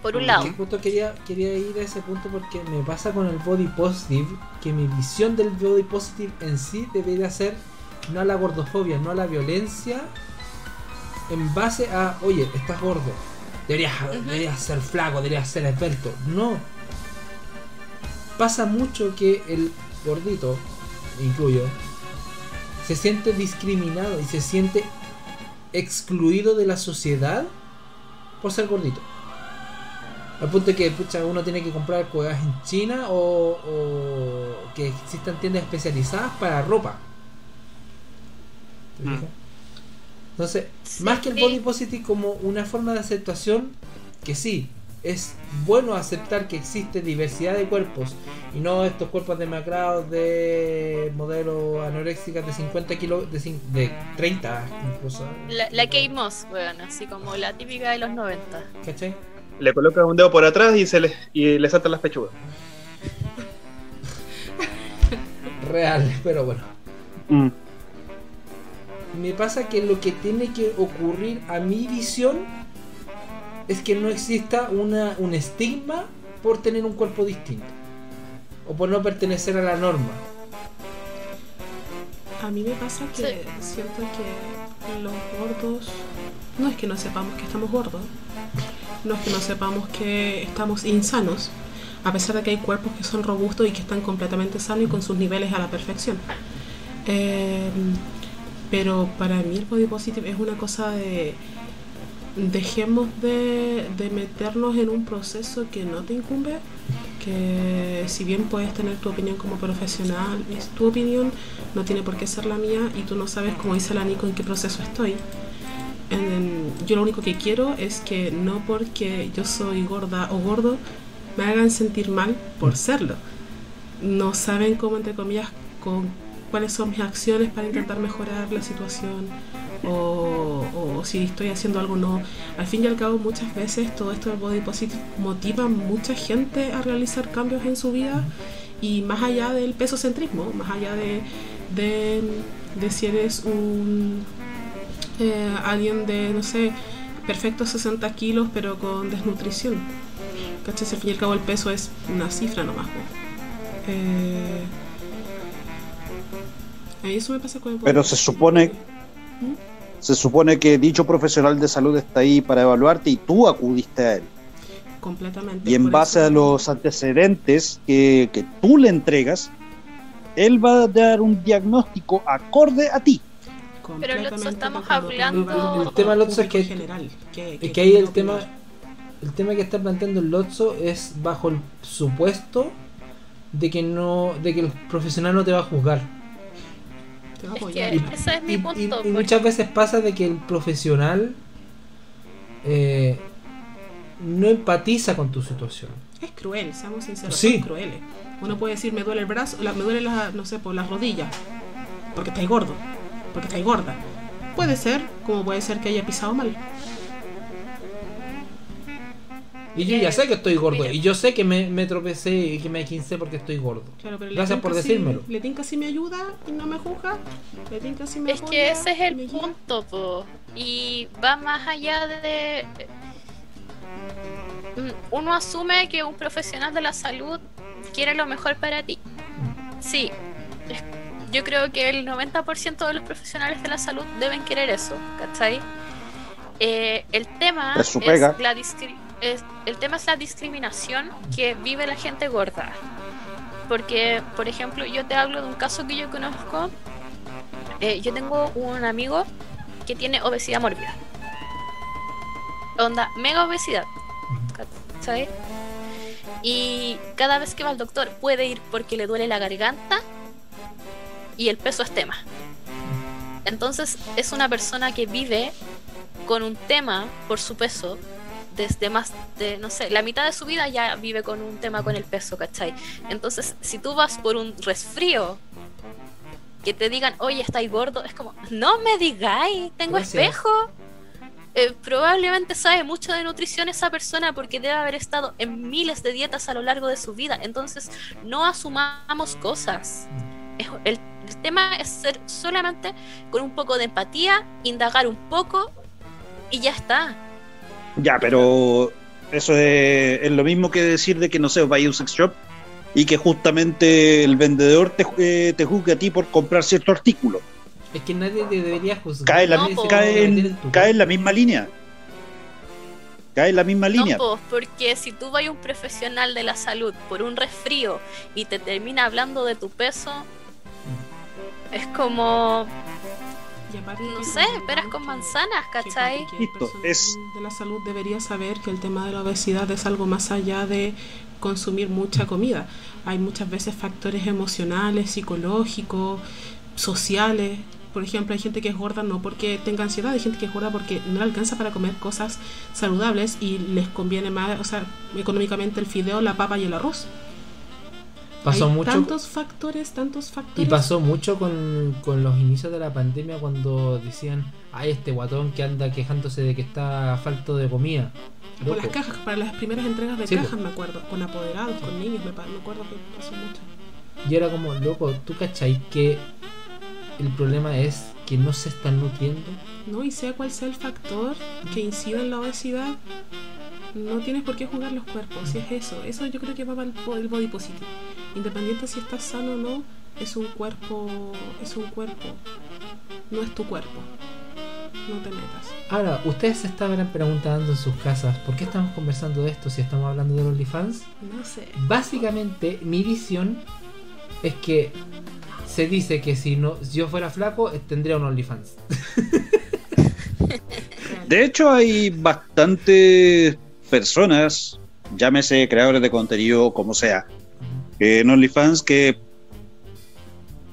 Por un lado. Justo quería, quería ir a ese punto porque me pasa con el body positive que mi visión del body positive en sí debería ser no a la gordofobia, no a la violencia en base a, oye, estás gordo, deberías, ser flaco, deberías ser esbelto. No. Pasa mucho que el gordito, incluyo, se siente discriminado y se siente excluido de la sociedad por ser gordito. Al punto de que pucha, uno tiene que comprar cuevas en China o, o, que existan tiendas especializadas para ropa. Mm. Entonces, más que el body positive como una forma de aceptación, que sí, es bueno aceptar que existe diversidad de cuerpos y no estos cuerpos demacrados de modelos anoréxicas de 50 kilos, de, de 30 incluso. La, la Kate Moss, bueno, así como la típica de los 90. ¿Cachai? Le coloca un dedo por atrás y se le, y le saltan las pechugas. Real, pero bueno. Mm me pasa que lo que tiene que ocurrir a mi visión es que no exista una, un estigma por tener un cuerpo distinto o por no pertenecer a la norma. A mí me pasa que siento que los gordos no es que no sepamos que estamos gordos, no es que no sepamos que estamos insanos, a pesar de que hay cuerpos que son robustos y que están completamente sanos y con sus niveles a la perfección. Eh, pero para mí el body positive es una cosa de dejemos de, meternos en un proceso que no te incumbe, que si bien puedes tener tu opinión como profesional, es tu opinión, no tiene por qué ser la mía y tú no sabes, como dice la Nico, en qué proceso estoy. Yo lo único que quiero es que no porque yo soy gorda o gordo me hagan sentir mal por serlo. No saben cómo, entre comillas, con cuáles son mis acciones para intentar mejorar la situación o, si estoy haciendo algo o no. Al fin y al cabo muchas veces todo esto del body positive motiva a mucha gente a realizar cambios en su vida y más allá del peso centrismo, más allá de, de, si eres un eh, alguien de, no sé, perfecto 60 kilos pero con desnutrición. ¿Cachai? Al fin y al cabo el peso es una cifra nomás. Eh, pero se supone, ¿Mm? se supone que dicho profesional de salud está ahí para evaluarte y tú acudiste a él. Completamente. Y en base a los antecedentes que, que tú le entregas, él va a dar un diagnóstico acorde a ti. Pero Lotso, estamos hablando. El, tema Lotso es que, general, que, es que ahí el tema, el tema que está planteando el Lotso es bajo el supuesto de que no, de que el profesional no te va a juzgar. Es es mi punto. Y, muchas veces pasa de que el profesional eh, no empatiza con tu situación. Es cruel, seamos sinceros, sí. cruel. Uno puede decir, me duele el brazo, me duele la, no sé, por las rodillas, porque estáis gordo, porque estáis gorda. Puede ser, como puede ser que haya pisado mal. Y yo ya sé que estoy gordo. Y yo sé que me, me tropecé y que me quince porque estoy gordo. Gracias por decírmelo. le tinca si me ayuda y no me juzga. Le tinca si me Es que ese es el punto, po. Y va más allá de. Mm, uno asume que un profesional de la salud quiere lo mejor para ti. Sí. Yo creo que el 90% de los profesionales de la salud deben querer eso, ¿cachai? Eh, el tema es, es la discriminación el tema es la discriminación que vive la gente gorda. Porque, por ejemplo, yo te hablo de un caso que yo conozco. Eh, yo tengo un amigo que tiene obesidad mórbida. Onda, mega obesidad. ¿Sabes? Y cada vez que va al doctor puede ir porque le duele la garganta y el peso es tema. Entonces es una persona que vive con un tema por su peso desde más de, no sé, la mitad de su vida ya vive con un tema con el peso, ¿cachai? Entonces, si tú vas por un resfrío, que te digan, oye, estáis gordo, es como, no me digáis, tengo espejo. Eh, probablemente sabe mucho de nutrición esa persona porque debe haber estado en miles de dietas a lo largo de su vida. Entonces, no asumamos cosas. El, tema es ser solamente con un poco de empatía, indagar un poco y ya está. Ya, pero eso es, lo mismo que decir de que no sé, vaya a un sex shop y que justamente el vendedor te, eh, te juzgue a ti por comprar cierto artículo. Es que nadie debería juzgar. Cae, la, cae, en, cae en la misma línea. Cae en la misma línea. No, porque si tú vas a un profesional de la salud por un resfrío y te termina hablando de tu peso, es como no sé, peras con manzanas, ¿cachai? Listo, es... de la salud debería saber que el tema de la obesidad es algo más allá de consumir mucha comida. Hay muchas veces factores emocionales, psicológicos, sociales. Por ejemplo, hay gente que es gorda no porque tenga ansiedad, hay gente que es gorda porque no le alcanza para comer cosas saludables y les conviene más, o sea, económicamente el fideo, la papa y el arroz. Pasó mucho. Tantos factores, tantos factores. Y pasó mucho con, los inicios de la pandemia cuando decían, ay, este guatón que anda quejándose de que está falto de comida. Con las cajas, para las primeras entregas de cajas, me acuerdo. Con apoderados, con niños, me, acuerdo que pasó mucho. Y era como, loco, ¿tú cachai que el problema es que no se están nutriendo? No, y sea cual sea el factor que incida en la obesidad, no tienes por qué jugar los cuerpos, si es eso. Eso yo creo que va para el body positive. Independiente si estás sano o no, es un cuerpo, es un cuerpo. No es tu cuerpo. No te metas. Ahora, ustedes se estaban preguntando en sus casas, ¿por qué estamos conversando de esto si estamos hablando de OnlyFans? No sé. Básicamente, mi visión es que se dice que si no si yo fuera flaco, tendría un OnlyFans. <laughs> De hecho, hay bastantes personas, llámese creadores de contenido, como sea, en OnlyFans que,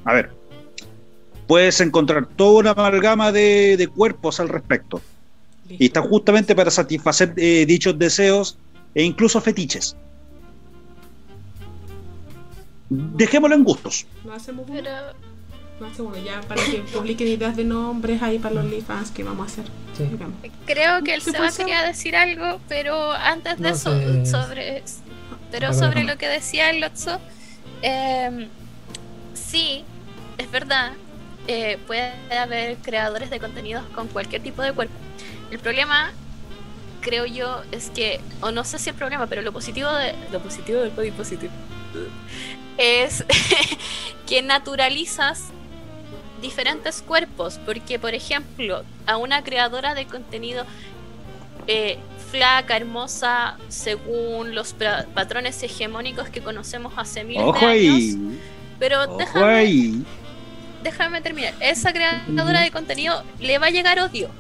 a ver, puedes encontrar toda una amalgama de, cuerpos al respecto. Y está justamente para satisfacer eh, dichos deseos e incluso fetiches. Dejémoslo en gustos. No hacemos no ya para que publiquen ideas de nombres ahí para los OnlyFans que vamos a hacer. Creo que el Seba quería decir algo, pero antes de eso, sobre pero sobre lo que decía el Lotso, eh, sí, es verdad, eh, puede haber creadores de contenidos con cualquier tipo de cuerpo. El problema, creo yo, es que, o no sé si el problema, pero lo positivo de lo positivo del body positive es <laughs> que naturalizas diferentes cuerpos, porque por ejemplo, a una creadora de contenido eh, flaca, hermosa, según los patrones hegemónicos que conocemos hace miles de años. Pero déjame, déjame terminar. Esa creadora de contenido le va a llegar odio,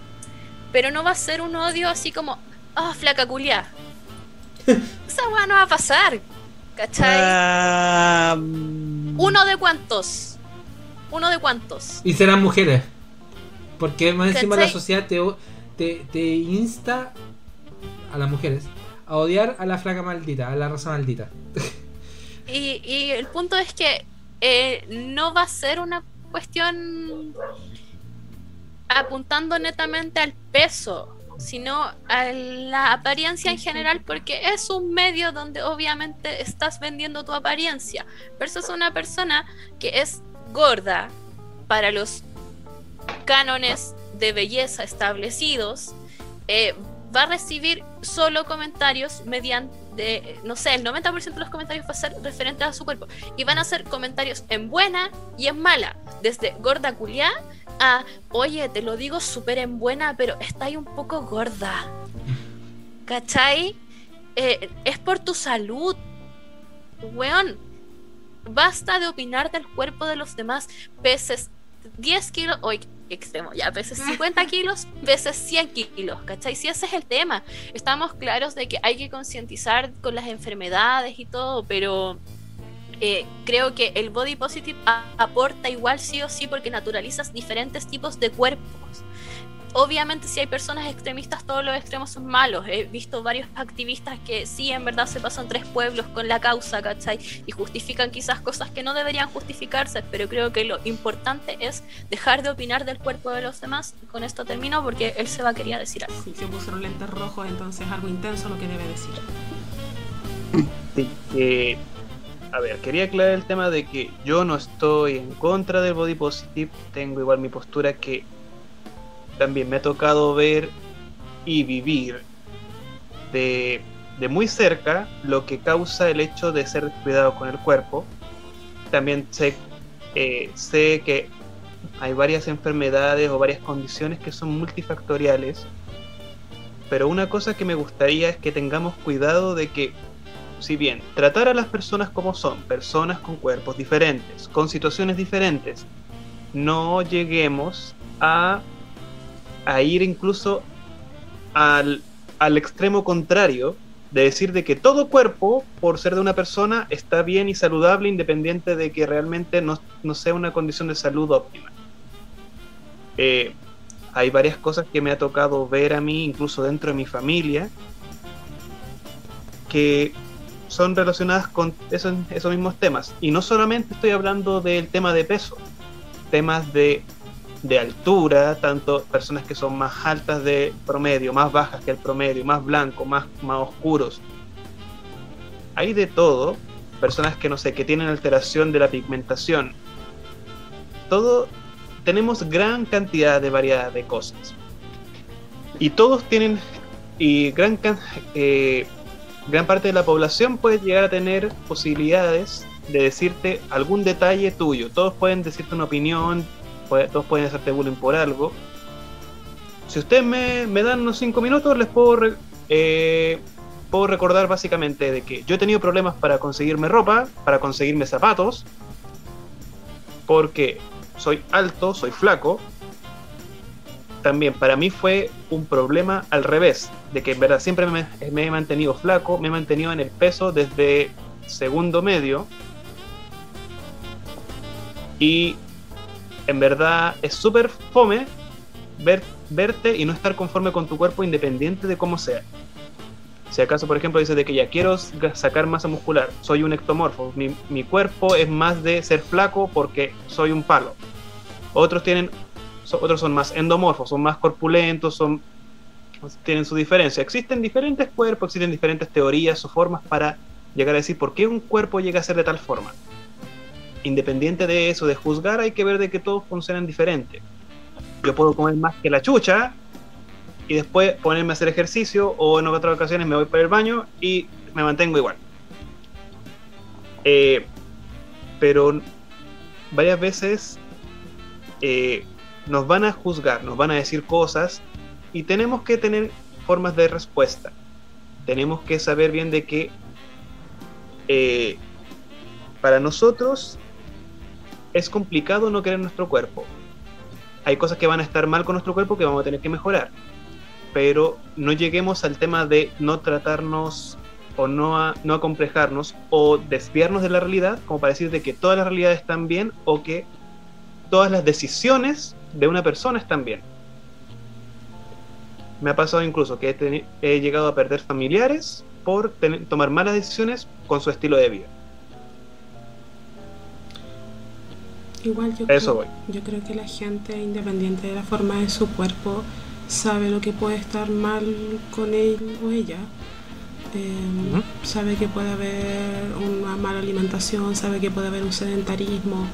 pero no va a ser un odio así como, ah, flaca culia. <laughs> Esa weá no va a pasar, ¿cachai? Uno de cuantos uno de cuantos. Y serán mujeres. Porque más encima la sociedad te, te, insta a las mujeres a odiar a la flaca maldita, a la raza maldita. Y, y el punto es que eh, no va a ser una cuestión apuntando netamente al peso, sino a la apariencia en general, porque es un medio donde obviamente estás vendiendo tu apariencia, versus una persona que es gorda para los cánones de belleza establecidos, eh, va a recibir solo comentarios mediante, no sé, el 90% de los comentarios va a ser referentes a su cuerpo. Y van a ser comentarios en buena y en mala. Desde gorda culiá a, oye, te lo digo súper en buena, pero está ahí un poco gorda. ¿Cachai? Eh, es por tu salud. Weón, Basta de opinar del cuerpo de los demás. Peces 10 kilos, hoy extremo, ya peces 50 kilos, peces 100 kilos, ¿cachai? Si ese es el tema, estamos claros de que hay que concientizar con las enfermedades y todo, pero eh, creo que el body positive aporta igual sí o sí porque naturalizas diferentes tipos de cuerpos. Obviamente si hay personas extremistas, todos los extremos son malos. He visto varios activistas que sí, en verdad se pasan tres pueblos con la causa, ¿cachai? Y justifican quizás cosas que no deberían justificarse, pero creo que lo importante es dejar de opinar del cuerpo de los demás. Y con esto termino porque él se va a querer decir algo. Sí, los lentes rojos, entonces algo intenso lo que debe decir. Sí, eh, a ver, quería aclarar el tema de que yo no estoy en contra del body positive, tengo igual mi postura que también me ha tocado ver y vivir de, muy cerca lo que causa el hecho de ser descuidado con el cuerpo. También sé, eh, sé que hay varias enfermedades o varias condiciones que son multifactoriales, pero una cosa que me gustaría es que tengamos cuidado de que, si bien tratar a las personas como son, personas con cuerpos diferentes, con situaciones diferentes, no lleguemos a a ir incluso al, extremo contrario de decir de que todo cuerpo, por ser de una persona, está bien y saludable independiente de que realmente no, sea una condición de salud óptima. Eh, hay varias cosas que me ha tocado ver a mí, incluso dentro de mi familia, que son relacionadas con esos, esos mismos temas. Y no solamente estoy hablando del tema de peso, temas de de altura, tanto personas que son más altas de promedio, más bajas que el promedio, más blancos, más, más oscuros. Hay de todo, personas que no sé, que tienen alteración de la pigmentación. Todo, tenemos gran cantidad de variedad de cosas. Y todos tienen, y gran, eh, gran parte de la población puede llegar a tener posibilidades de decirte algún detalle tuyo. Todos pueden decirte una opinión, todos pueden hacerte bullying por algo. Si ustedes me, dan unos 5 minutos, les puedo, eh, puedo recordar básicamente de que yo he tenido problemas para conseguirme ropa, para conseguirme zapatos, porque soy alto, soy flaco. También para mí fue un problema al revés, de que en verdad siempre me, me he mantenido flaco, me he mantenido en el peso desde segundo medio. Y en verdad es súper fome ver, verte y no estar conforme con tu cuerpo independiente de cómo sea. Si acaso, por ejemplo, dices de que ya quiero sacar masa muscular, soy un ectomorfo, mi, mi cuerpo es más de ser flaco porque soy un palo. Otros tienen, otros son más endomorfos, son más corpulentos, son tienen su diferencia. Existen diferentes cuerpos, existen diferentes teorías o formas para llegar a decir por qué un cuerpo llega a ser de tal forma independiente de eso, de juzgar, hay que ver de que todos funcionan diferente. Yo puedo comer más que la chucha y después ponerme a hacer ejercicio o en otras ocasiones me voy para el baño y me mantengo igual. Eh, pero varias veces eh, nos van a juzgar, nos van a decir cosas y tenemos que tener formas de respuesta. Tenemos que saber bien de que eh, para nosotros es complicado no querer nuestro cuerpo. Hay cosas que van a estar mal con nuestro cuerpo que vamos a tener que mejorar. Pero no lleguemos al tema de no tratarnos o no, a, no acomplejarnos o desviarnos de la realidad, como para decir de que todas las realidades están bien o que todas las decisiones de una persona están bien. Me ha pasado incluso que he, llegado a perder familiares por tomar malas decisiones con su estilo de vida. Igual yo, creo, yo creo que la gente, independiente de la forma de su cuerpo, sabe lo que puede estar mal con él o ella. Em, sabe que puede haber una mala alimentación, sabe que puede haber un sedentarismo.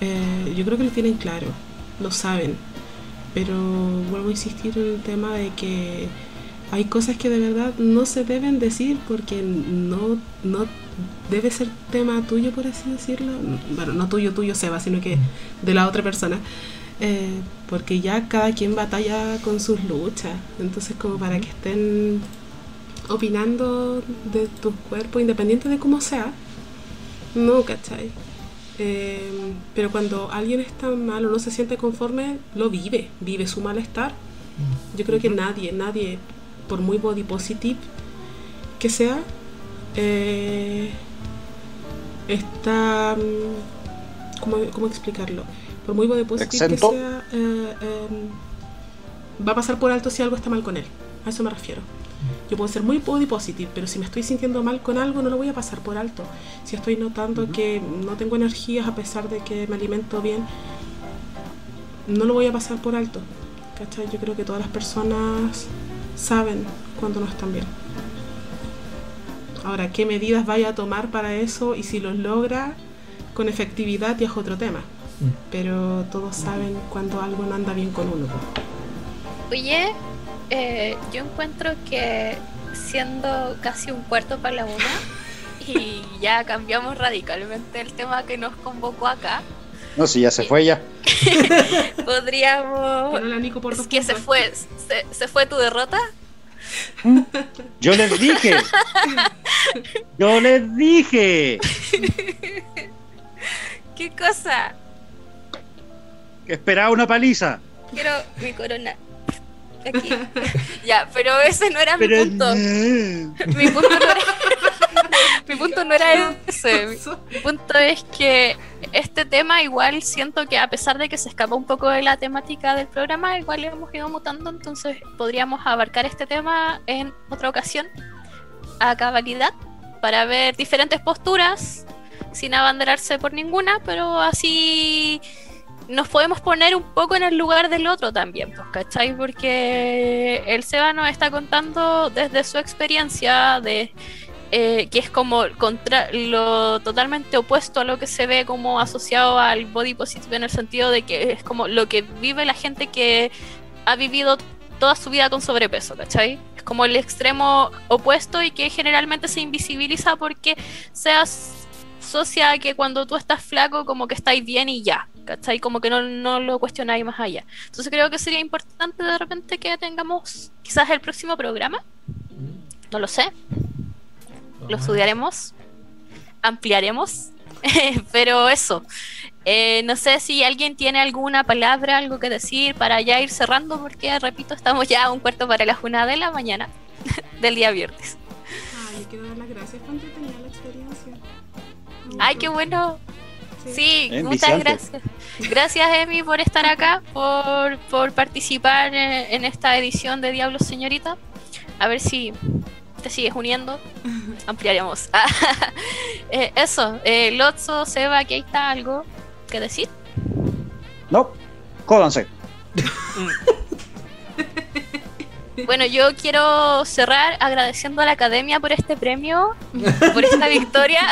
Eh, yo creo que lo tienen claro, lo saben. Pero vuelvo a insistir en el tema de que hay cosas que de verdad no se deben decir porque no, no debe ser tema tuyo, por así decirlo. Bueno, no tuyo, tuyo, Seba, sino que de la otra persona. Eh, porque ya cada quien batalla con sus luchas. Entonces, como para que estén opinando de tu cuerpo, independiente de cómo sea, no, ¿cachai? Eh, pero cuando alguien está mal o no se siente conforme, lo vive, vive su malestar. Yo creo que nadie, nadie, por muy body positive que sea, eh, está... ¿cómo, ¿Cómo explicarlo? Por muy body positive que sea, eh, em, va a pasar por alto si algo está mal con él. A eso me refiero. Yo puedo ser muy body positive, pero si me estoy sintiendo mal con algo, no lo voy a pasar por alto. Si estoy notando que no tengo energías a pesar de que me alimento bien, no lo voy a pasar por alto. ¿Cachai? Yo creo que todas las personas saben cuando no están bien. Ahora, ¿qué medidas vaya a tomar para eso? Y si los logra con efectividad, ya es otro tema. Mm. Pero todos saben cuando algo no anda bien con uno. Oye, eh, yo encuentro que siendo casi un cuarto para la una y ya cambiamos radicalmente el tema que nos convocó acá. No, si ya se fue ya. <laughs> Podríamos. Por Es dos que se fue, se, se fue tu derrota. Yo les dije. Yo les dije <laughs> ¿Qué cosa? que esperaba una paliza. Quiero mi corona. Aquí. <laughs> ya, pero ese no era Pero mi punto. Mi punto no era. mi punto no era ese. Mi punto es que este tema igual siento que a pesar de que se escapa un poco de la temática del programa, igual hemos ido mutando, entonces podríamos abarcar este tema en otra ocasión a cabalidad para ver diferentes posturas sin abanderarse por ninguna, pero así nos podemos poner un poco en el lugar del otro también, pues, ¿cachai? Porque el Seba nos está contando desde su experiencia de eh, que es como contra lo totalmente opuesto a lo que se ve como asociado al body positive en el sentido de que es como lo que vive la gente que ha vivido toda su vida con sobrepeso, ¿cachai? Es como el extremo opuesto y que generalmente se invisibiliza porque se asocia a que cuando tú estás flaco como que estáis bien y ya, ¿cachai? Como que no, no lo cuestionáis más allá. Entonces creo que sería importante de repente que tengamos quizás el próximo programa, no lo sé, lo estudiaremos, ampliaremos, <laughs> pero eso. Eh, no sé si alguien tiene alguna palabra, algo que decir para ya ir cerrando, porque repito, estamos ya a un cuarto para las una de la mañana <laughs> del día viernes. Ay, yo quiero dar las gracias por entretenida la experiencia. Ay, qué bueno. Sí, muchas gracias. Gracias, Emi, por estar acá, por, por participar eh, en esta edición de Diablos Señorita. A ver si te sigues uniendo. Ampliaremos. <laughs> Eh, eso, eh, Lotso, Seba, que ahí está algo que decir. No, jódanse. <laughs> Bueno, yo quiero cerrar agradeciendo a la academia por este premio, por esta victoria.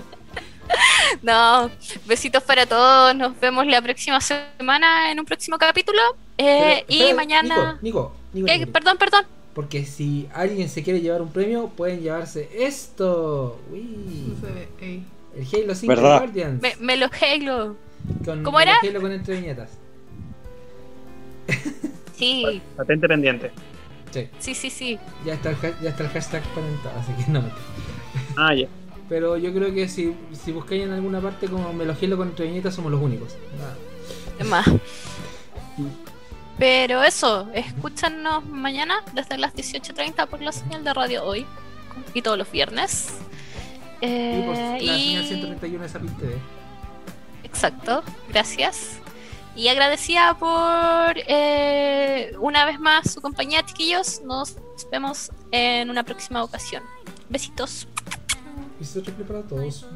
<laughs> no, besitos para todos. Nos vemos la próxima semana en un próximo capítulo. Eh, Pero, y espera, mañana. Nico, Nico, Nico, Eh, Nico. perdón, perdón. Porque si alguien se quiere llevar un premio, pueden llevarse esto. Uy, No se ve, ey. el Halo 5 ¿Verdad? Guardians. Me, me lo Halo. Con, ¿Cómo era? Halo con entre viñetas. <laughs> Sí, Patente pendiente. Sí, sí, sí, sí. ya está el, ya está el hashtag patentado, así que no. Ah, ya. Pero yo creo que si, si buscáis en alguna parte como me lo Halo con entre viñetas, somos los únicos. Nada. Es más. Pero eso, escúchanos mañana desde las 18.30 por la señal de radio hoy y todos los viernes. Y por Eh, la y- señal 131 de Sapin TV. Exacto, gracias. Y agradecida por eh, una vez más su compañía, chiquillos. Nos vemos en una próxima ocasión. Besitos. Se para todos.